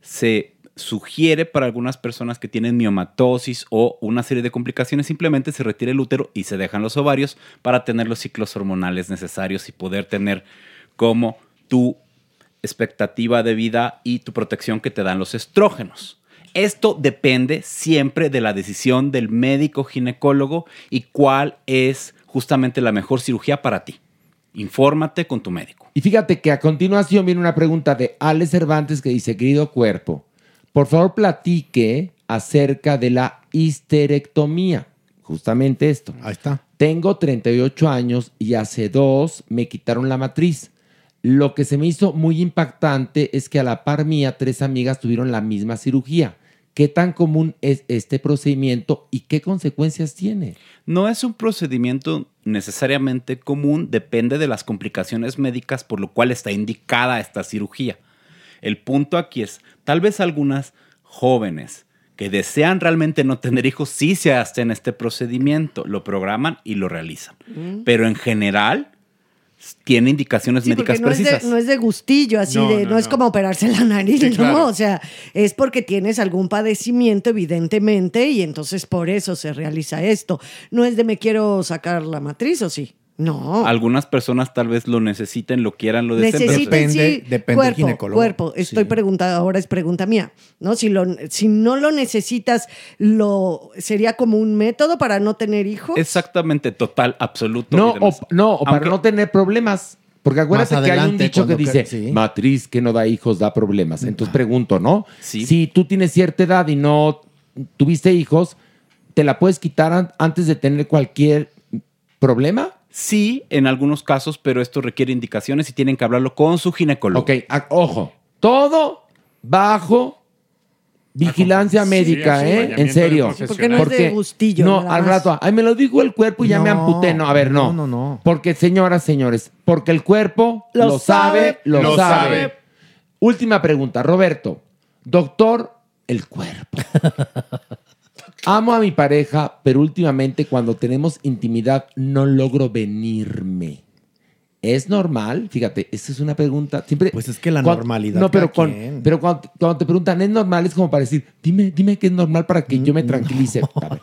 Se sugiere para algunas personas que tienen miomatosis o una serie de complicaciones, simplemente se retira el útero y se dejan los ovarios para tener los ciclos hormonales necesarios y poder tener como tu expectativa de vida y tu protección que te dan los estrógenos. Esto depende siempre de la decisión del médico ginecólogo y cuál es justamente la mejor cirugía para ti. Infórmate con tu médico. Y fíjate que a continuación viene una pregunta de Ale Cervantes que dice, querido cuerpo, por favor platique acerca de la histerectomía. Justamente esto. Ahí está. Tengo 38 años y hace dos me quitaron la matriz. Lo que se me hizo muy impactante es que a la par mía tres amigas tuvieron la misma cirugía. ¿Qué tan común es este procedimiento y qué consecuencias tiene? No es un procedimiento necesariamente común, depende de las complicaciones médicas por lo cual está indicada esta cirugía. El punto aquí es, tal vez algunas jóvenes que desean realmente no tener hijos sí se hacen este procedimiento, lo programan y lo realizan. Mm. Pero en general tiene indicaciones Sí, médicas no es, precisas. de, no es de gustillo, así No, de, no, no, es no. como operarse la nariz, Sí, ¿no? claro. O sea, es porque tienes algún padecimiento, evidentemente, y entonces por eso se realiza esto. No es de me quiero sacar la matriz, ¿o sí? No. Algunas personas tal vez lo necesiten, lo quieran, lo deseen. Necesitan, sí, cuerpo, cuerpo. Estoy preguntando, ahora es pregunta mía, ¿no? Si, lo, si no lo necesitas, lo ¿sería como un método para no tener hijos? Exactamente, total, absoluto. No, o, no, o para Aunque- no tener problemas. Porque acuérdate que hay un dicho que dice, sí. matriz que no da hijos da problemas. Entonces pregunto, ¿no? Sí. Si tú tienes cierta edad y no tuviste hijos, ¿te la puedes quitar an- antes de tener cualquier problema? Sí, en algunos casos, pero esto requiere indicaciones y tienen que hablarlo con su ginecólogo. Ok, a- ojo, todo bajo vigilancia médica, ¿eh? acompañamiento En serio. Sí, porque no es de gustillo, No, nada al más. rato, ay, me lo dijo el cuerpo y ya me No, amputé. No, a ver, no. no, no, no. Porque, señoras, señores, porque el cuerpo Lo lo, sabe, sabe, lo, lo sabe. sabe. Última pregunta, Roberto. Doctor, el cuerpo. Amo a mi pareja, pero últimamente cuando tenemos intimidad no logro venirme. ¿Es normal? Fíjate, esa es una pregunta. Siempre, Pues es que la normalidad No, pero, con- pero cuando, cuando te preguntan, ¿es normal? Es como para decir, dime, dime que es normal para que Mm, yo me tranquilice. A ver,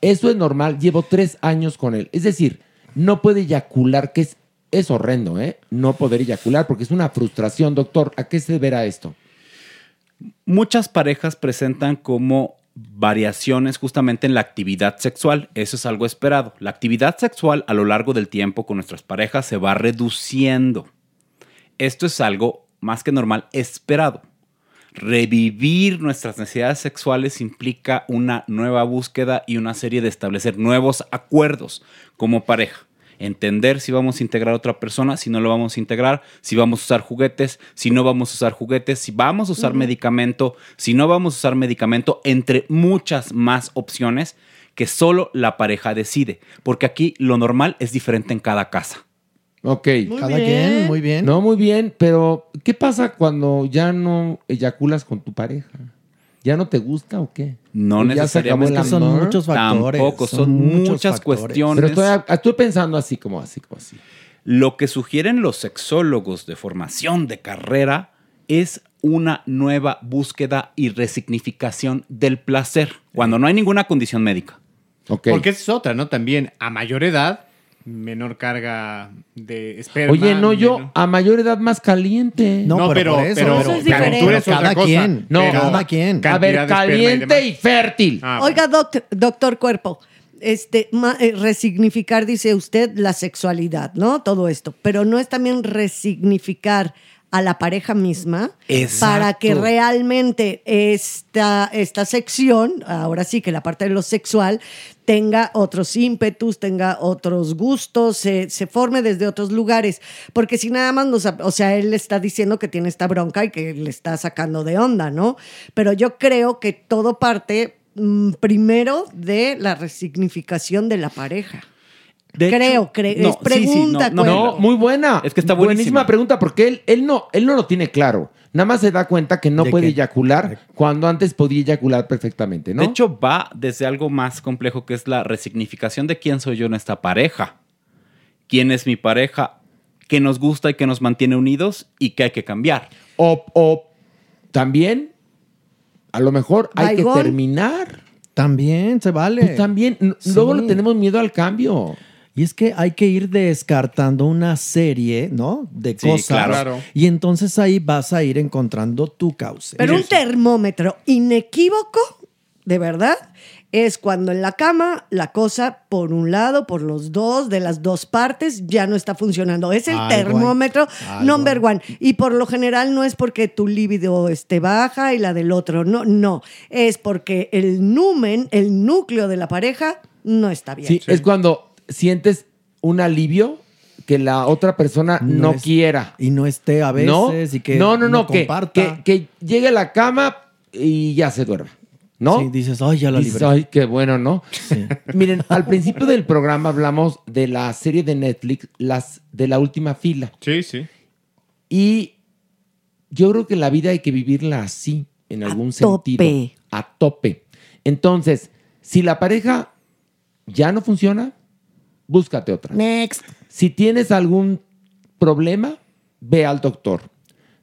eso es normal. Llevo tres años con él. Es decir, no puede eyacular, que es, es horrendo, ¿eh? No poder eyacular, porque es una frustración, doctor. ¿A qué se deberá esto? Muchas parejas presentan como variaciones justamente en la actividad sexual. Eso es algo esperado. La actividad sexual a lo largo del tiempo con nuestras parejas se va reduciendo. Esto es algo más que normal esperado. Revivir nuestras necesidades sexuales implica una nueva búsqueda y una serie de establecer nuevos acuerdos como pareja. Entender si vamos a integrar a otra persona, si no lo vamos a integrar, si vamos a usar juguetes, si no vamos a usar juguetes, si vamos a usar medicamento, si no vamos a usar medicamento, entre muchas más opciones que solo la pareja decide. Porque aquí lo normal es diferente en cada casa. Ok. Cada quien, muy bien. No, muy bien, pero ¿qué pasa cuando ya no eyaculas con tu pareja? ¿Ya no te gusta o qué? No ¿O ya se acabó necesariamente son muchos factores. Tampoco, son, muchas factores. cuestiones. Pero estoy, estoy pensando así como así, como así. Lo que sugieren los sexólogos de formación de carrera es una nueva búsqueda y resignificación del placer cuando no hay ninguna condición médica. Porque esa es otra, ¿no? También a mayor edad, menor carga de esperma. Oye, no, yo menor- a mayor edad más caliente. No, No, pero, pero- por eso, pero- Eso es pero diferente. tú eres otra cada cosa. quien. No, Pero- cada quien. A ver, y caliente y, fértil. Ah, Oiga, doc- doctor Cuerpo, este, ma- eh, resignificar, dice usted, la sexualidad, ¿no? Todo esto. Pero no es también resignificar a la pareja misma Exacto. para que realmente esta, esta sección, ahora sí que la parte de lo sexual, tenga otros ímpetus, tenga otros gustos, se, se forme desde otros lugares. Porque si nada más nos, o sea, él está diciendo que tiene esta bronca y que le está sacando de onda, ¿no? Pero yo creo que todo parte mm, primero de la resignificación de la pareja. De Creo, hecho- cre- no, es sí, sí, pregunta, no, no, muy buena. Es que está buenísima buenísima. pregunta porque él, él no, él no lo tiene claro. Nada más se da cuenta que no ¿De puede qué? eyacular cuando antes podía eyacular perfectamente, ¿no? De hecho, va desde algo más complejo que es la resignificación de quién soy yo en esta pareja. ¿Quién es mi pareja? ¿Qué nos gusta y qué nos mantiene unidos y qué hay que cambiar? o, o también, a lo mejor hay que terminar. También se vale. Pues también, Sí. luego le tenemos miedo al cambio. Y es que hay que ir descartando una serie, ¿no? De Sí, cosas. claro. Claro. Y entonces ahí vas a ir encontrando tu cauce. Pero un termómetro inequívoco, de verdad, es cuando en la cama la cosa por un lado, por los dos, de las dos partes, ya no está funcionando. Es el termómetro number one. Y por lo general no es porque tu libido esté baja y la del otro. No, no. Es porque el numen, el núcleo de la pareja, no está bien. Sí, es cuando sientes un alivio que la otra persona no, es- quiera. Y no esté a veces ¿No? y que no, no, no, que, comparta. que, que llegue a la cama y ya se duerme. ¿No? Sí, dices, ay, ya la Dices, libré. ay, qué bueno, ¿no? Miren, al principio del programa hablamos de la serie de Netflix, las de la última fila. Sí, sí. Y yo creo que la vida hay que vivirla así, en algún sentido. A tope. Entonces, si la pareja ya no funciona, búscate otra. Next. Si tienes algún problema, ve al doctor.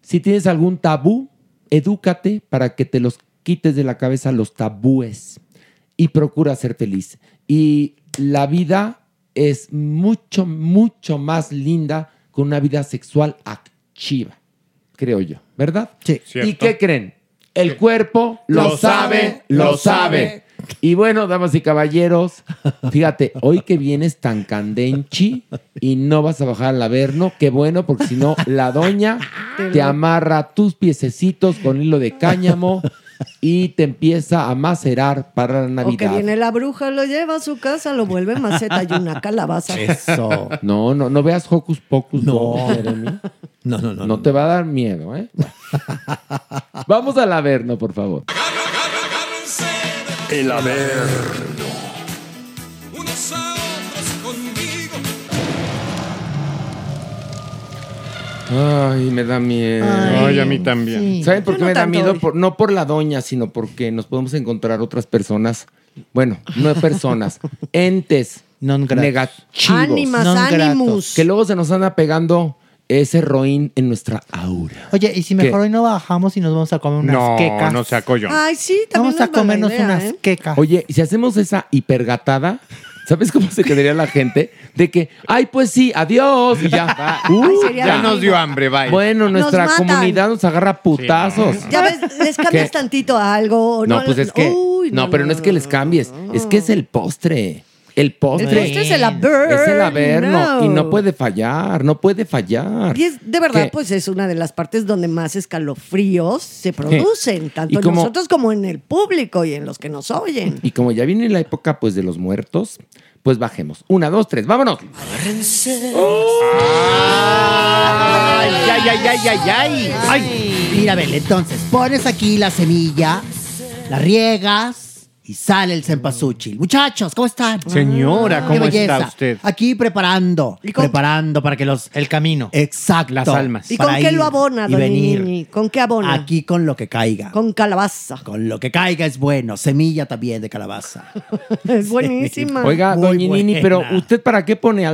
Si tienes algún tabú, edúcate para que te los quites de la cabeza los tabúes y procura ser feliz. Y la vida es mucho, mucho más linda con una vida sexual activa, creo yo, ¿verdad? Sí. Cierto. ¿Y qué creen? El cuerpo lo, Lo sabe, lo sabe. Y bueno, damas y caballeros, fíjate, hoy que vienes tan candenchi y no vas a bajar al averno, qué bueno, porque si no, la doña te amarra tus piececitos con hilo de cáñamo y te empieza a macerar para la O que Navidad. viene la bruja, lo lleva a su casa, lo vuelve maceta y una calabaza. Eso. No, no, no veas Hocus Pocus. No. Jeremy. No, no, no. No te va a dar miedo, ¿eh? Vamos al Averno, por favor. El Averno. Ay, me da miedo. Ay, a mí también. ¿Saben por Yo qué no me da miedo? hoy. Por- no por la doña, sino porque nos podemos encontrar otras personas. Bueno, no personas, entes Non negativos. Ánimas, Non gratos. ánimus. Que luego se nos anda pegando ese roín en nuestra aura. Oye, ¿y si ¿Qué? mejor hoy no bajamos y nos vamos a comer unas No, quecas? no sea collón. Ay, sí, también Vamos a comernos idea, unas ¿eh? quecas. Oye, si hacemos esa hipergatada, ¿sabes cómo se quedaría la gente? De que, ay, pues sí, adiós, y ya. Uh, Ay, sería Ya nos dio hambre, bye. Bueno, nuestra comunidad nos agarra putazos. Ya ves, les cambias ¿Qué? tantito a algo. o No, pues es que. Uy, no, pero no, es que les cambies. Es que es el postre. El postre. El postre es el Averno. Es el averno. Y no puede fallar. No puede fallar. Y es, de verdad, ¿Qué? pues es una de las partes donde más escalofríos se producen, tanto en como- nosotros como en el público y en los que nos oyen. Y como ya viene la época, pues, de los muertos, pues bajemos. Una, dos, tres, vámonos. Ay, ay, ay, ay, ay, ay. Ay, mira, Bel, entonces pones aquí la semilla, la riegas y sale el cempasúchil. Muchachos, ¿cómo están? Señora, Qué ¿cómo está belleza. usted? Aquí preparando, ¿Y con- preparando para que los... El camino. Exacto. Las almas. ¿Y para con qué ir lo abona, y don venir. ¿Con qué abona? Aquí con lo que caiga. Con... Con calabaza. lo que caiga es bueno. Semilla también de calabaza. Es buenísima. Oiga, Muy doña Nini, pero buena. ¿usted para qué pone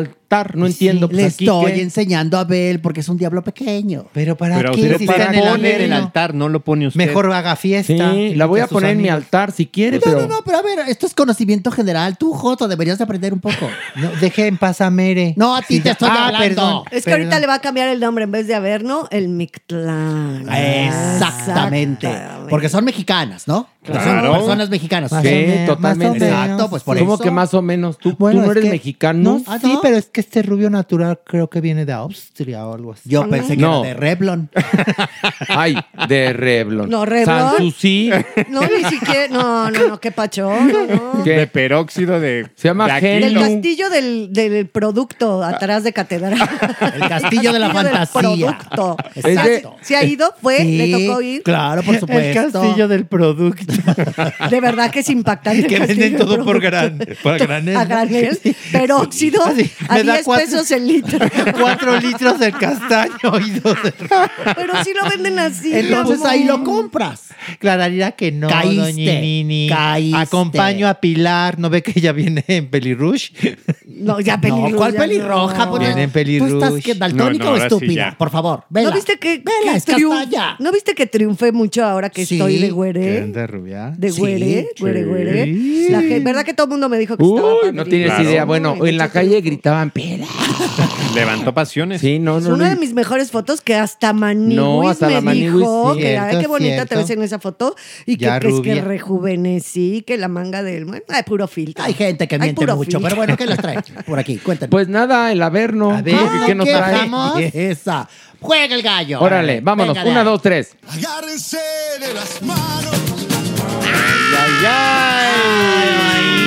No entiendo. Le Pues aquí estoy qué- enseñando a Abel porque es un diablo pequeño. Pero para Pero qué usted si para en el poner el altar, no lo pone usted. Mejor haga fiesta. Sí, la voy a poner en mi altar si quiere, No, pero. no, no, pero a ver, esto es conocimiento general. Tú, Joto, deberías de aprender un poco. No, deje en paz a Mere. No, a ti te estoy ah, hablando. perdón. Es que ahorita le va a cambiar el nombre en vez de Averno, el Mictlán. Exactamente. Porque son mexicanas, ¿no? Claro. Son personas mexicanas. Más Sí, o menos, totalmente. Exacto, pues por ¿Cómo eso. que más o menos? ¿Tú, Bueno, tú no es eres que- mexicano? No, ¿Ah, sí, no? pero es que este rubio natural creo que viene de Austria o algo así. Yo pensé que No. era de Revlon. Ay, de Revlon. No, Revlon. Sanssouci. No, ni siquiera. No, no, no, qué pacho. No. De peróxido de. Se llama de Gel. El aquilo. castillo del, del producto atrás de catedral. El castillo de la del fantasía. producto. Exacto. ¿Se ha ido? ¿Fue? Sí, ¿Le tocó ir? Claro, por supuesto. El castillo del producto. De verdad que es impactante. que venden todo por, gran, por granel. A granel. Peróxido Así, a me da 10 cuatro- pesos el litro. Cuatro litros de castaño y dos de Pero sí lo venden así. Entonces amor. ahí lo compras. Clararía que no, Caíste, doña Nini. caíste. Acompaño a Pilar. ¿No ve que ella viene en pelirrush? No, ya pelirroja. No, ¿cuál pelirroja? no. Pues, Viene en ¿Tú estás pelirrush. que daltónica No, no, o sí estúpida? ya. Por favor, vela. ¿No viste que, Vela, que es. ¿No viste que triunfé mucho ahora que Sí. estoy de ¿Que güere? Rubia? De Sí, güere, güere, sí. güere. La gen- ¿Verdad que todo el mundo me dijo que estaba Uy, padre? no tienes Claro. idea. Bueno, Ay, en la calle gritaban, pela. Levantó pasiones. Sí, no, Es no. una no. de mis mejores fotos que hasta Maniguis No, hasta la me dijo sí. que ay, Cierto, qué bonita te ves en esa foto y que, Ya que es que rejuvenecí, que la manga del... Ay, puro filtro. Hay gente que Ay, miente mucho, filtro. pero bueno, ¿qué les trae por aquí? Cuéntanos. Pues nada, el Averno. A ver. ¿Qué- ¿Qué nos ¿qué trae? Esa. Juega el gallo. Órale, vámonos. Venga Una, dos, tres. Agárrense de las manos. Ay,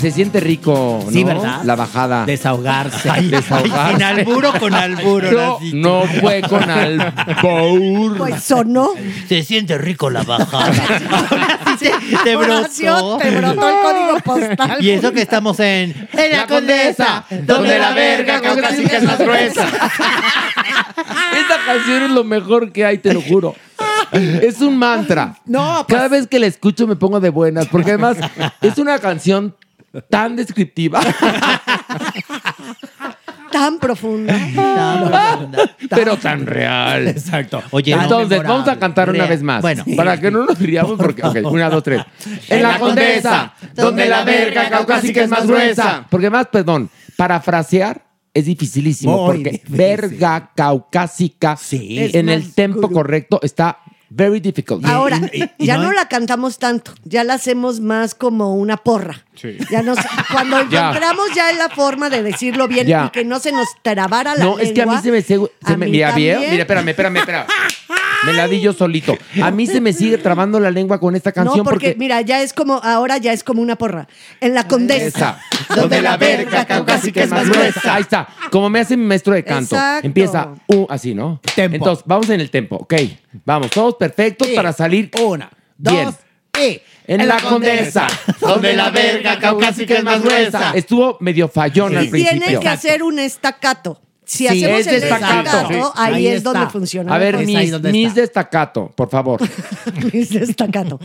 se siente rico. ¿no? Sí, ¿verdad? La bajada. Desahogarse. Desahogarse. ¿Sin albur o con albur? No, no fue con albur. Pues sonó. Se siente rico la bajada. te brotó. Te brotó el código postal. Y eso que estamos en... En La Condesa, donde la verga caucásica es más gruesa. Esta canción es lo mejor que hay, te lo juro. Es un mantra. No, pues- Cada vez que la escucho me pongo de buenas, porque además es una canción tan descriptiva, Tan profunda. pero tan real. Exacto. Oye, Tan Entonces, vamos a cantar una vez más. Bueno. para que no nos riamos, porque. Ok, una, dos, tres. En la condesa, donde la verga caucásica es más gruesa. Porque más, perdón, parafrasear es dificilísimo. Muy porque difícil. verga caucásica Sí. en Es el tempo correcto está very difficult. Ahora, y- y ya no no, la cantamos tanto, ya la hacemos más como una porra. Sí. Ya nos, cuando Ya. encontramos ya la forma de decirlo bien Ya. y que no se nos trabara la no, es que a mí se me. Se, se a me mí mira, bien, también. mira, espérame, espérame, espérame. Me la di yo solito. A mí se me sigue trabando la lengua con esta canción no, porque, porque... mira, ya es como, ahora ya es como una porra. En la condesa. Esa. Donde la verga caucásica es más gruesa. Ahí está. Como me hace mi maestro de canto. Exacto. Empieza uh, así, ¿no? Entonces, vamos en el tempo. Ok. Vamos, todos perfectos para salir. Una, Bien. dos, y. En la condesa, donde la verga caucásica es más gruesa. Estuvo medio fallón al Tienen principio. que hacer un estacato. Si Sí, hacemos es el destacato. Sí. ahí, Ahí es está. donde funciona. A ver, mis, mis destacato, por favor. Mis destacato.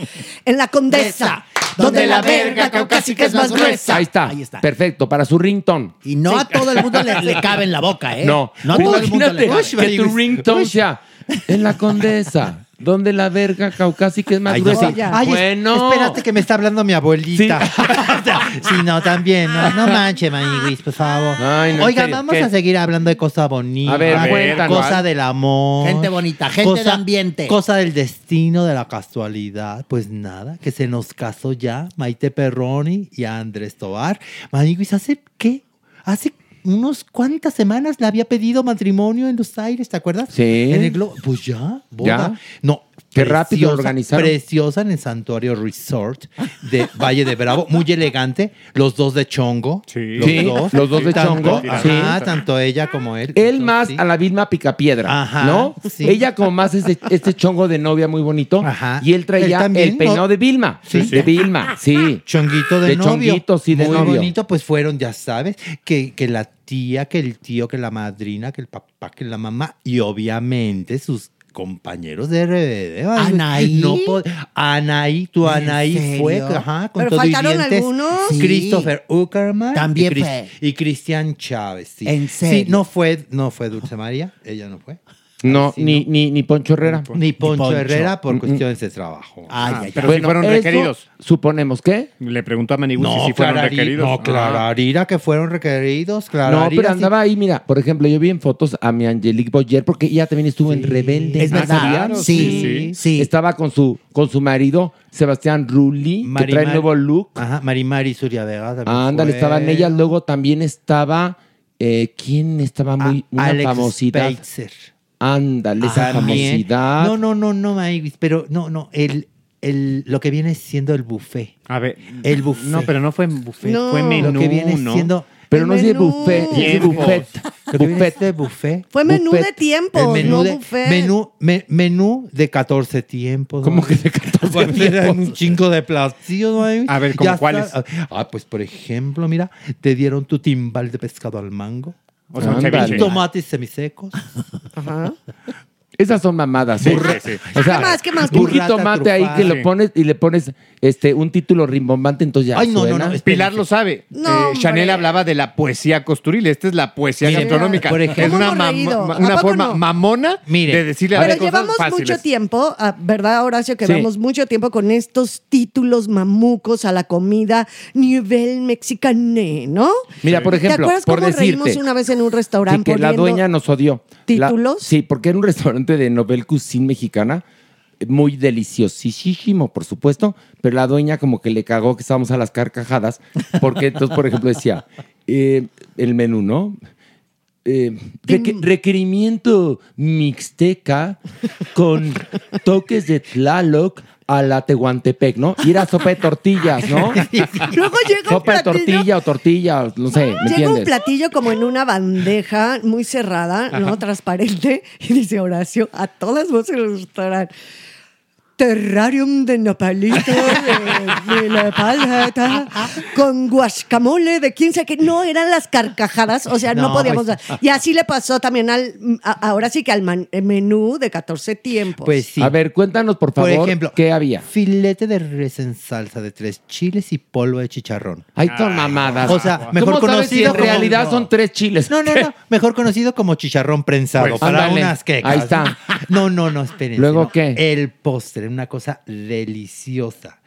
En la condesa, donde la verga caucásica es más gruesa. Ahí está. Perfecto, para su ringtone. Y no a todo el mundo le, le cabe en la boca, ¿eh? No, no a todo el mundo le imagínate cabe. que tu ringtone sea en la condesa, donde la verga caucásica es más Ay, gruesa. no, sí. Ay, es- bueno. Espérate que me está hablando mi abuelita. Sí, no, también. No, no manches, maniguis, por favor. Ay, no, Oiga, vamos ¿qué? a seguir hablando de cosas bonitas. A ver, A ver, cuéntanos. Cosa del amor. Gente bonita, gente de ambiente. Cosa del destino, de la casualidad. Pues nada, que se nos casó ya Maite Perroni y Andrés Tobar. Maniguis, ¿hace qué? Hace unos cuantas semanas le había pedido matrimonio en los aires, ¿te acuerdas? Sí. En el globo. Pues ya, boda. Ya. No. Qué rápido organizaron. Preciosa en el Santuario Resort de Valle de Bravo. Muy elegante. Los dos de chongo. Los Sí, dos. los dos de Tanto- chongo, Ajá, sí. tanto ella como él. Él más a la misma picapiedra, Ajá, ¿no? sí. Ella como más este, este chongo de novia muy bonito. Y él traía Él el peinado de Vilma. Sí. De Vilma, sí. Chonguito de, De novio. chonguito, sí, de Muy novio. bonito, pues fueron, ya sabes, que, que la tía, que el tío, que la madrina, que el papá, que la mamá y obviamente sus compañeros de RBD. Anaí. No Anaí, tu ¿En Anaí fue, ajá, con Pero todo faltaron dientes. algunos. Sí. Christopher Uckerman. También y Cris- fue. Y Cristian Chávez, sí. ¿En Sí, serio? no fue, no fue Dulce María, ella no fue. No, ni, ni, ni Poncho Herrera. Ni Poncho, Poncho. Herrera por Mm, mm. cuestiones de trabajo. Ay, ay, ay. Pero si fueron requeridos. Suponemos que. Le preguntó a Maniguchi No, si fueron Clarari- requeridos. No, Ah. Clararira que fueron requeridos. No, Clararira, pero sí. andaba ahí, mira, por ejemplo, yo vi en fotos a mi Angelique Boyer porque ella también estuvo en Rebelde. Es ¿no verdad. Sí, sí. sí. Estaba con su, con su marido, Sebastián Rulli, que Mari- trae Mari- nuevo look. Ajá, Marimari Suria Vega también Ándale, fue. estaba en ella. Luego también estaba. eh, ¿Quién estaba muy. A- una Alex famosidad? Spitzer. Ándale, esa famosidad. No, no, no, no, Mavis, pero no, no, el, el, lo que viene siendo el buffet. A ver. El buffet. No, pero no fue buffet, No. fue menú, lo que viene ¿no? siendo Pero El no es de menú. buffet, es de buffet. lo que viene Buffet. Fue menú Buffet. de tiempos, El menú, no de, buffet. menú, me- menú de 14 tiempos. ¿Cómo que de 14 Pues tiempos? un chingo de platillos, ¿no? A ver, ¿cómo cuáles? Ah, pues por ejemplo, mira, te dieron tu timbal de pescado al mango. O sea, un Ándale. ceviche. Tomates semisecos. Ajá. Esas son mamadas. ¿eh? Sí, sí, sí. O sea, ¿Qué más, qué más? un Burrata jitomate ahí que lo pones y le pones este un título rimbombante, entonces ya Ay, no, no, suena. no, es- Pilar lo sabe. No, Eh, hombre. Chanel hablaba de la poesía costuril. Esta es la poesía Miren, gastronómica. por ejemplo- es una, Hemos ma- reído. ma- ¿A una poco forma no? mamona Miren, de decirle a Pero las cosas llevamos fáciles. mucho tiempo, ah, ¿verdad, Horacio? Que Sí. llevamos mucho tiempo con estos títulos mamucos a la comida nivel mexicané, ¿no? Mira, por ¿Te ejemplo, acuerdas por cómo reímos decirte una vez en un sí, restaurante que la poniendo dueña nos odió. La- títulos? sí, porque era un restaurante de Nobel Cuisine mexicana, muy deliciosísimo, por supuesto, pero la dueña como que le cagó que estábamos a las carcajadas, porque entonces, por ejemplo, decía, eh, el menú, ¿no? Eh, reque- requerimiento mixteca con toques de Tlaloc a la Tehuantepec, ¿no? Y era sopa de tortillas, ¿no? Luego llega un sopa de tortilla o tortilla, no sé, ¿me Llega un platillo como en una bandeja muy cerrada, ¿no? Transparente. Y dice Horacio, a todas voces en el restaurante. Terrarium de nopalito, de, de la paleta, con guascamole de quién sabe qué. No, eran las carcajadas, o sea, no, No, podíamos. pues- Y así le pasó también al. a- ahora sí que al man- menú de 14 tiempos. Pues sí. A ver, cuéntanos, por Por favor, ejemplo, ¿qué había? Filete de res en salsa de tres chiles y polvo de chicharrón. Hay son mamadas. O sea, mejor ¿Cómo sabes si conocido en como- realidad no. son tres chiles? No, no, no. Mejor conocido como chicharrón prensado Pues, para ándale. unas quecas. Ahí está. No, no, no, espérense. ¿Luego no. qué? El postre, una cosa deliciosa.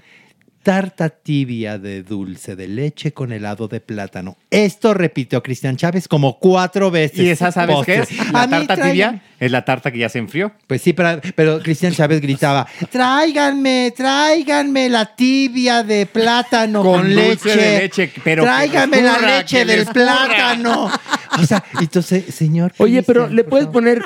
Tarta tibia de dulce de leche con helado de plátano. Esto repitió Cristian Chávez como cuatro veces. ¿Y esa sabes qué es? La A tarta tibia es la tarta que ya se enfrió. Pues sí, pero, pero Cristian Chávez gritaba, tráiganme, tráiganme la tibia de plátano con, Con leche. de leche, pero tráiganme la leche del les escurra". plátano. O sea, entonces, señor. Oye, pero le puedes favor. poner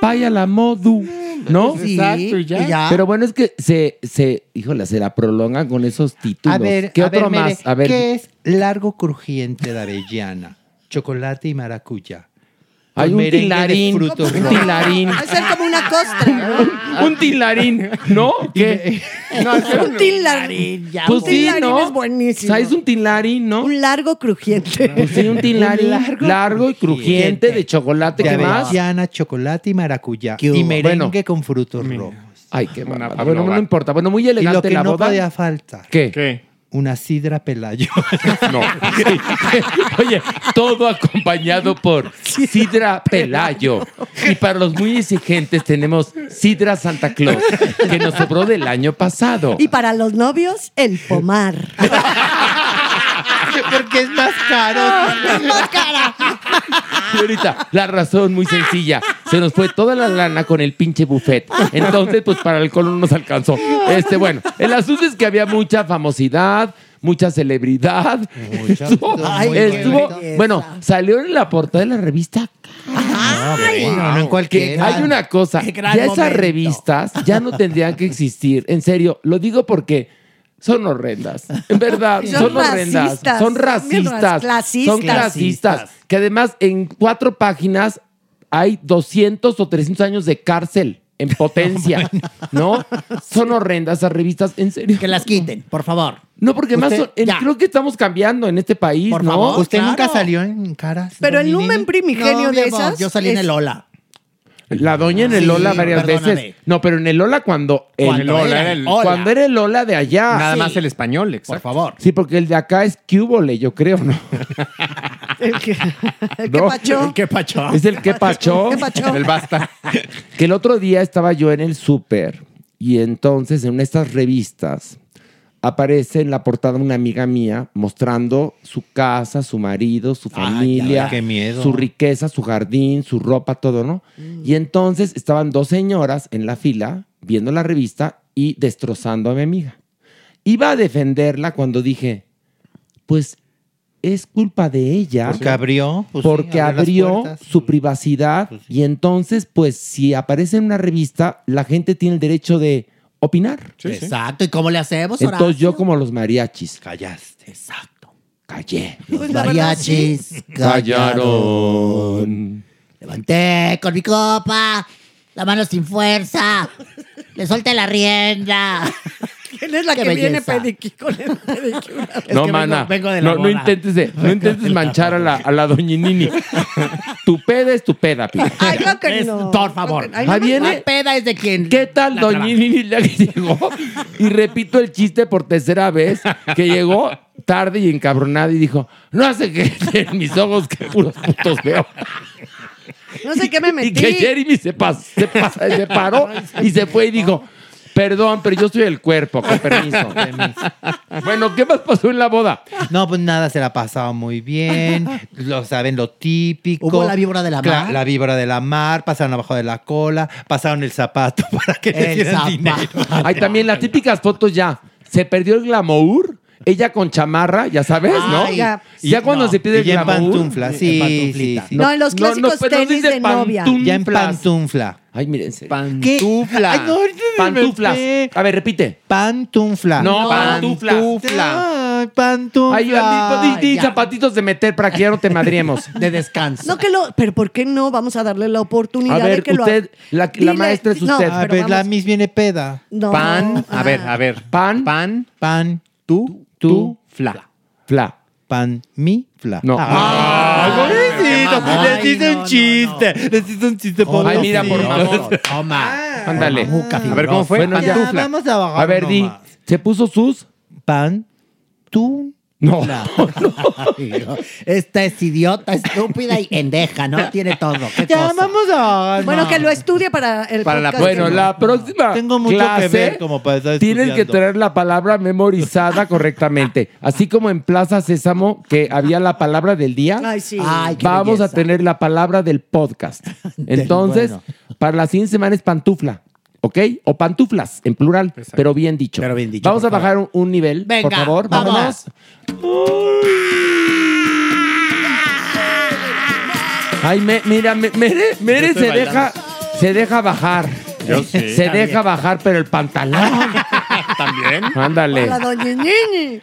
paya la modu. ¿No? Sí, Exacto, y ya. ya. Pero bueno, es que se, se, híjole, se la prolongan con esos títulos. A ver, ¿qué a otro ver, más? Mere, A ver, ¿qué es largo crujiente de avellana, chocolate y maracuya? Hay un tilarín, un tilarín. Va a ser como una costra. un tilarín, ¿no? ¿Qué? No, un tilarín. Pues un sí, tilarín ¿no? es buenísimo. ¿Sabes un tilarín, no? Un largo crujiente. Pues sí, un tilarín largo, y crujiente de chocolate. ¿Qué más? chocolate y maracuyá. ¿Qué? Y merengue Bueno. con frutos rojos. Ay, qué. Pavlova. Bueno, no importa. Bueno, muy Y lo elegante que la no boda. podía faltar. ¿Qué? Una sidra pelayo. No. Oye, todo acompañado por Sidra Pelayo. Y para los muy exigentes tenemos Sidra Santa Claus, que nos sobró del año pasado. Y para los novios, el pomar. Porque es más caro. es más cara. Y ahorita, la razón muy sencilla. Se nos fue toda la lana con el pinche buffet. Entonces, pues para el alcohol no nos alcanzó. Este, bueno, el asunto es que había mucha famosidad, mucha celebridad. Estuvo, Ay, qué estuvo- belleza. bueno, salió en la portada de la revista. bueno, no en Que cualquiera. hay una cosa, ya esas momento. revistas ya no tendrían que existir. En serio, lo digo porque son horrendas. En verdad, Son son, horrendas. racistas, Son racistas. clasistas. Son clasistas. Que además en cuatro páginas hay 200 o 300 años de cárcel en potencia. ¿No? Son horrendas esas revistas, en serio. Que las quiten, por favor. No, porque más Usted- son- en- ya. creo que estamos cambiando en este país, Por ¿no? favor, ¿Usted claro. nunca salió en caras? Pero el Don numen primigenio de amor, esas. Yo salí en es- el Ola. La doña en el Sí, Lola varias perdóname. veces. No, pero en el Lola cuando el Cuando Lola era el el- Ola. Cuando era el Lola de allá. Nada Sí. más el español, Por exacto. favor. Sí, porque el de acá es Cúbole, yo creo, ¿no? El que, el que No. pachó. ¿Qué pacho? Es el que pachó. ¿Qué pachó? El basta. Que el otro día estaba yo en el súper y entonces en estas revistas aparece en la portada una amiga mía mostrando su casa, su marido, su Ay, familia, ay, qué miedo. su riqueza, su jardín, su ropa, todo, ¿no? Y entonces estaban dos señoras en la fila viendo la revista y destrozando a mi amiga. Iba a defenderla cuando dije, pues es culpa de ella Porque abrió. pues porque abrió su privacidad Pues sí. y entonces, pues, si aparece en una revista, la gente tiene el derecho de opinar. Exacto. ¿Y cómo le hacemos, Entonces Horacio? yo como los mariachis, Callaste. Exacto. callé. Pues verdad, sí. Mariachis Callaron. Levanté con mi copa, la mano sin fuerza, le solté la rienda. ¿Quién es la Qué que viene pediqui con el pedicura? Es no, que mana. vengo- vengo de la no, no intentes, de- no intentes manchar a la, a la doñinini. tu peda es tu peda, Pi. Ay, claro que Es- no. por favor. Ay, no viene- La peda es de quien. ¿Qué tal, doñinini, la que llegó? Y repito el chiste por tercera vez, que llegó tarde y encabronada y dijo, no hace que en mis ojos que puros putos veo. No sé qué me metí. Y que Jeremy se, pas- se, pasa- se paró y se fue y dijo, perdón, pero yo soy el cuerpo, con permiso. bueno, ¿qué más pasó en la boda? No, pues nada, se la pasaba muy bien. Lo saben, lo típico. Hubo la víbora de la mar. La víbora de la mar, pasaron abajo de la cola, pasaron el zapato para que le El dieran zapato. dinero. Hay también las típicas fotos ya. Se perdió el glamour. Ella con chamarra, ya sabes, ¿no? Ay, ya. Y ya cuando No. se pide el ya en pantufla, En sí. No, en los clásicos tenis de novia. Ya en pantufla. Ay, mírense. Pantufla. Ay, no, Pantuflas. A ver, repite. Pantufla. No, pantuflas. Ay, pantufla. Ay, di- di- di ya. zapatitos de meter para que ya no te madriemos. De descanso. No que lo, pero ¿por qué no vamos a darle la oportunidad A ver, de que usted, lo la- la maestra es no, usted. A pero ver, la Miss viene peda. no, Pan. A ver, a ver. Pan. Pan. Pan, Tú. Tú. Tú. Fla. Fla. pan, mi, fla. No. Ay, pobrecito. Ay, Les hice no, un no, chiste. Les hice un chiste. Ay, mira, por favor. Toma. Ándale. Muca A ver, ¿cómo fue? Bueno, ya. Vamos a bajar A ver, di. ¿Se puso sus? Pan, tú. No. Ay, Esta es idiota, estúpida y endeja, ¿no? Tiene todo. ¿Qué Ya, cosa? vamos a. Bueno, no. que lo estudie para el Para la podcast. Bueno, la próxima Tengo mucho clase que ver como para estar tienes que tener la palabra memorizada correctamente. Así como en Plaza Sésamo, que había la palabra del día, Ay, sí. Ay, vamos a tener la palabra del podcast. Entonces, bueno. para la siguiente semana es pantufla. ¿Ok? O pantuflas, en plural, pero bien dicho. Pero bien dicho, Vamos a bajar un, un nivel, Venga, por favor. vamos. Vámonos. Ay, me- mira, me- Mere, Mere estoy se bailando. deja, se deja bajar. Yo sí. Se deja bajar, pero el pantalón. También. Ándale. Hola, doña Ñiñi.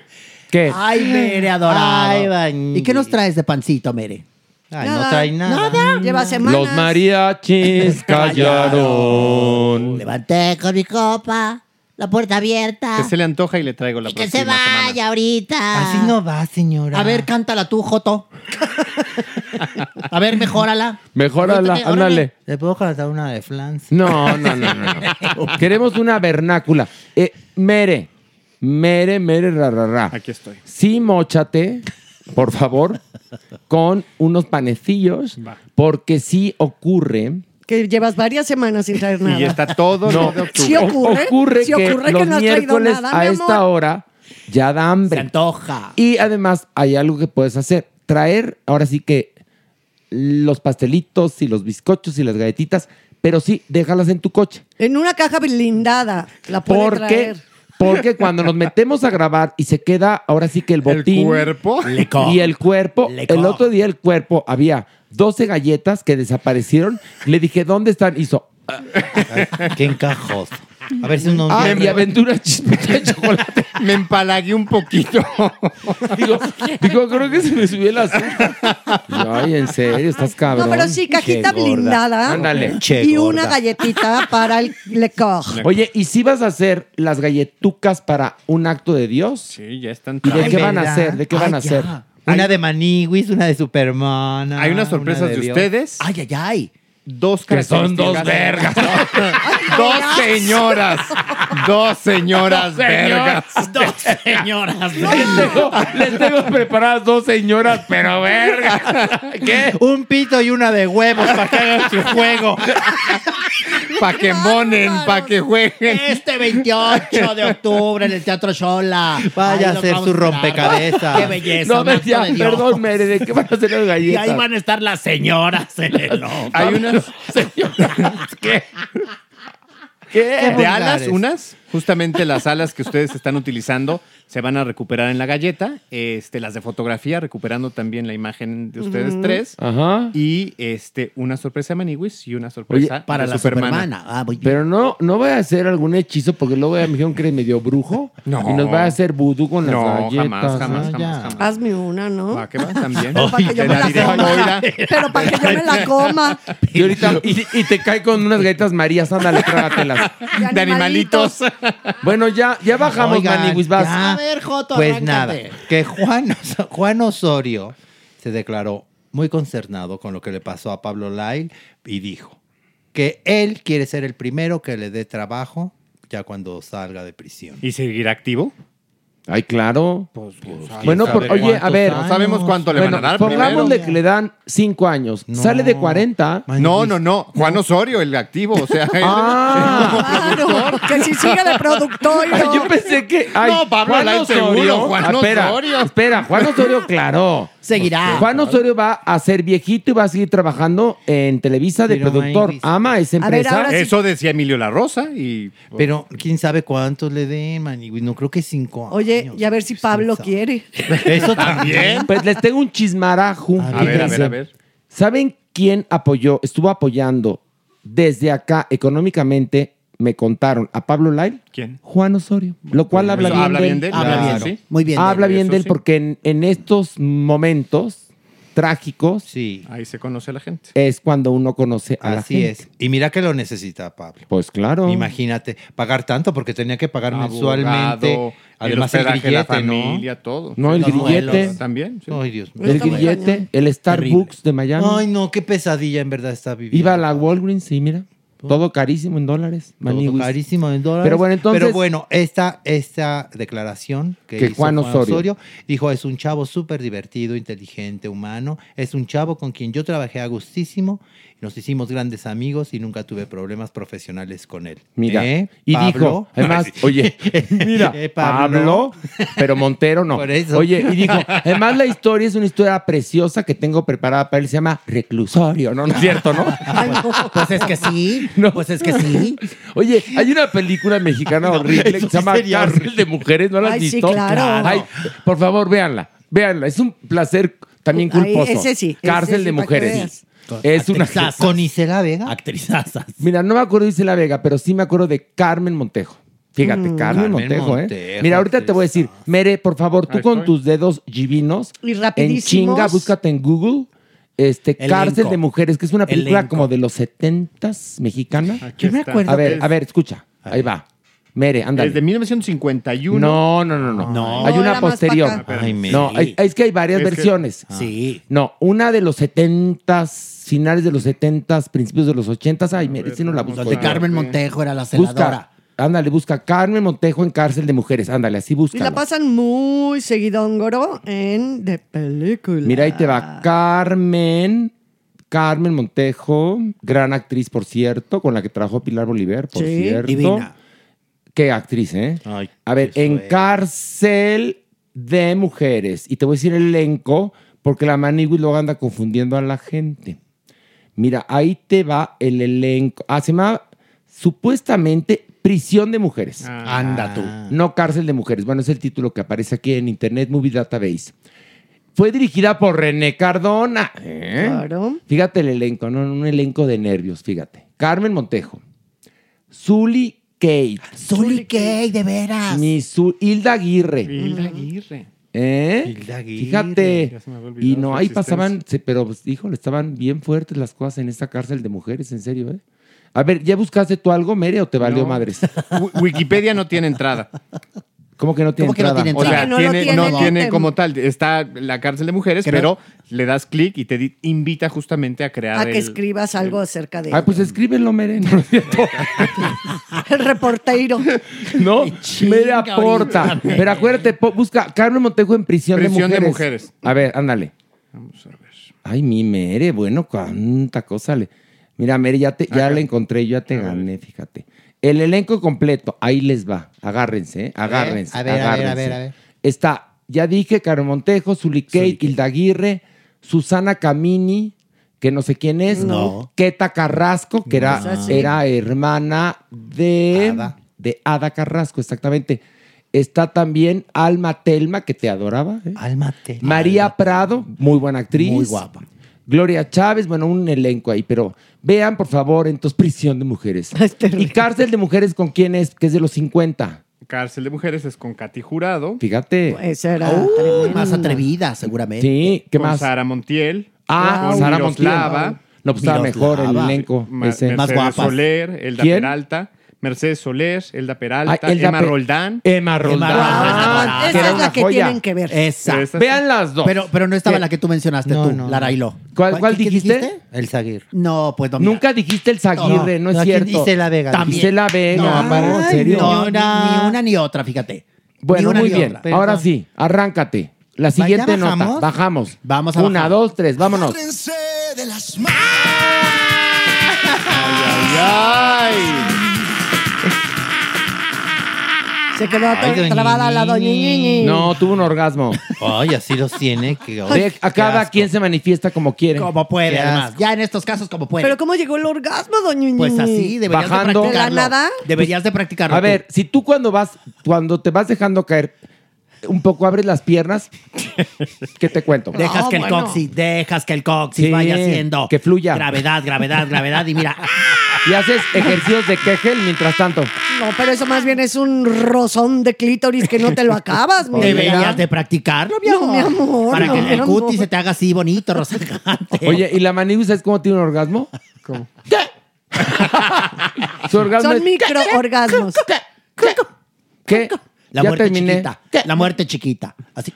¿Qué? Ay, Mere, adorado. Ay. ¿Y qué nos traes de pancito, Mere? Ay, no trae nada. Lleva semanas. Los mariachis callaron. Levanté con mi copa, la puerta abierta. Que se le antoja y le traigo la Y que próxima se vaya semana. ahorita. Así no va, señora. A ver, cántala tú, Joto. A ver, mejórala. Mejórala, Ahorita te- ándale. ¿Le puedo cantar una de Flans? No, no, no, no. no. Queremos una vernácula. Eh, mere, mere, mere, ra, ra, ra. Aquí estoy. Sí, mochate, por favor, con unos panecillos, Va. porque sí ocurre. Que llevas varias semanas sin traer nada. Y está todo No, de octubre. Sí ocurre. ocurre Sí que ocurre que los no has traído miércoles nada, a mi esta hora ya da Se hambre. antoja. Y además hay algo que puedes hacer. Traer, ahora sí que los pastelitos y los bizcochos y las galletitas, pero sí, déjalas en tu coche. En una caja blindada la puede Porque, traer. porque cuando nos metemos a grabar y se queda ahora sí que el El botín cuerpo. Le co- y el cuerpo, el otro día el cuerpo había 12 galletas que desaparecieron. Le dije, ¿dónde están? Hizo, Qué encajoso. A ver si uno... ah, y aventura chispita de chocolate. Me empalagué un poquito. Digo, digo, creo que se me subió el azúcar. Ay, en serio, estás cabrón. No, pero sí, cajita blindada. Ándale. Y una galletita para el lecor. Oye, ¿y si vas a hacer las galletucas para un acto de Dios? Sí, ya están. ¿Y de qué van a hacer? ¿De qué van a hacer? Una de Maniwis, una de Superman. Hay unas sorpresas de, Dios. ustedes. Ay, ay, ay. Dos Que son dos vergas. dos señoras. Dos señoras vergas. Dos señoras. Les tengo, les tengo preparadas dos señoras, pero verga. ¿Qué? Un pito y una de huevos para que hagan su juego. Pa' que monen, pa' que jueguen. Este 28 de octubre en el Teatro Shola. Vaya a ser su rompecabezas. Qué belleza. No, me decía, de perdón, Mere, ¿de qué van a hacer las Y galletas? ahí van a estar las señoras en el Hay unas Señoras, ¿qué? ¿Qué? de alas, unas. Justamente las alas que ustedes están utilizando se van a recuperar en la galleta. Este, las de fotografía, recuperando también la imagen de ustedes tres. Ajá. Y este, una sorpresa de Maniwis y una sorpresa Oye, Para de la Supermana. Supermana. Ah, muy bien. Pero no, no voy a hacer algún hechizo porque luego ya me dijeron que eres medio brujo. No. Y nos va a hacer vudú con las No, galletas. jamás, jamás, ¿no? jamás, ya. jamás. Hazme una, ¿no? Va, que va también. Pero para que yo Te me la diré, coma. Pero para que yo me la coma. Y ahorita, y, y te cae con unas galletas marías, ándale, trágatelas. De animalitos. Bueno, ya, ya bajamos, Oigan, vas. ya. A ver, Joto, Pues arráncate. nada, que Juan, Os- Juan Osorio se declaró muy concernado con lo que le pasó a Pablo Lyle y dijo que él quiere ser el primero que le dé trabajo ya cuando salga de prisión. ¿Y seguir activo? Ay, claro. Pues, Bueno, por- oye, a ver. No sabemos cuánto le Bueno, van a dar pongámosle primero. que le dan cinco años. Sale de 40. No, no, no. Juan Osorio, el activo. O sea, él- Ah. Claro, que si sigue de productor. Ay, yo pensé que. ay, No, Pablo Juan Osorio. seguro, Juan Ah, espera, Osorio. Espera, Juan Osorio, claro. Seguirá. Juan Osorio va a ser viejito y va a seguir trabajando en Televisa de Pero, productor. Ama esa A ver, empresa. ahora sí. Eso decía Emilio La Rosa y Pero quién sabe cuántos le den, Maniwis. No creo que cinco años. Oye, y a ver si Pues, Pablo quiere. Eso también. Pues les tengo un chismarajo. A ver, a ver, a ver. ¿Saben quién apoyó, estuvo apoyando desde acá económicamente? Me contaron a Pablo Lyle. ¿Quién? Juan Osorio. Lo cual habla bien habla de bien de él. Habla Claro. bien. Sí. Muy bien. Habla bien de él sí. porque en, en estos momentos trágicos Sí, Ahí se conoce a la gente. es cuando uno conoce a la así es. Y mira que lo necesita Pablo. Pues claro. Imagínate, pagar tanto porque tenía que pagar mensualmente. Además el la grillete, ¿no? todo. No, el Los grillete. vuelos También. sí. Ay, Dios mío. El grillete, el Starbucks de Miami. Ay, no, qué pesadilla en verdad está viviendo. Iba a la Walgreens y mira, todo carísimo en dólares. Todo carísimo en dólares. Pero bueno, entonces- Pero bueno, esta, esta declaración que, Que hizo Juan Osorio. dijo: es un chavo súper divertido, inteligente, humano. Es un chavo con quien yo trabajé a gustísimo. Nos hicimos grandes amigos y nunca tuve problemas profesionales con él. Mira, ¿Eh, y Pablo? dijo, además, oye, mira, Eh, Pablo, pero Montero no. Por eso. Oye, y dijo, además la historia es una historia preciosa que tengo preparada para él, se llama Reclusorio, ¿no? ¿No es cierto, no? Pues es que sí. No. Pues es que sí. Oye, hay una película mexicana horrible que se llama Cárcel de Mujeres, ¿no la has Ay, sí, visto? claro. Ay, por favor, véanla, véanla. Es un placer también Ay, culposo. ese sí, ese Cárcel sí, de Mujeres. Es una. ¿Con Isela Vega? Actrizazas. Mira, no me acuerdo de Isela Vega, pero sí me acuerdo de Carmen Montejo. Fíjate, Carmen, Carmen Montejo, ¿eh? Montejo, Mira, ahorita te voy a decir, Mere, por favor, tú Ahí con estoy. tus dedos divinos, Y en rapidísimos. chinga, búscate en Google, este, Elenco. Cárcel de Mujeres, que es una película Elenco. como de los setentas mexicana. Aquí Yo me está. acuerdo A ver, a ver, escucha, ahí va. Mere, ándale. Desde 1951. No, no, no, no. No. Hay No, una posterior. Ay. No, es que hay varias Es que- versiones. Sí. No, una de los setentas, finales de los setentas, principios de los ochentas. Ay, Mere, si no la busco. Claro, Carmen. Montejo era la Busca, celadora. ándale, busca Carmen Montejo en cárcel de mujeres. Ándale, así Y busca. la pasan muy seguidongoro en de película. Mira, ahí te va Carmen. Carmen Montejo, gran actriz, por cierto, con la que trabajó Pilar Bolívar, por Sí. cierto. Divina. Qué actriz, ¿eh? Ay, A ver, en cárcel de mujeres. Y te voy a decir el elenco, porque la Manigui luego anda confundiendo a la gente. Mira, ahí te va el elenco. Ah, se llama supuestamente Prisión de Mujeres. Ah. Anda tú. No cárcel de mujeres. Bueno, es el título que aparece aquí en Internet Movie Database. Fue dirigida por René Cardona. ¿eh? Claro. Fíjate el elenco, ¿no? un elenco de nervios, fíjate. Carmen Montejo, Zully Kate, Zully Kay, de veras. mi Zu- Hilda Aguirre. Hilda Aguirre. ¿Eh? Hilda Aguirre. Fíjate. Ya se me había olvidado Y no, su ahí existencia. pasaban, se- pero pues, híjole, estaban bien fuertes las cosas en esta cárcel de mujeres, en serio, ¿eh? A ver, ¿ya buscaste tú algo, Mere, o te valió No. madres? Wi- Wikipedia no tiene entrada. ¿Cómo que no tiene ¿Cómo que no entrada? tiene O sea, no lo tiene, tiene, no no tiene te- como tal. Está la cárcel de mujeres, Creo- pero le das clic y te di- invita justamente a crear A que el- escribas algo acerca de Ay, pues escríbelo, Mere. No, es cierto. el reportero. No, chinga Mere aporta. ahorita. Pero acuérdate, po- busca Carmen Montejo en prisión, Prisión de, de mujeres. mujeres. A ver, ándale. Vamos a ver. Ay, mi Mere, bueno, cuánta cosa le. Mira, Mere, ya, te, ya la encontré, yo ya te gané, fíjate. El elenco completo, ahí les va. Agárrense, ¿eh? agárrense. a ver, a ver, a agárrense. ver, a ver. Está, ya dije, Carmen Montejo, Zuli Kate, Hilda Aguirre, Susana Camini, que no sé quién es. No. Keta Carrasco, que era, sí. era hermana de Ada. de Ada Carrasco, exactamente. Está también Alma Telma, que te adoraba. ¿eh? Álmate. María Prado, muy buena actriz. Muy guapa. Gloria Chávez, bueno, un elenco ahí, pero vean, por favor, entonces Prisión de Mujeres. ¿Y Cárcel de Mujeres con quién es? Que es de los 50. Cárcel de mujeres es con Katy Jurado. Fíjate. Esa era Uy, más atrevida, seguramente. Sí, ¿qué con más? Sara Montiel. Ah, con Sara Miroslava, Montiel. No, pues estaba mejor el elenco. Ma- ese. Mercedes Más guapas. Soler, Elda ¿Quién? Peralta. Mercedes Soler, Elda Peralta, Ay, Elda Emma Pe- Roldán. Emma Roldán. Ah, esa es la que joya. tienen que ver. Esa. Esa- Vean las dos. Pero, pero no estaba ¿Qué? la que tú mencionaste No, tú, no, no. Railo. ¿Cuál- cuál qué dijiste? El Zaguir. No, pues no. mira. Nunca dijiste el Zaguirre, no, No, es cierto. dice la Vega. También. Dice la Vega, No, en ay, serio. No, ni, una ni otra, fíjate. Bueno, Ni una muy ni bien. otra. Ahora sí, arráncate. La siguiente nota. bajamos? Bajamos. Vamos a Una, bajar. dos, tres, vámonos. ¡Ay, ay! Se quedó Ay, doña trabada la doña Ñiñi. No, tuvo un orgasmo. Ay, así los tiene. Que, Ve, a cada quien se manifiesta como quiere. Como puede, Qué además. asco. Ya en estos casos, como puede. Pero ¿cómo llegó el orgasmo, doña Ñiñi? pues así, deberías Bajando. de ¿De la nada? Deberías de practicarlo. A tú. ver, si tú cuando vas, cuando te vas dejando caer, un poco abres las piernas, ¿qué te cuento? Dejas No, que el bueno. coxis, dejas que el coxis Sí, vaya haciendo. que fluya. Gravedad, gravedad, gravedad. Y mira, Y haces ejercicios de Kegel mientras tanto. No, pero eso más bien es un rozón de clítoris que no te lo acabas, mi deberías de practicarlo, mi No, mi amor, Para no, que el amor. cutis se te haga así bonito, rozagante. Oye, ¿y la manigua sabes cómo tiene un orgasmo? ¿Cómo? Su orgasmo Son es- microorgasmos. ¿Qué? La ya muerte terminé. chiquita. La muerte chiquita. Así.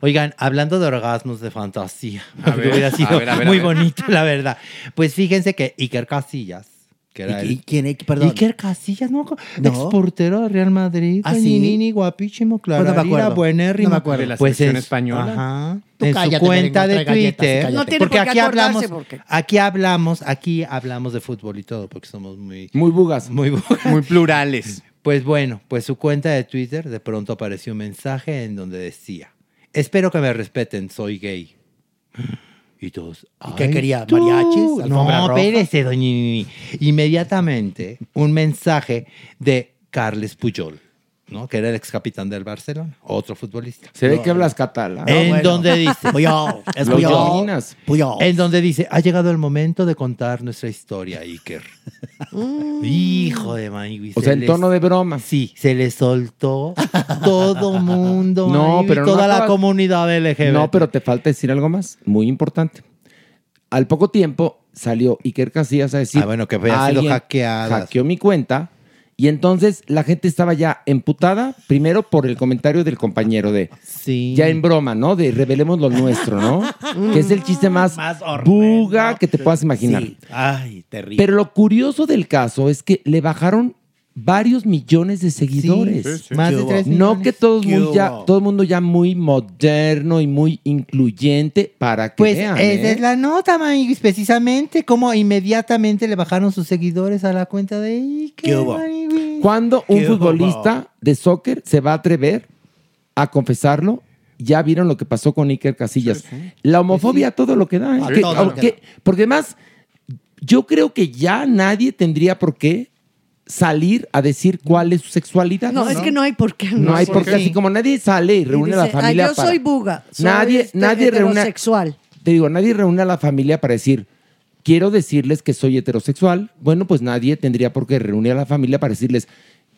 Oigan, hablando de orgasmos de fantasía, A ver, hubiera sido a ver, a ver, a muy bonito, la verdad. Pues fíjense que Iker Casillas, que era ¿Y, el- quién es? Perdón. Iker Casillas, ¿no? No. Exportero de Real Madrid. ¿Ah, sí? Nini, guapísimo, Pues no me claro. acuerdo. buenérrimo. No me acuerdo. De la Pues selección en- española. Ajá. Tú en cállate, su cuenta de Twitter. No tiene porque por qué aquí hablamos, porque- aquí hablamos, aquí hablamos de fútbol y todo, porque somos muy, Muy bugas. muy bu- Muy plurales. Pues bueno, pues su cuenta de Twitter de pronto apareció un mensaje en donde decía, espero que me respeten, soy gay. Y todos, ¿Y qué "Ay, quería? tú". ¿Mariachis? ¿Alfombra No, espérese, doña Nini. Inmediatamente un mensaje de Carles Puyol. ¿No? Que era el ex capitán del Barcelona, otro futbolista. Se ve que hablas catalán. En donde dice. Puyol, es Los Puyol. Puyol. En donde dice, ha llegado el momento de contar nuestra historia, Iker. Hijo de Manigui. O se sea, en les- tono de broma. Sí, se le soltó todo mundo. No, pero no toda la comunidad LGBT. No, pero te falta decir algo más, muy importante. Al poco tiempo salió Iker Casillas a decir, Ah, bueno, que había sido "Alguien hackeada". Hackeó mi cuenta y entonces la gente estaba ya emputada, primero por el comentario del compañero de, Sí. ya en broma, ¿no? De revelemos lo nuestro, ¿no? que es el chiste más, Más buga que te puedas imaginar. Sí. Ay, terrible. Pero lo curioso del caso es que le bajaron varios millones de seguidores. Más de ¿Qué hubo? tres No millones. que todo, ¿Qué muy ya, todo el mundo ya muy moderno y muy incluyente para que Pues vean. esa ¿eh? es la nota, Manigui, precisamente. Como inmediatamente le bajaron sus seguidores a la cuenta de Iker. ¿Qué hubo? Manigui. Cuando un ¿Qué futbolista de soccer se va a atrever a confesarlo, ya vieron lo que pasó con Iker Casillas. La homofobia, todo lo que da. ¿eh? Que- porque además, yo creo que ya nadie tendría por qué salir a decir cuál es su sexualidad. No, es que no hay por qué. No hay por qué, así como nadie sale y Y reúne a la dice, "Ah, familia yo para- soy buga. Soy Nadie, este, nadie reúne. heterosexual. Te digo, nadie reúne a la familia para decir, quiero decirles que soy heterosexual. Bueno, pues nadie tendría por qué reunir a la familia para decirles,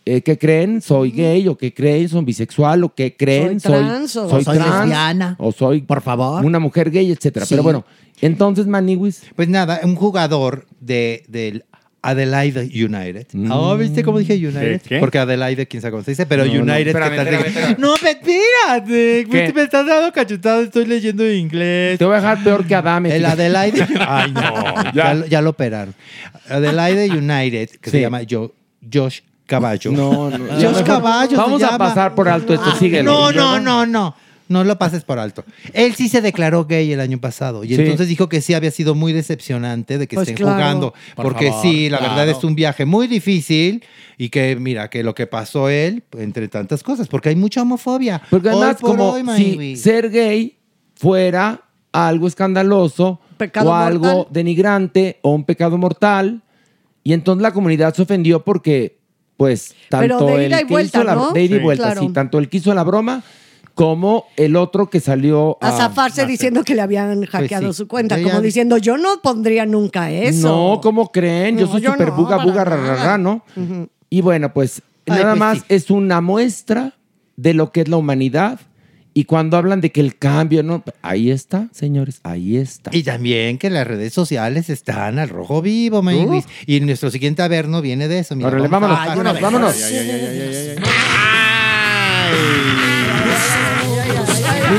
eh, ¿qué creen? ¿Soy gay? ¿O qué creen? ¿Son bisexual? ¿O qué creen? Soy trans, o- soy Soy trans, lesbiana. O soy Por favor. una mujer gay, etcétera. Sí. Pero bueno, entonces, Maniwis, Pues nada, un jugador de, del Adelaide United. Ah, ¿viste cómo dije United? ¿Qué? Porque Adelaide, quién sabe cómo se dice, pero No, no, United. espérame, ¿qué tal? espérame, espérame. No, pero espérate. ¿Qué? Me estás dando cachetado, estoy leyendo en inglés. te voy a dejar peor que Adame. El. Adelaide. Ay, no. ya, lo- ya lo operaron. Adelaide United, que se llama Jo- Josh Caballo. No, no. Josh Caballo. se Vamos a llama. pasar por alto esto, síguelo. No, no, no, no. No lo pases por alto. Él sí se declaró gay el año pasado y Sí. entonces dijo que sí había sido muy decepcionante de que Pues estén claro. jugando. Por porque favor, sí, la claro. verdad es un viaje muy difícil y que mira, que lo que pasó él, entre tantas cosas, porque hay mucha homofobia. Porque Hoy además, por como hoy, si ser gay fuera algo escandaloso Pecado o algo mortal. denigrante o un pecado mortal, y entonces la comunidad se ofendió porque, pues, tanto Pero de el ida y que vuelta, hizo la, ¿no? de ida y Sí. vuelta, Claro. sí, tanto el que hizo la broma como el otro que salió A a... zafarse diciendo que le habían hackeado Pues sí. su cuenta, Ella- como diciendo, yo no pondría nunca eso. No, ¿cómo creen? Yo No, soy yo súper no, buga, buga, ra, nada. ra, ra, ¿no? Y bueno, pues Ay, nada pues más sí. es una muestra de lo que es la humanidad. Y cuando hablan de que el cambio, ¿no? Ahí está, señores, ahí está. Y también que las redes sociales están al rojo vivo, Maywi. Y nuestro siguiente averno viene de eso. Mira, Órale, vámonos, bajar. vámonos, vámonos.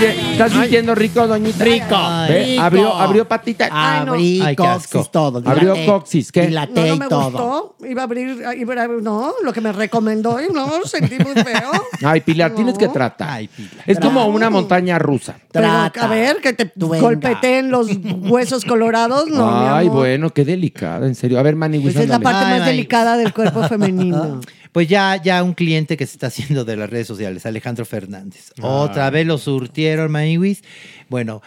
¿Estás sintiendo rico, doñita? Rico. Abrió, abrió patita. Ay, no. Abrí Ay, qué asco. coxis todo. Abrió dilaté- coxis, ¿qué? No, Dilaté no y me todo. gustó. Iba a abrir, iba a- no, lo que me recomendó y no, sentí muy feo. Ay, Pilar, tienes No. que tratar. Ay, Pilar. Es como una montaña rusa. Pero, Trata. a ver, que te Duenda. golpeteen los huesos colorados, no, mi Ay, amor. bueno, qué delicada, en serio. A ver, Manny, Pues es la parte Ay, más delicada del cuerpo femenino. Pues ya, ya un cliente que se está haciendo de las redes sociales, Alejandro Fernández. Otra vez lo surtieron, Maniwis. Bueno,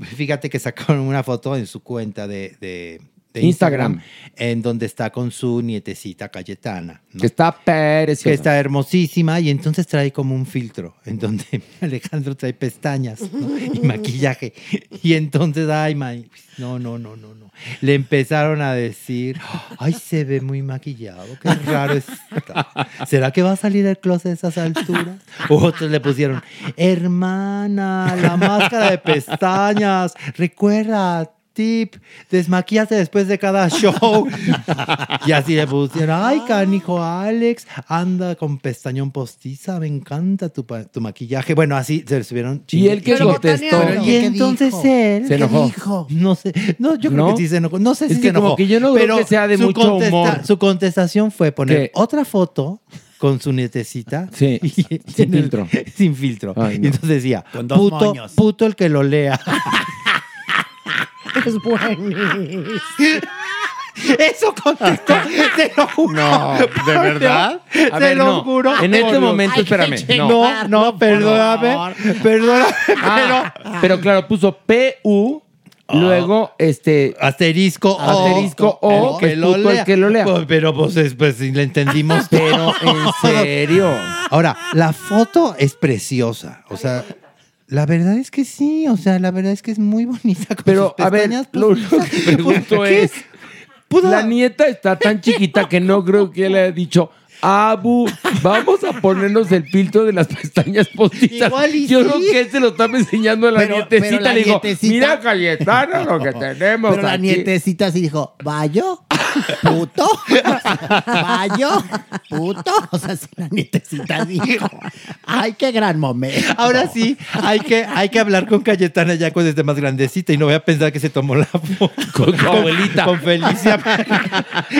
fíjate que sacaron una foto en su cuenta de, de- de Instagram. en donde está con su nietecita Cayetana. ¿no? Que está preciosa. que está hermosísima y entonces trae como un filtro en donde Alejandro trae pestañas ¿no? y maquillaje y entonces ay May, no no no no no le empezaron a decir ay se ve muy maquillado qué raro está será que va a salir del closet a esas alturas otros le pusieron hermana la máscara de pestañas recuerda tip, desmaquíate después de cada show. y así le pusieron, ay, canijo Alex, anda con pestañón postiza, me encanta tu, tu maquillaje. Bueno, así se le estuvieron ¿Y él Pero contestó? Y ¿Qué entonces dijo? él Se enojó. dijo? no sé, no, yo creo ¿No? que sí se enojó. No sé Es si que se como enojó. que yo no creo pero que sea de su mucho contesta- humor. Su contestación fue poner ¿Qué? otra foto con su nietecita. Sí, y- sin el- filtro. sin filtro. Ay, Y no. entonces decía, Con dos puto, moños. puto el que lo lea. Es buenísimo. Eso contestó, te lo juro. No, ¿de verdad? A Te ver, lo no. juro. En este Dios. momento, espérame. No. No, no, perdóname. Perdóname, Ah, pero claro, puso P-U Luego, este. Asterisco o. Asterisco o, el es puto el que lo lea. Pues, pero pues, es- pues si le entendimos. Pero en serio. Ahora, la foto es preciosa. O sea, la verdad es que sí. O sea, la verdad es que es muy bonita. con Pero, sus a ver, pestañas lo único que pregunto ¿Qué? es: la nieta está tan chiquita que no creo que le haya dicho. Abu, vamos a ponernos el filtro de las pestañas postizas. Igual y Yo sí. creo que él se lo está enseñando a la Pero- nietecita. pero la le digo, nietecita- mira, Cayetana, lo que tenemos Pero la aquí". nietecita sí dijo, ¿vayo? ¿Puto? ¿Vayo? ¿Puto? O sea, si la nietecita dijo, ¡ay, qué gran momento! Ahora sí, hay que, hay que hablar con Cayetana ya cuando esté más grandecita y no voy a pensar que se tomó la foto. Con su abuelita. Con Felicia.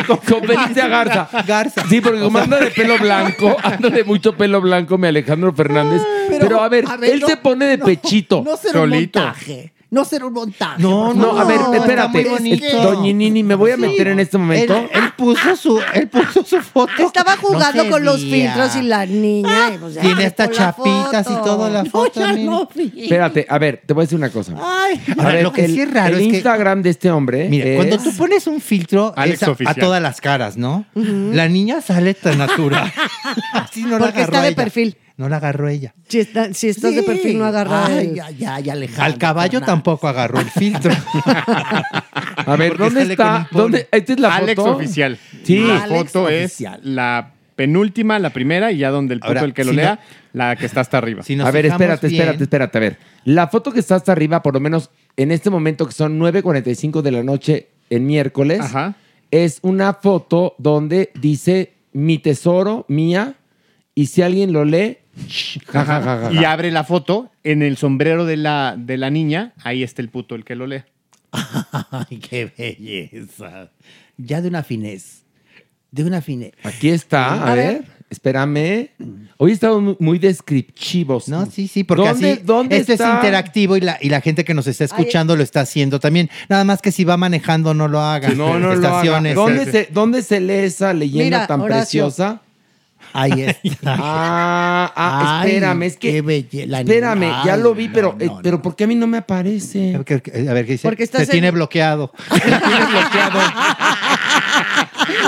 Con Felicia Garza. Garza. Sí, porque como anda de pelo blanco, anda de mucho pelo blanco, mi Alejandro Fernández. Pero, a ver, a ver, él no, se pone de pechito. No será un montaje. No será un montaje. No, No, a ver, espérate. está muy bonito. Doña Nini, me voy a meter en este momento. él puso su, él puso su foto. Estaba jugando con los filtros y la niña. y pues ya Tiene hasta chapitas y todo la No, foto. no vi. Espérate, a ver, te voy a decir una cosa. Ay, A ver, lo que el, sí es raro el es que- Instagram de este hombre Mira, es- cuando tú pones un filtro Alex es a, todas las caras, ¿no? La niña sale tan natural. Así no la Porque está de ella. perfil. No la agarró ella. Si, está- si estás de perfil, no agarra Ay, el- ya, ya, ya, Alejandro Al caballo tampoco agarró el filtro. A ver, Porque ¿dónde está? ¿Dónde? Esta es la Alex foto. oficial. Sí. La Alex foto oficial. es la penúltima, la primera, y ya donde el puto Ahora, el que lo si no- lea, la que está hasta arriba. Si a ver, espérate, bien- espérate, espérate. A ver, la foto que está hasta arriba, por lo menos en este momento que son 9.45 de la noche en miércoles, Ajá. es una foto donde dice mi tesoro, mía, y si alguien lo lee, shh, ja, ja, ja, ja, Y abre la foto en el sombrero de la, de la niña. Ahí está el puto el que lo lee. Ay, qué belleza. Ya de una finez. De una finez. Aquí está, a, A ver, ver. espérame. Hoy estamos muy- descriptivos. No, sí, sí, porque ¿Dónde- así dónde esto está? es interactivo y la, y la gente que nos está escuchando lo está haciendo también. Nada más que si va manejando no lo haga. No, no lo haga. ¿Dónde se, ¿Dónde se lee esa leyenda Mira, tan Horacio. preciosa? Ahí está. Ah, ah, Ay, espérame, es que. qué belle- la espérame, niña. ya Ay, lo vi, no, pero, no, eh, no. pero ¿por qué a mí no me aparece? A ver, ¿qué- a ver, ¿qué dice? Porque estás Se tiene en- bloqueado. Me tiene bloqueado.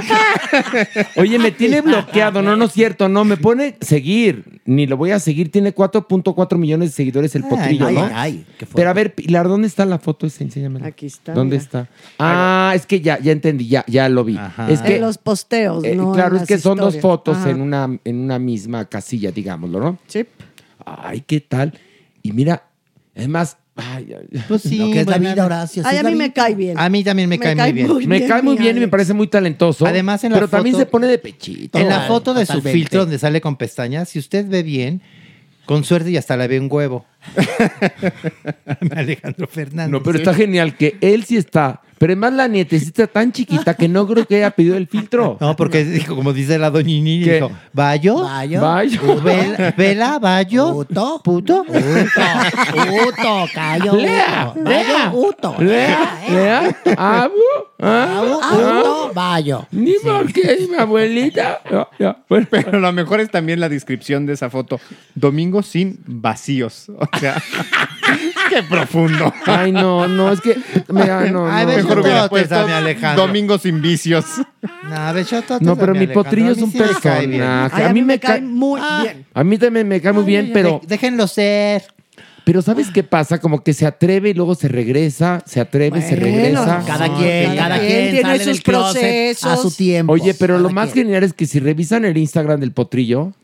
Oye, me tiene bloqueado. No, no es cierto. No, me pone seguir. Ni lo voy a seguir. Tiene 4.4 millones de seguidores el potrillo, ay, ¿no? ay, qué fuerte. Pero a ver, Pilar, ¿dónde está la foto esa? Enséñamela. Aquí está, ¿Dónde mira. está? Ah, es que ya, ya entendí, ya, ya lo vi. Ajá. Es que, en los posteos, eh, no claro, en es que son dos fotos Ajá. en una, en una misma casilla, digámoslo, ¿no? Sí. Ay, ¿qué tal? Y mira, además, ay, ay, ay. Pues sí, Lo que es la vida, Horacio. Ay, a mí me cae bien. A mí también me, cae, muy bien. me cae muy bien y me parece muy talentoso. Además, en la pero también se pone de pechito. En la foto de su filtro donde sale con pestañas, si usted ve bien, con suerte y hasta le ve un huevo. Alejandro Fernández. No, pero está genial que él sí está. Pero además la nietecita tan chiquita que no creo que haya pedido el filtro. No, porque dijo, como dice la doñini, ¿Qué? dijo, ¿Bayo? Vayo. Vaya. Vela, vela, Bayo. Puto. ¿Puto? Uto. Uto. Callo. Lea, Uto. lea, Vayo. Uto. Lea, lea, abu, ah, Abu, ah. Uto. Vayo. Ni porque es mi abuelita. Pero lo mejor es también la descripción de esa foto. Domingo sin vacíos. O sea, qué profundo. Ay, no, no, es que. Mira, no, Ay, no. Mejor hubiera puesto sabe, Alejandro. Domingo sin vicios. No, No, pero mi Alejandro. potrillo es un personaje. A mí me cae muy bien. A mí también me cae muy bien, pero. déjenlo ser. Pero ¿sabes qué pasa? Como que se atreve y luego se regresa, se atreve se regresa. Cada quien, cada quien tiene sale sus closet a su procesos. tiempo. Oye, pero lo más quien. genial es que si revisan el Instagram del potrillo,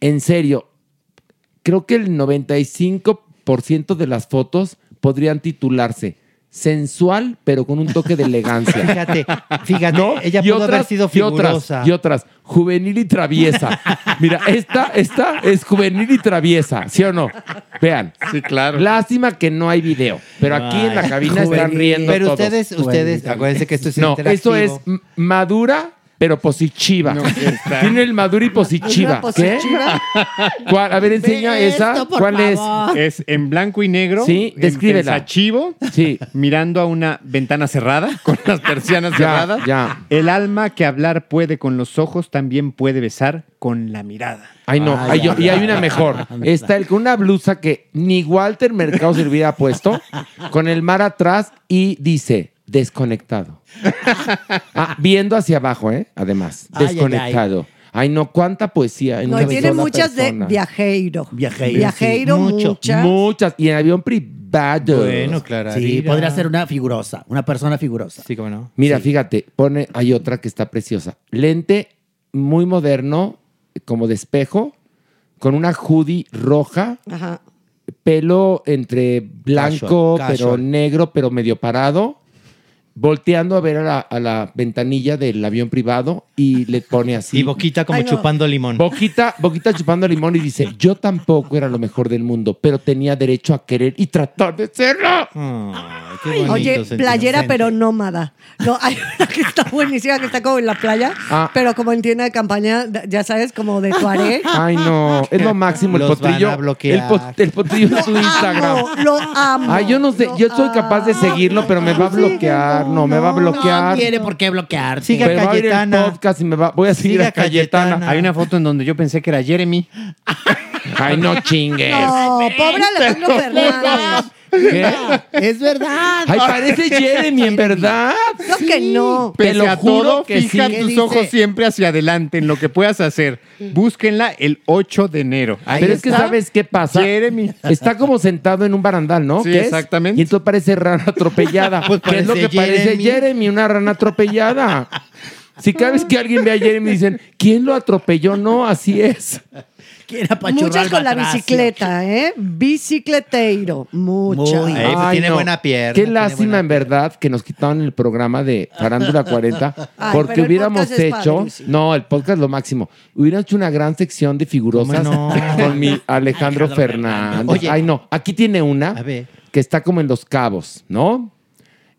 en serio, creo que el 95% de las fotos podrían titularse sensual, pero con un toque de elegancia. Fíjate, fíjate, ¿No? ella Y pudo haber otras- sido y otras, figurosa. y otras, juvenil y traviesa. Mira, esta, esta es juvenil y traviesa, ¿sí o no? Vean. Sí, claro. Lástima que no hay video, pero aquí en la cabina están riendo Pero todos. ustedes, ustedes, acuérdense que esto es No, eso es madura, pero positiva. Tiene el maduro y positiva. ¿Una ¿Qué? positiva? ¿Cuál? A ver, enseña esa. ¿Cuál es? Es en blanco y negro. Sí, descríbela. pensativo, Sí. mirando a una ventana cerrada, con las persianas Ya, cerradas. ya. El alma que hablar puede con los ojos también puede besar con la mirada. Ay, no. Ay, Ay, yo- ay, y hay ay, una mejor. Está el con una blusa que ni Walter Mercado se hubiera puesto, con el mar atrás y dice desconectado. Ah, viendo hacia abajo, ¿eh? Además, Ay, ay, desconectado. Ay, no, cuánta poesía. En No, una y tiene sola muchas persona. de viajeiro. Viajeiro, Viajeiro, sí, mucho. muchas. Muchas. Y en avión privado. Sí, podría ser una figurosa, una persona figurosa. Sí, cómo no. Mira, fíjate, pone, hay otra que está preciosa. Lente muy moderno, como de espejo, con una hoodie roja, Ajá. pelo entre blanco, Casual, pero casual. negro, pero medio parado, volteando a ver a la, a la ventanilla del avión privado y le pone así. Y boquita como Ay, no. chupando limón. Boquita, boquita chupando limón y dice, yo tampoco era lo mejor del mundo, pero tenía derecho a querer y tratar de serlo. Oye, playera pero nómada. No, hay una que está buenísima, que está como en la playa, Ah. pero como en tienda de campaña, ya sabes, como de Tuareg. Ay, no, es lo máximo el Los van potrillo. a bloquear. El, pot- el potrillo de su Instagram. Amo, lo amo. Ay, yo no sé, yo soy capaz de seguirlo, pero me va a bloquear. No, me va a bloquear. No tiene por qué bloquear. Sigue Pero va a ir el Cayetana. podcast y me va, voy a seguir Sigue a a Cayetana. Cayetana. Hay una foto en donde yo pensé que era Jeremy. Ay, no chingues. No, pobre Alejandro Fernández. ¿Qué? Es verdad. Ay, parece Jeremy, en verdad. No que no. Te Pese lo a juro todo, que fija sí. tus dice? ojos siempre hacia adelante en lo que puedas hacer. Búsquenla el 8 de enero. Ahí Pero es que. ¿sabes qué pasa? Jeremy. Está como sentado en un barandal, ¿no? Sí, ¿Qué es? exactamente. Y entonces parece rana atropellada. Pues ¿Qué es lo que parece. Jeremy? Una rana atropellada. Si cada vez que alguien ve a Jeremy dicen, ¿quién lo atropelló? No, así es. Muchas al con la bicicleta, ¿eh? Bicicleteiro. Muchas. Muy. Eh, tiene buena pierna, Qué lástima, en verdad, que nos quitaron el programa de Farándula 40, Ay, porque hubiéramos hecho. padrísimo. No, el podcast es lo máximo. Hubiéramos hecho una gran sección de figurosas con mi Alejandro, Fernández. Oye. Ay, no. Aquí tiene una A ver. que está como en los cabos, ¿no?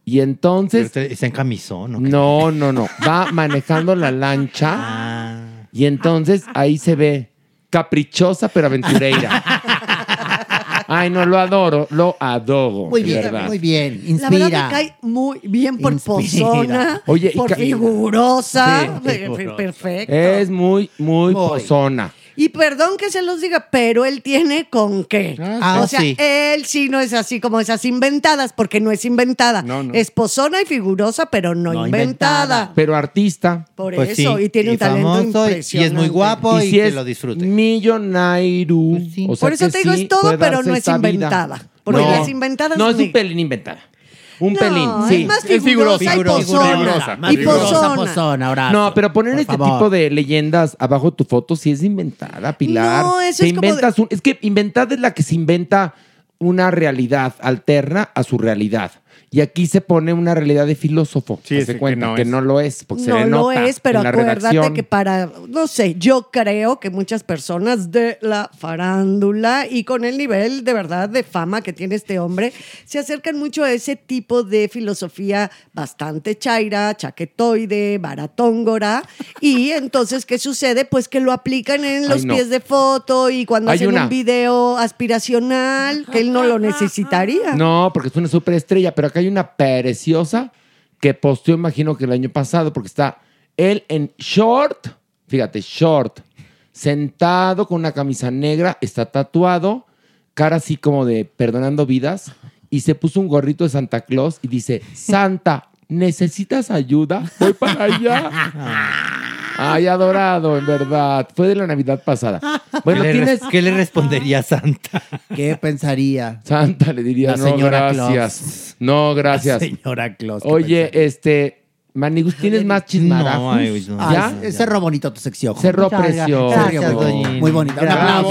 Y entonces. está en camisón, ¿no? No, no, no. Va manejando la lancha Ah. y entonces ahí se ve caprichosa pero aventureira. Ay, no, lo adoro, lo adoro. Muy bien, verdad. muy bien. La verdad Inspira. me cae muy bien por Inspira. pozona, Oye, y por figurosa. Sí, figurosa. Perfecto. Es muy, muy Muy. pozona. Y perdón que se los diga, pero él tiene con qué. Ah, o sea, sí. él sí no es así como esas inventadas, porque no es inventada. No, no. Es pozona y figurosa, pero no, No inventada. inventada. Pero artista. Por Pues eso, sí, y tiene un talento y- impresionante. Y es muy guapo y, si que es lo disfrute. millonairo. Pues sí. O sea Por eso que te digo, sí es todo, pero no es esta vida. inventada. Porque las inventadas No, es un pelín inventada. Un No, pelín, sí. es más Es figurosa, figurosa y figurosa, pozona. figurosa, Más Y figurosa, pozona. pozona, Horacio. No, pero poner Por este favor. tipo de leyendas abajo de tu foto sí es inventada, Pilar. No, eso Te es como inventas un- es que inventada es la que se inventa una realidad alterna a su realidad. Y aquí se pone una realidad de filósofo. Sí, que cuenta no que no lo es, porque se no lo nota es, pero en la acuérdate redacción. que para, no sé, yo creo que muchas personas de la farándula y con el nivel de verdad de fama que tiene este hombre, se acercan mucho a ese tipo de filosofía bastante chaira, chaquetoide, baratóngora. y entonces, ¿qué sucede? Pues que lo aplican en los Ay, no. pies de foto y cuando Hay hacen una. un video aspiracional, que él no lo necesitaría. No, porque es una superestrella, pero acá hay una preciosa que posteó, imagino que el año pasado, porque está él en short, fíjate, short, sentado con una camisa negra, está tatuado, cara así como de perdonando vidas, y se puso un gorrito de Santa Claus y dice, Santa, ¿necesitas ayuda? Voy para allá. Ay, adorado, en verdad. Fue de la Navidad pasada. Bueno, ¿Qué, le, tienes... res- qué le respondería Santa? ¿Qué pensaría? Santa le diría, La no, señora gracias. Claus. No, gracias. Señora Claus. ¿qué Oye, pensaría? este, Manigus, ¿tienes más chismarajos? No, ay, no. Ay, ¿Ya? c- cerró bonito tu sección. Cerró precioso. gracias, doña Muy bonita. Un Gracias. aplauso.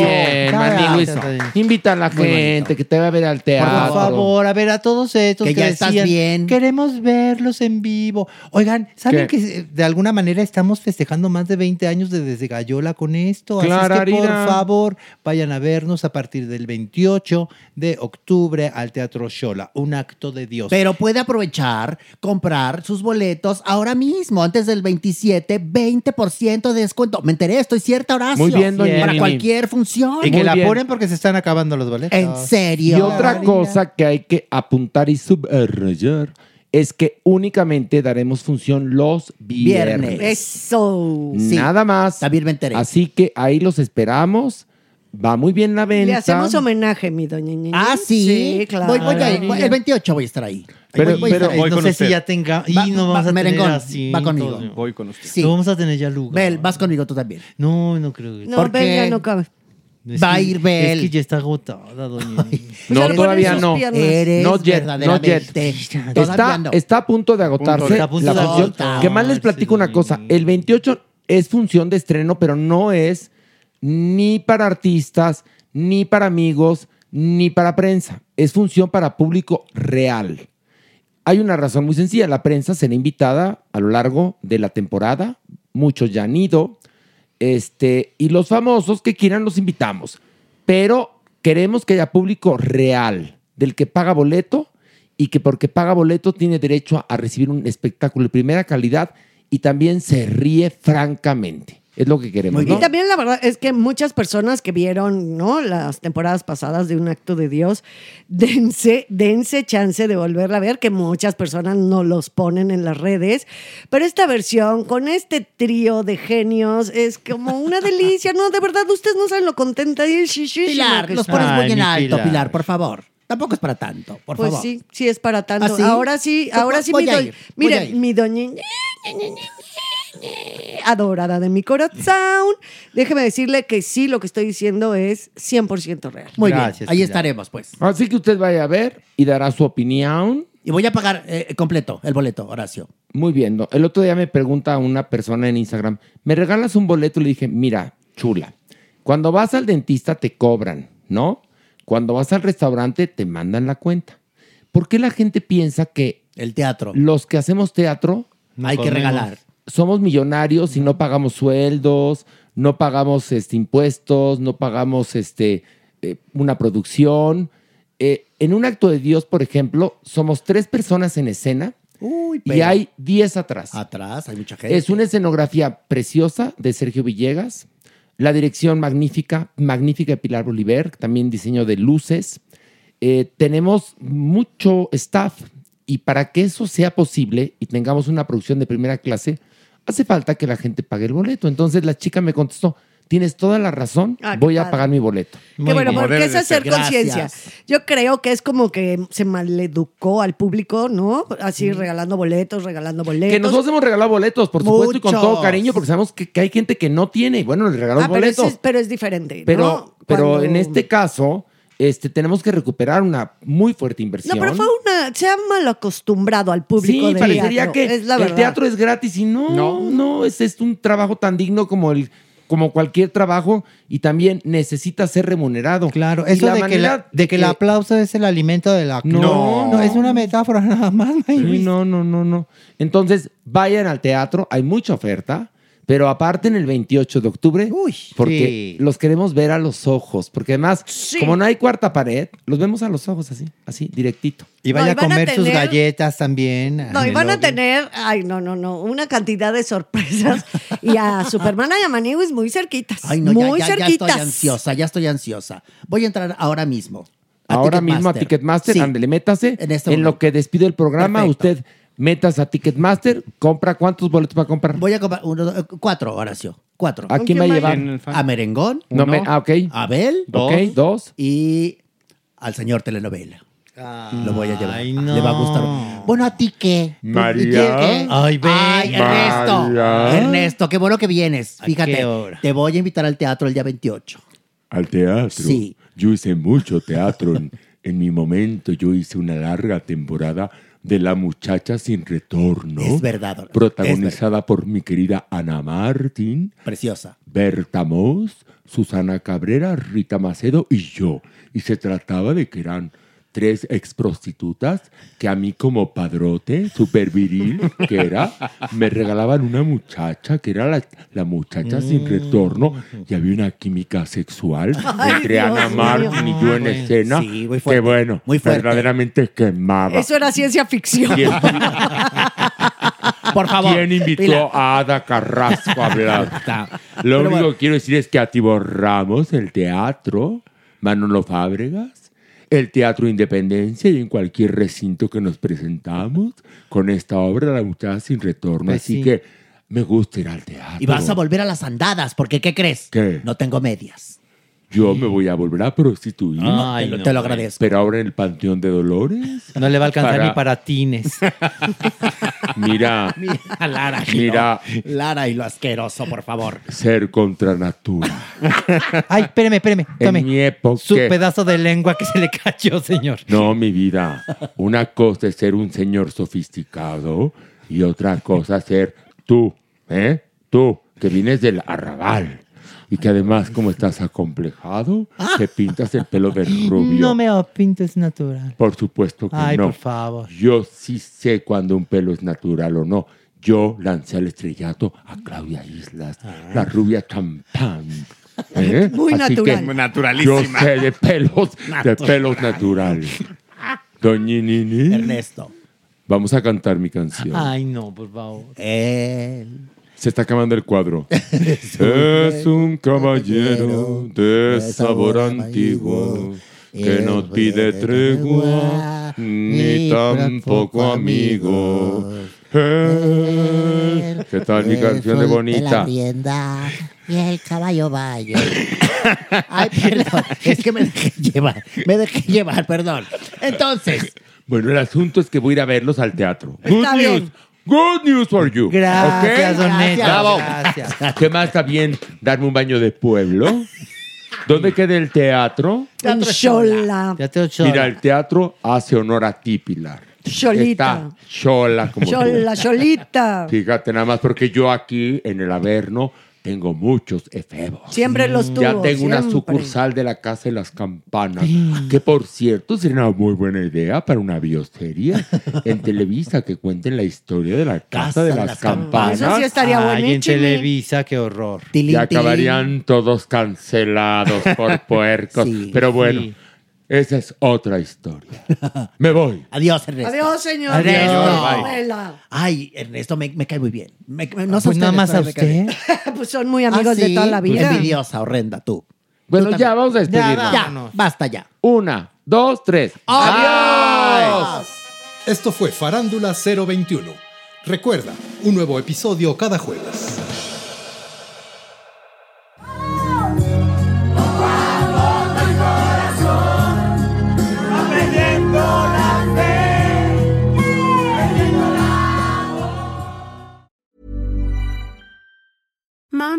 Bien. Invita a la Muy gente bonito. que te va a ver al Por teatro. favor, a ver, a todos estos Que que, ya estás decían, bien. queremos verlos en vivo. Oigan, ¿saben ¿Qué? que eh, de alguna manera estamos festejando más de 20 años de Desde Gallola con esto? Así es que, por favor, vayan a vernos a partir del 28 de octubre al Teatro Shola, un acto de Dios. Pero puede aprovechar, comprar sus boletos ahora mismo, antes del 27, 20% de descuento. Me enteré, estoy cierta, Horacio. Muy bien, doña Para cualquier función. Y que Muy la bien. apuren porque se están acabando los boletos. ¿En serio? Y otra cosa que hay que apuntar y subrayar es que únicamente daremos función los viernes. Viernes. Eso. Sí. Nada más. También me enteré. Así que ahí los esperamos. Va muy bien la venta. Le hacemos homenaje, mi doña Ñeñe. Ah, sí. claro. Voy, voy a ir. Voy- el 28 voy a estar ahí. Pero- Voy- voy a pero- estar ahí. Voy no con sé usted. si ya tenga. Y Va- no va- vamos a tener merengón, así. va conmigo. todo. Voy con usted. Sí. No vamos a tener ya lugar. Bel, vas conmigo tú también. No, no creo. que- No, ¿Por qué? no cabe. Es Va a que- ir Bel. Es que ya está agotada, doña. No, le todavía ponen sus no. piernas. Eres No yet, no yet. verdaderamente. Todavía Está, no. está a punto de agotarse Está a punto la de función. agotarse. Que más les platico una cosa. El 28 es función de estreno, pero no es ni para artistas, ni para amigos, ni para prensa. Es función para público real. Hay una razón muy sencilla. La prensa será invitada a lo largo de la temporada. Muchos ya han ido. Este, y los famosos que quieran los invitamos. Pero queremos que haya público real, del que paga boleto y que porque paga boleto tiene derecho a, recibir un espectáculo de primera calidad y también se ríe francamente. Es lo que queremos. Y también la verdad es que muchas personas que vieron ¿no? las temporadas pasadas de Un Acto de Dios, dense, dense chance de volverla a ver, que muchas personas no los ponen en las redes. Pero esta versión, con este trío de genios, es como una delicia. No, de verdad, ustedes no saben lo contenta y shishishima Pilar, los pones muy Ay, en alto, Pilar. Pilar. por favor. Tampoco es para tanto, por Pues favor. sí, sí es para tanto. ¿Ah, sí? Ahora sí, Pues ahora sí, voy mi a Mire, ir. mi doña. Adorada de mi corazón. Déjeme decirle que sí, lo que estoy diciendo es 100% real. Muy Gracias, bien, ahí estaremos, pues. Así que usted vaya a ver y dará su opinión. Y voy a pagar eh, completo el boleto, Horacio. Muy bien. ¿no? El otro día me pregunta una persona en Instagram, ¿me regalas un boleto? Le dije, mira, chula, cuando vas al dentista te cobran, ¿no? Cuando vas al restaurante te mandan la cuenta. ¿Por qué la gente piensa que El teatro. los que hacemos teatro Hay que regalar. Somos millonarios y no pagamos sueldos, no pagamos este, impuestos, no pagamos este, eh, una producción? Eh, en un acto de Dios, por ejemplo, somos tres personas en escena Uy, y hay diez atrás. atrás hay mucha gente. Es una escenografía preciosa de Sergio Villegas, la dirección magnífica, magnífica de Pilar Bolívar, también diseño de luces. Eh, tenemos mucho staff y para que eso sea posible y tengamos una producción de primera clase, hace falta que la gente pague el boleto. Entonces la chica me contestó, tienes toda la razón, Ah, qué voy a pagar mi boleto. Que bueno, bien. porque es hacer conciencia. Yo creo que es como que se maleducó al público, ¿no? Así regalando boletos, regalando boletos. Que nosotros hemos regalado boletos, por supuesto, y con todo cariño, porque sabemos que, que hay gente que no tiene. y Bueno, le regalamos Ah, pero, boletos. es, pero es diferente. Pero, ¿no? pero Cuando- en este caso, este, tenemos que recuperar una muy fuerte inversión. No, pero fue una. Se ha mal acostumbrado al público Sí, de parecería teatro, que es la el teatro es gratis y no, no, No. es, es un trabajo tan digno como el como cualquier trabajo y también necesita ser remunerado. Claro, eso la de, que, la- de que el aplauso es el alimento de la No. no, es una metáfora nada más. Sí, no, no, no, no. Entonces, vayan al teatro, hay mucha oferta, pero aparte en el 28 de octubre, Uy, porque sí. los queremos ver a los ojos, porque además, Sí. como no hay cuarta pared, los vemos a los ojos así, así, directito. Y No, vaya y a van a comer sus galletas también. No, y van a tener, ay, no, no, no, una cantidad de sorpresas. y a Superman y a Maniwis muy cerquitas. Ay, no, muy ya, ya, ya cerquitas. estoy ansiosa, ya estoy ansiosa. Voy a entrar ahora mismo. a Ahora mismo a Ticketmaster. Sí. ándele, métase. En este lo que despido el programa, Perfecto. usted métase a Ticketmaster, compra cuántos boletos va a comprar. Voy a comprar uno, dos, cuatro, Horacio. Cuatro. ¿A quién va a llevar? A Merengón, No me, ah, ok. Abel Ok, dos. y al señor telenovela. Lo voy a llevar. Ay, no. Le va a gustar. Bueno, ¿a ti qué? María. ¿Y qué? Ay, ven. Ernesto. María. Ernesto, qué bueno que vienes. ¿A Fíjate, hora? te voy a invitar al teatro el día 28. Al teatro. Sí. Yo hice mucho teatro. En, en mi momento yo hice una larga temporada de La muchacha sin retorno. Es verdad, Protagonizada por mi querida Ana Martín, Preciosa. Berta Moss, Susana Cabrera, Rita Macedo y yo. Y se trataba de que eran tres ex prostitutas que a mí como padrote, super viril que era, me regalaban una muchacha que era la, la muchacha sin retorno y había una química sexual Ay, entre Dios Ana. Martín y yo en Bueno, escena sí, muy que fuerte, bueno, muy fuerte. verdaderamente quemaba. Eso era ciencia ficción. Por favor. ¿Quién invitó Pilar. a Ada Carrasco a hablar? Lo Pero único bueno. que quiero decir es que atiborramos el teatro, Manolo Fábregas, el Teatro Independencia y en cualquier recinto que nos presentamos con esta obra, La muchacha sin retorno. Pues Así sí. que me gusta ir al teatro. Y vas a volver a las andadas, porque ¿qué crees? ¿Qué? No tengo medias. Yo me voy a volver a prostituir. Ay, Te lo- no, te lo güey. agradezco. Pero ahora en el Panteón de Dolores. No le va a alcanzar ni para tines. Mira, Mira, Lara. y Mira. lo- Lara y lo asqueroso, por favor. ser contra natura. Ay, espéreme, espéreme. En Tome. mi época. Su pedazo de lengua que se le cayó, señor. No, mi vida. Una cosa es ser un señor sofisticado y otra cosa ser tú, ¿eh? Tú, que vienes del arrabal. Y que además, como estás acomplejado, te pintas el pelo de rubio. No me pintes natural. Por supuesto que Ay, no. por favor. Yo sí sé cuando un pelo es natural o no. Yo lancé al estrellato a Claudia Islas, Ah. la rubia champán. ¿eh? Muy Así natural. que naturalísima. Yo sé de pelos, de Natural. pelos naturales. Doña Nini. Ernesto. Vamos a cantar mi canción. Ay, no, por favor. Él. Se está acabando el cuadro. es un caballero de sabor antiguo que no pide tregua ni tampoco amigo. ¿Qué tal mi canción de bonita? y el caballo vaya. Ay, perdón. Es que me dejé llevar. Me dejé llevar, perdón. Entonces. Bueno, el asunto es que voy a ir a verlos al teatro. Está Good bien. news. Good news for you. Gracias, ¿ok? don Neto, Bravo. gracias. ¿Qué más está bien? Darme un baño de pueblo. ¿Dónde queda el teatro? En Xola. Mira, el teatro hace honor a ti, Pilar. Xolita. Está chola como tú. Xola, Xolita. Fíjate nada más, porque yo aquí en el Averno tengo muchos efebos. Siempre los tuvo. Ya tengo una siempre. sucursal de la Casa de las Campanas, que por cierto sería una muy buena idea para una bioserie en Televisa que cuenten la historia de la Casa, de las, Campanas. Eso sí estaría Ay, en. Televisa, qué horror. Y acabarían todos cancelados por puercos. Sí, Pero bueno, sí. Esa es otra historia. Me voy. Adiós, Ernesto. Adiós, señor. Adiós. Vela. Ay, Ernesto, me, me cae muy bien. Me- me- no sé Pues nada más a usted. pues son muy amigos ¿Ah, de toda la vida. Envidiosa, horrenda, tú. Bueno, Tú ya vamos a despedirnos. Ya, Vámonos. basta ya. Una, dos, tres. ¡Adiós! Esto fue Farándula 021. Recuerda, un nuevo episodio cada jueves.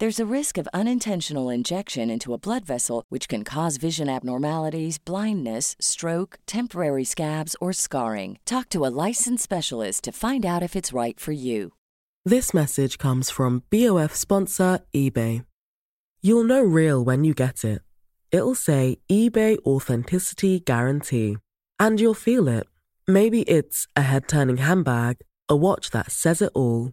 There's a risk of unintentional injection into a blood vessel, which can cause vision abnormalities, blindness, stroke, temporary scabs, or scarring. Talk to a licensed specialist to find out if it's right for you. This message comes from BOF sponsor eBay. You'll know real when you get it. It'll say eBay Authenticity Guarantee. And you'll feel it. Maybe it's a head turning handbag, a watch that says it all,